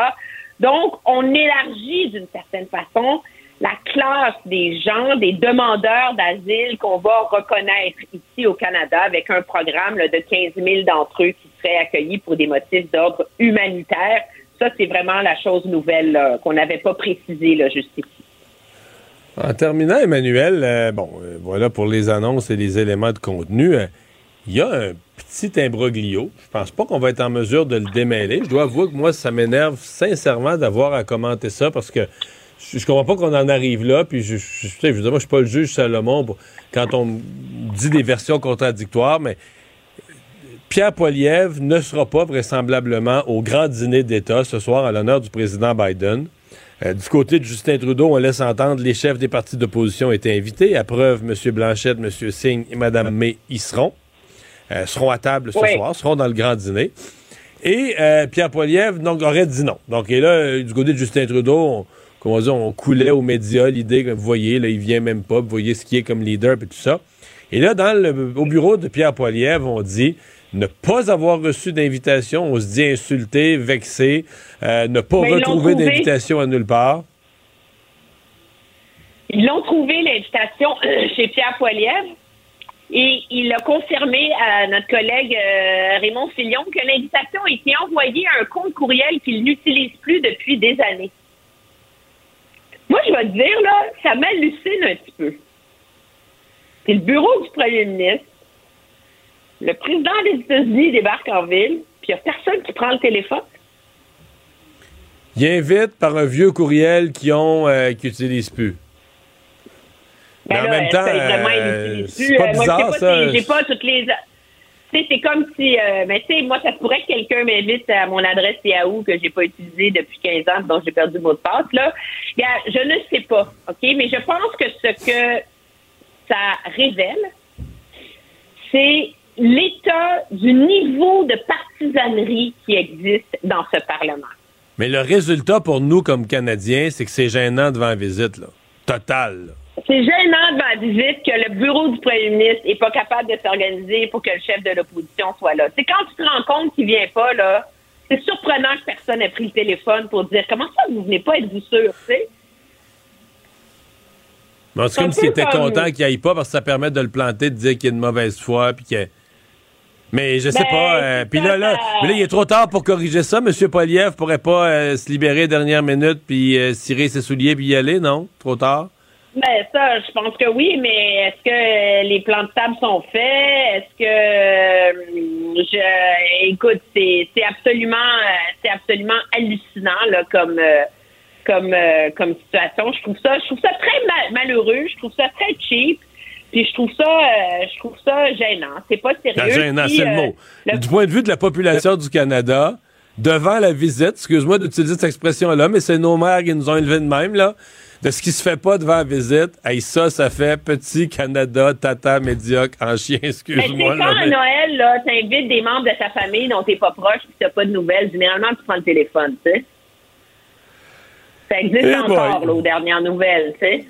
Donc, on élargit d'une certaine façon la classe des gens, des demandeurs d'asile qu'on va reconnaître ici au Canada avec un programme là, de 15 000 d'entre eux qui seraient accueillis pour des motifs d'ordre humanitaire Ça, c'est vraiment la chose nouvelle qu'on n'avait pas précisée là, juste ici. En terminant, Emmanuel, euh, bon, euh, voilà pour les annonces et les éléments de contenu. Euh, Il y a un petit imbroglio. Je pense pas qu'on va être en mesure de le démêler. Je dois avouer que moi, ça m'énerve sincèrement d'avoir à commenter ça parce que je, je comprends pas qu'on en arrive là. Puis je, je, je, veux suis pas le juge Salomon quand on dit des versions contradictoires, mais Pierre Poilievre ne sera pas vraisemblablement au grand dîner d'État ce soir à l'honneur du président Biden. Euh, du côté de Justin Trudeau, on laisse entendre les chefs des partis d'opposition étaient invités. À preuve, M. Blanchette, M. Singh et Mme May y seront. Euh, seront à table ce Oui. soir, seront dans le grand dîner. Et euh, Pierre Poilievre donc, aurait dit non. Donc, et là, du côté de Justin Trudeau, on, comment dire, on coulait aux médias l'idée que vous voyez, là, il vient même pas, vous voyez ce qui est comme leader et tout ça. Et là, dans le, au bureau de Pierre Poilievre, on dit ne pas avoir reçu d'invitation, on se dit insulté, vexé, euh, ne pas Mais l'ont retrouver d'invitation à nulle part. Ils l'ont trouvé, l'invitation, (clears throat) chez Pierre Poilievre. Et il a confirmé à notre collègue euh, Raymond Fillon que l'invitation a été envoyée à un compte courriel qu'il n'utilise plus depuis des années. Moi, je vais te dire, là, ça m'hallucine un petit peu. C'est le bureau du premier ministre. Le président des États-Unis débarque en ville, puis il n'y a personne qui prend le téléphone. Il invite par un vieux courriel qu'ils ont, euh, qu'ils n'utilisent plus. Mais Ben en là, même temps, euh, c'est pas Euh, moi, bizarre, pas ça. j'ai pas toutes les. C'est comme si, euh, mais tu sais, moi, ça pourrait que quelqu'un m'invite à mon adresse Yahoo que j'ai pas utilisée depuis 15 ans, dont j'ai perdu le mot de passe, là. Je ne sais pas, OK? Mais je pense que ce que ça révèle, c'est l'état du niveau de partisanerie qui existe dans ce Parlement. Mais le résultat pour nous, comme Canadiens, c'est que c'est gênant devant la visite, là. Total. C'est gênant devant la visite que le bureau du premier ministre n'est pas capable de s'organiser pour que le chef de l'opposition soit là. C'est quand tu te rends compte qu'il vient pas, là, c'est surprenant que personne ait pris le téléphone pour dire comment ça vous venez pas, êtes-vous sûr, tu sais? C'est comme s'il était content qu'il aille pas parce que ça permet de le planter, de dire qu'il y a une mauvaise foi. Puis que... Mais je sais Ben, pas. euh, puis là, là, mais là, il est trop tard pour corriger ça. Monsieur Poliev pourrait pas euh, se libérer dernière minute puis euh, cirer ses souliers puis y aller, non? Trop tard? Ben ça, je pense que oui, mais est-ce que les plans de table sont faits? Est-ce que je écoute, c'est c'est absolument c'est absolument hallucinant là comme euh, comme comme situation. Je trouve ça je trouve ça très ma- malheureux, je trouve ça très cheap. Puis je trouve ça euh, je trouve ça gênant. C'est pas sérieux. Ah, gênant, c'est le euh, mot. le- Du point de vue de la population du Canada, devant la visite, excuse-moi d'utiliser cette expression-là, mais c'est nos mères qui nous ont élevés de même, là, de ce qui se fait pas devant la visite. Hey, ça, ça fait petit Canada, tata, médiocre, en chien, Mais c'est excuse-moi. quand là, à Noël, là, t'invites des membres de ta famille dont t'es pas proche puis t'as pas de nouvelles. Généralement, tu prends le téléphone, tu sais. Ça existe Eh encore, boy. là, aux dernières nouvelles, tu sais.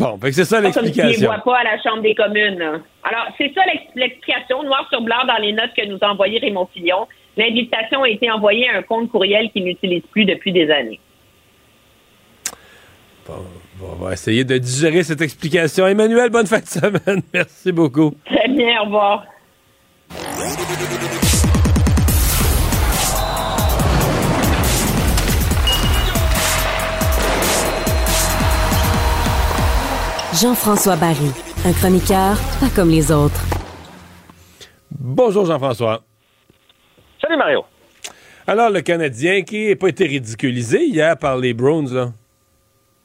Bon, c'est ça comme l'explication. vois pas à la Chambre des communes. Alors, c'est ça l'ex- l'explication, noir sur blanc, dans les notes que nous a envoyées Raymond Fillon. L'invitation a été envoyée à un compte courriel qu'il n'utilise plus depuis des années. Bon, on va essayer de digérer cette explication. Emmanuel, bonne fin de semaine. (laughs) Merci beaucoup. Très bien, au revoir. Jean-François Barry, un chroniqueur pas comme les autres. Bonjour Jean-François. Salut Mario. Alors, le Canadien qui n'a pas été ridiculisé hier par les Browns, là?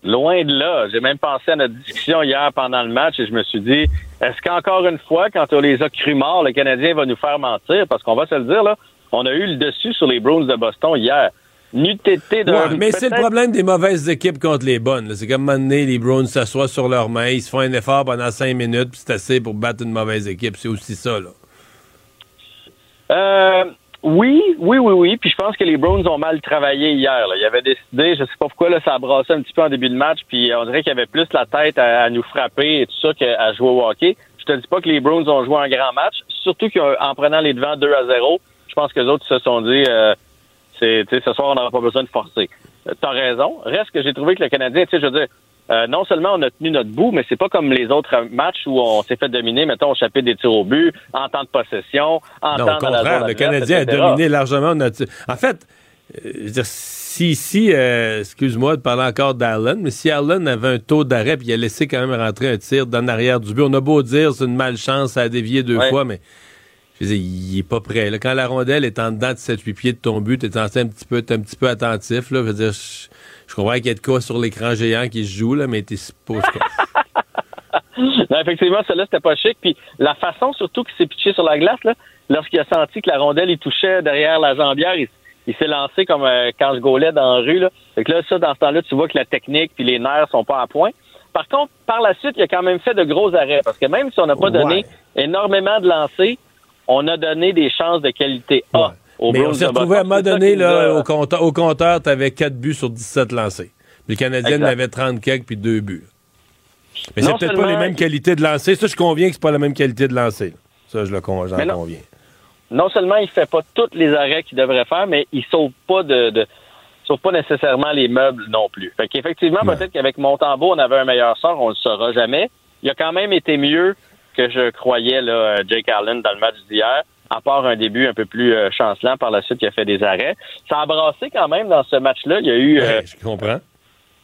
Loin de là. J'ai même pensé à notre discussion hier pendant le match et je me suis dit, est-ce qu'encore une fois, quand on les a cru morts, le Canadien va nous faire mentir? Parce qu'on va se le dire, là, on a eu le dessus sur les Browns de Boston hier. N'eût été. Ouais, mais c'est le problème des mauvaises équipes contre les bonnes. C'est comme un moment donné, les Browns s'assoient sur leurs mains, ils se font un effort pendant cinq minutes, puis c'est assez pour battre une mauvaise équipe. C'est aussi ça, là. Euh, oui, oui, oui, oui. Puis je pense que les Browns ont mal travaillé hier. Là. Ils avaient décidé, je sais pas pourquoi, là, ça a brassé un petit peu en début de match, puis on dirait qu'il y avait plus la tête à, à nous frapper et tout ça qu'à jouer au hockey. Je te dis pas que les Browns ont joué un grand match, surtout qu'en prenant les devants 2 à 0, je pense que les autres se sont dit, euh, c'est, ce soir, on n'aura pas besoin de forcer. Euh, T'as raison. Reste que j'ai trouvé que le Canadien, tu sais, je veux dire, euh, non seulement on a tenu notre bout, mais c'est pas comme les autres matchs où on s'est fait dominer, mettons, au chapitre des tirs au but, en temps de possession, en Non, temps au dans la zone contraire, le Canadien a dominé largement notre... En fait, euh, je veux dire, si, si euh, excuse-moi de parler encore d'Allen, mais si Allen avait un taux d'arrêt puis il a laissé quand même rentrer un tir dans l'arrière du but, on a beau dire c'est une malchance, ça a dévié deux Ouais. fois, mais je veux dire, il est pas prêt. là. Quand la rondelle est en dedans de 7-8 pieds de ton but, t'es censé un petit peu, t'es un petit peu attentif. Là. Je veux dire, je, je comprends qu'il y a de quoi sur l'écran géant qui se joue, là, mais t'es pas... (laughs) Non, effectivement, celle-là, c'était pas chic. Puis la façon surtout qu'il s'est pitché sur la glace, là, lorsqu'il a senti que la rondelle, il touchait derrière la jambière, il, il s'est lancé comme euh, quand je gaulais dans la rue. Là. Fait que là, ça, dans ce temps-là, tu vois que la technique puis les nerfs sont pas à point. Par contre, par la suite, il a quand même fait de gros arrêts. Parce que même si on n'a pas donné énormément de lancers, on a donné des chances de qualité A. aux Mais on s'est retrouvé à un moment donné, là, a- au compteur, au compteur t'avais 4 buts sur 17 lancés. Les Canadiens Exact. avaient 30 quelques puis 2 buts. Mais c'est peut-être pas les mêmes qualités de lancer. Ça, je conviens que c'est pas la même qualité de lancer. Ça, je le j'en conviens. non seulement il fait pas tous les arrêts qu'il devrait faire, mais il sauve pas de, de sauve pas nécessairement les meubles non plus. Fait qu'effectivement, peut-être qu'avec Montembeau, on avait un meilleur sort, on le saura jamais. Il a quand même été mieux que je croyais là, Jake Allen dans le match d'hier, à part un début un peu plus euh, chancelant par la suite qui a fait des arrêts. Ça a brassé quand même dans ce match-là. Il y a eu euh, je comprends.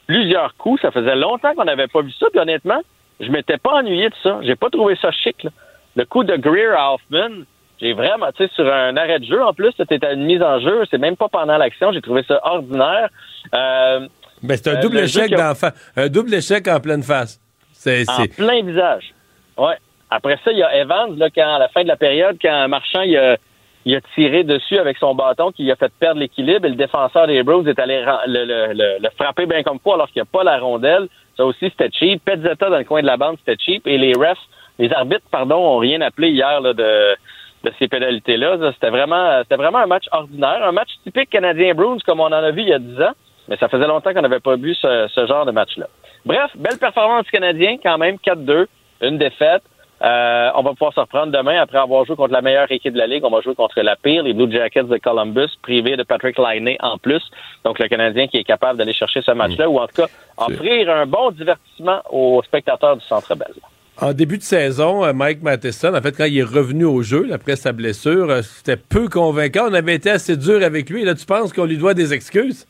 plusieurs coups. Ça faisait longtemps qu'on n'avait pas vu ça. Puis honnêtement, je m'étais pas ennuyé de ça. J'ai pas trouvé ça chic. là. Le coup de Greer à Hoffman, j'ai vraiment, tu sais, sur un arrêt de jeu en plus, c'était une mise en jeu. C'est même pas pendant l'action. J'ai trouvé ça ordinaire. Euh, Ben, c'est un euh, double échec a- d'en fa- Un double échec en pleine face. C'est, en plein visage. Ouais. Après ça, il y a Evans, là, quand, à la fin de la période, quand Marchand, il a, tiré dessus avec son bâton qui a fait perdre l'équilibre et le défenseur des Bruins est allé le, frapper bien comme quoi alors qu'il n'y a pas la rondelle. Ça aussi, c'était cheap. Petzetta dans le coin de la bande, c'était cheap. Et les refs, les arbitres, pardon, ont rien appelé hier là, de, de ces pénalités-là. C'était vraiment, c'était vraiment un match ordinaire, un match typique canadien-Bruins comme on en a vu il y a 10 ans. Mais ça faisait longtemps qu'on n'avait pas vu ce, ce genre de match-là. Bref, belle performance du Canadien quand même, 4-2, une défaite. Euh, on va pouvoir se reprendre demain après avoir joué contre la meilleure équipe de la Ligue. On va jouer contre la pire, les Blue Jackets de Columbus, privé de Patrick Laine en plus. Donc le Canadien qui est capable d'aller chercher ce match-là ou en tout cas offrir un bon divertissement aux spectateurs du Centre Bell. En début de saison, euh, Mike Matheson, en fait, quand il est revenu au jeu, là, après sa blessure, euh, c'était peu convaincant. On avait été assez dur avec lui. Là, tu penses qu'on lui doit des excuses?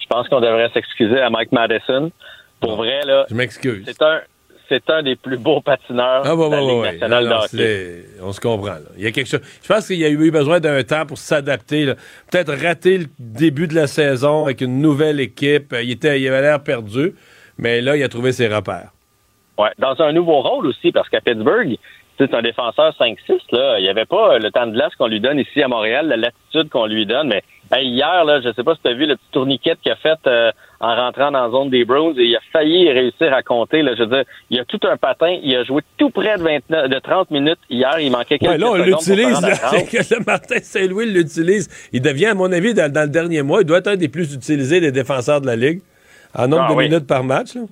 Je pense qu'on devrait s'excuser à Mike Madison. Pour vrai, là. Je m'excuse. C'est un, c'est un des plus beaux patineurs Ah, ouais, de la Ligue nationale Non, non, c'est- On se comprend. là. Il y a quelque chose. Je pense qu'il y a eu besoin d'un temps pour s'adapter. Peut-être rater le début de la saison avec une nouvelle équipe. Il, était, il avait l'air perdu, mais là, il a trouvé ses repères. Ouais, dans un nouveau rôle aussi, parce qu'à Pittsburgh, c'est un défenseur 5-6, là. Il n'y avait pas le temps de glace qu'on lui donne ici à Montréal, la latitude qu'on lui donne. Mais hey, hier, là, je sais pas si tu as vu le petit tourniquet qu'il a fait euh, en rentrant dans la zone des Browns et il a failli réussir à compter. Là, je veux dire, il a tout un patin. Il a joué tout près de, 29, de 30 minutes hier. Il manquait quelques Ouais, là, on l'utilise. rendre à là. 30. C'est (laughs) que le Martin Saint-Louis l'utilise. Il devient, à mon avis, dans, dans le dernier mois, il doit être un des plus utilisés des défenseurs de la Ligue en nombre Ah, de oui. minutes par match. là.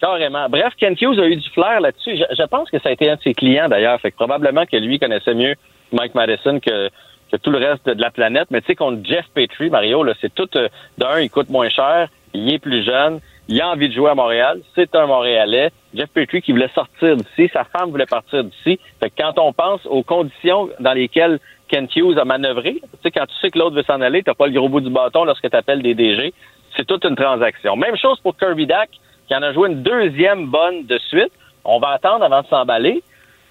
Carrément. Bref, Ken Hughes a eu du flair là-dessus. Je, je pense que ça a été un de ses clients d'ailleurs. Fait que probablement que lui connaissait mieux Mike Madison que, que tout le reste de la planète. Mais tu sais, contre Jeff Petrie, Mario, là, c'est tout euh, d'un, il coûte moins cher, il est plus jeune, il a envie de jouer à Montréal, c'est un Montréalais. Jeff Petrie qui voulait sortir d'ici, sa femme voulait partir d'ici. Fait que quand on pense aux conditions dans lesquelles Ken Hughes a manœuvré, tu sais, quand tu sais que l'autre veut s'en aller, t'as pas le gros bout du bâton lorsque tu appelles des DG. C'est toute une transaction. Même chose pour Kirby Dack, qui en a joué une deuxième bonne de suite. On va attendre avant de s'emballer.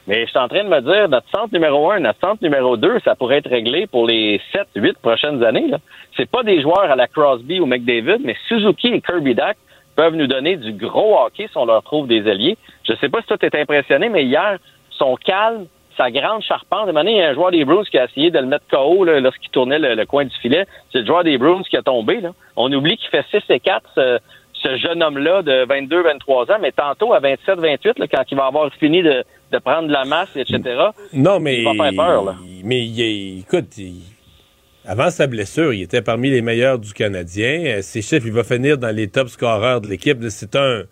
Mais je suis en train de me dire, notre centre numéro un, notre centre numéro deux, ça pourrait être réglé pour les sept, huit prochaines années. Là. C'est pas des joueurs à la Crosby ou McDavid, mais Suzuki et Kirby Dack peuvent nous donner du gros hockey si on leur trouve des alliés. Je sais pas si toi t'es impressionné, mais hier, son calme, sa grande charpente. Il y a un joueur des Bruins qui a essayé de le mettre KO lorsqu'il tournait le, coin du filet. C'est le joueur des Bruins qui a tombé. Là. On oublie qu'il fait 6 et 4, ce, ce jeune homme-là de 22-23 ans, mais tantôt à 27-28, là, quand il va avoir fini de, de prendre de la masse, etc., Non, mais. il va faire peur. Là. Mais il est- écoute, il- avant sa blessure, il était parmi les meilleurs du Canadien. Euh, Ses chiffres, il va finir dans les top scoreurs de l'équipe. C'est un.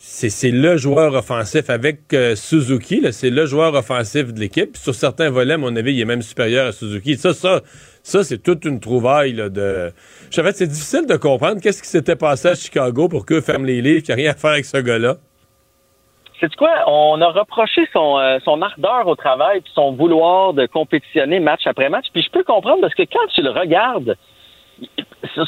C'est c'est le joueur offensif avec euh, Suzuki. C'est le joueur offensif de l'équipe. Sur certains volets, à mon avis, il est même supérieur à Suzuki. Ça, ça, ça c'est toute une trouvaille là, de. En fait, c'est difficile de comprendre qu'est-ce qui s'était passé à Chicago pour qu'eux ferment les livres, qu'il n'y a rien à faire avec ce gars-là. C'est quoi? On a reproché son, euh, son ardeur au travail puis son vouloir de compétitionner match après match. Puis je peux comprendre parce que quand tu le regardes,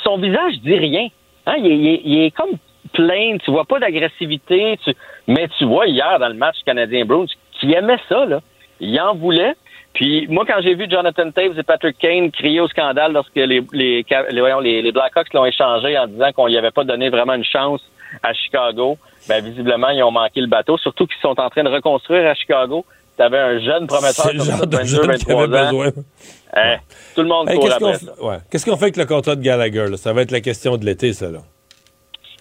son visage dit rien. Hein? Il, est, il, est, comme plein, tu vois pas d'agressivité, mais tu vois hier dans le match canadien-Bruins qui aimait ça, là. Il en voulait. Puis moi, quand j'ai vu Jonathan Taves et Patrick Kane crier au scandale lorsque les, les, les, les Blackhawks l'ont échangé en disant qu'on lui avait pas donné vraiment une chance à Chicago, ben visiblement, ils ont manqué le bateau, surtout qu'ils sont en train de reconstruire à Chicago. Tu avais un jeune prometteur comme ça, 22, 23 ans. Besoin. Hein, tout le monde hey, qu'est-ce qu'on ouais. Qu'est-ce qu'on fait avec le contrat de Gallagher? Là? Ça va être la question de l'été, ça. Là.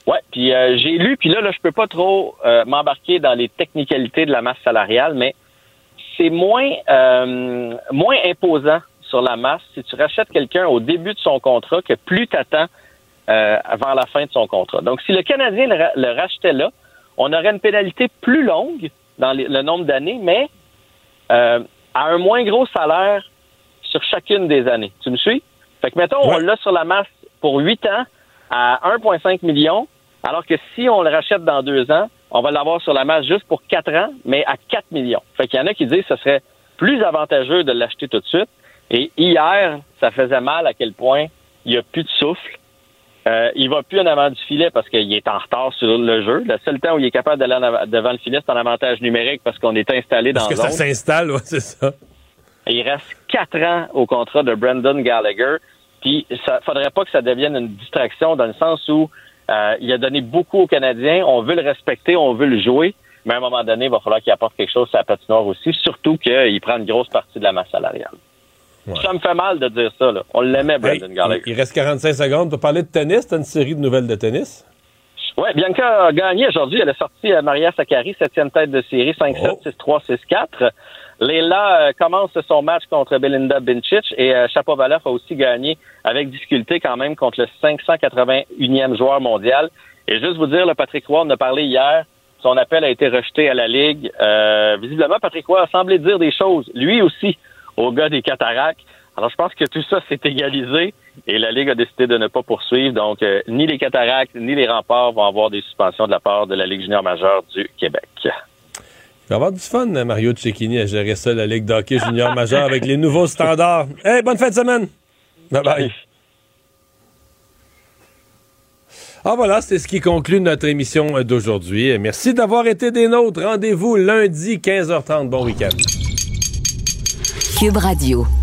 Ouais, puis euh, j'ai lu, puis là, là, je peux pas trop euh, m'embarquer dans les technicalités de la masse salariale, mais c'est moins euh, moins imposant sur la masse si tu rachètes quelqu'un au début de son contrat que plus tu attends euh, avant la fin de son contrat. Donc, si le Canadien le, rachetait là, on aurait une pénalité plus longue dans le nombre d'années, mais euh, à un moins gros salaire sur chacune des années. Tu me suis? Fait que, mettons, on l'a sur la masse pour 8 ans à 1,5 million, alors que si on le rachète dans deux ans, on va l'avoir sur la masse juste pour 4 ans, mais à 4 millions. Fait qu'il y en a qui disent que ce serait plus avantageux de l'acheter tout de suite. Et hier, ça faisait mal à quel point il n'y a plus de souffle. Euh, il va plus en avant du filet parce qu'il est en retard sur le jeu. Le seul temps où il est capable d'aller devant le filet, c'est en avantage numérique parce qu'on est installé dans Parce que ça s'installe, ouais, c'est ça. il reste quatre ans au contrat de Brendan Gallagher. Puis, ça faudrait pas que ça devienne une distraction dans le sens où euh, il a donné beaucoup aux Canadiens. On veut le respecter, on veut le jouer. Mais à un moment donné, il va falloir qu'il apporte quelque chose à la patinoire aussi, surtout qu'il prend une grosse partie de la masse salariale. Ça me fait mal de dire ça. Là. On l'aimait, Brendan Gallagher. Il reste 45 secondes. pour parler de tennis. Tu as une série de nouvelles de tennis? Oui, Bianca a gagné aujourd'hui. Elle a sorti euh, Maria Sakkari, septième tête de série, 5-7, 6-3, 6-4. Leila euh, commence son match contre Belinda Bincic et euh, Chapovalov a aussi gagné avec difficulté quand même contre le 581e joueur mondial. Et juste vous dire, le Patrick Roy en a parlé hier. Son appel a été rejeté à la Ligue. Euh, visiblement, Patrick Roy a semblé dire des choses, lui aussi, au gars des cataractes. Alors, je pense que tout ça s'est égalisé et la Ligue a décidé de ne pas poursuivre. Donc, euh, ni les cataractes ni les remparts vont avoir des suspensions de la part de la Ligue junior majeure du Québec. Il va avoir du fun, Mario Cecchini, à gérer ça, la Ligue d'hockey junior majeure, avec les nouveaux standards. Hey, bonne fin de semaine! Bye bye! Ah voilà, c'est ce qui conclut notre émission d'aujourd'hui. Merci d'avoir été des nôtres. Rendez-vous lundi 15h30. Bon week-end. Cube Radio.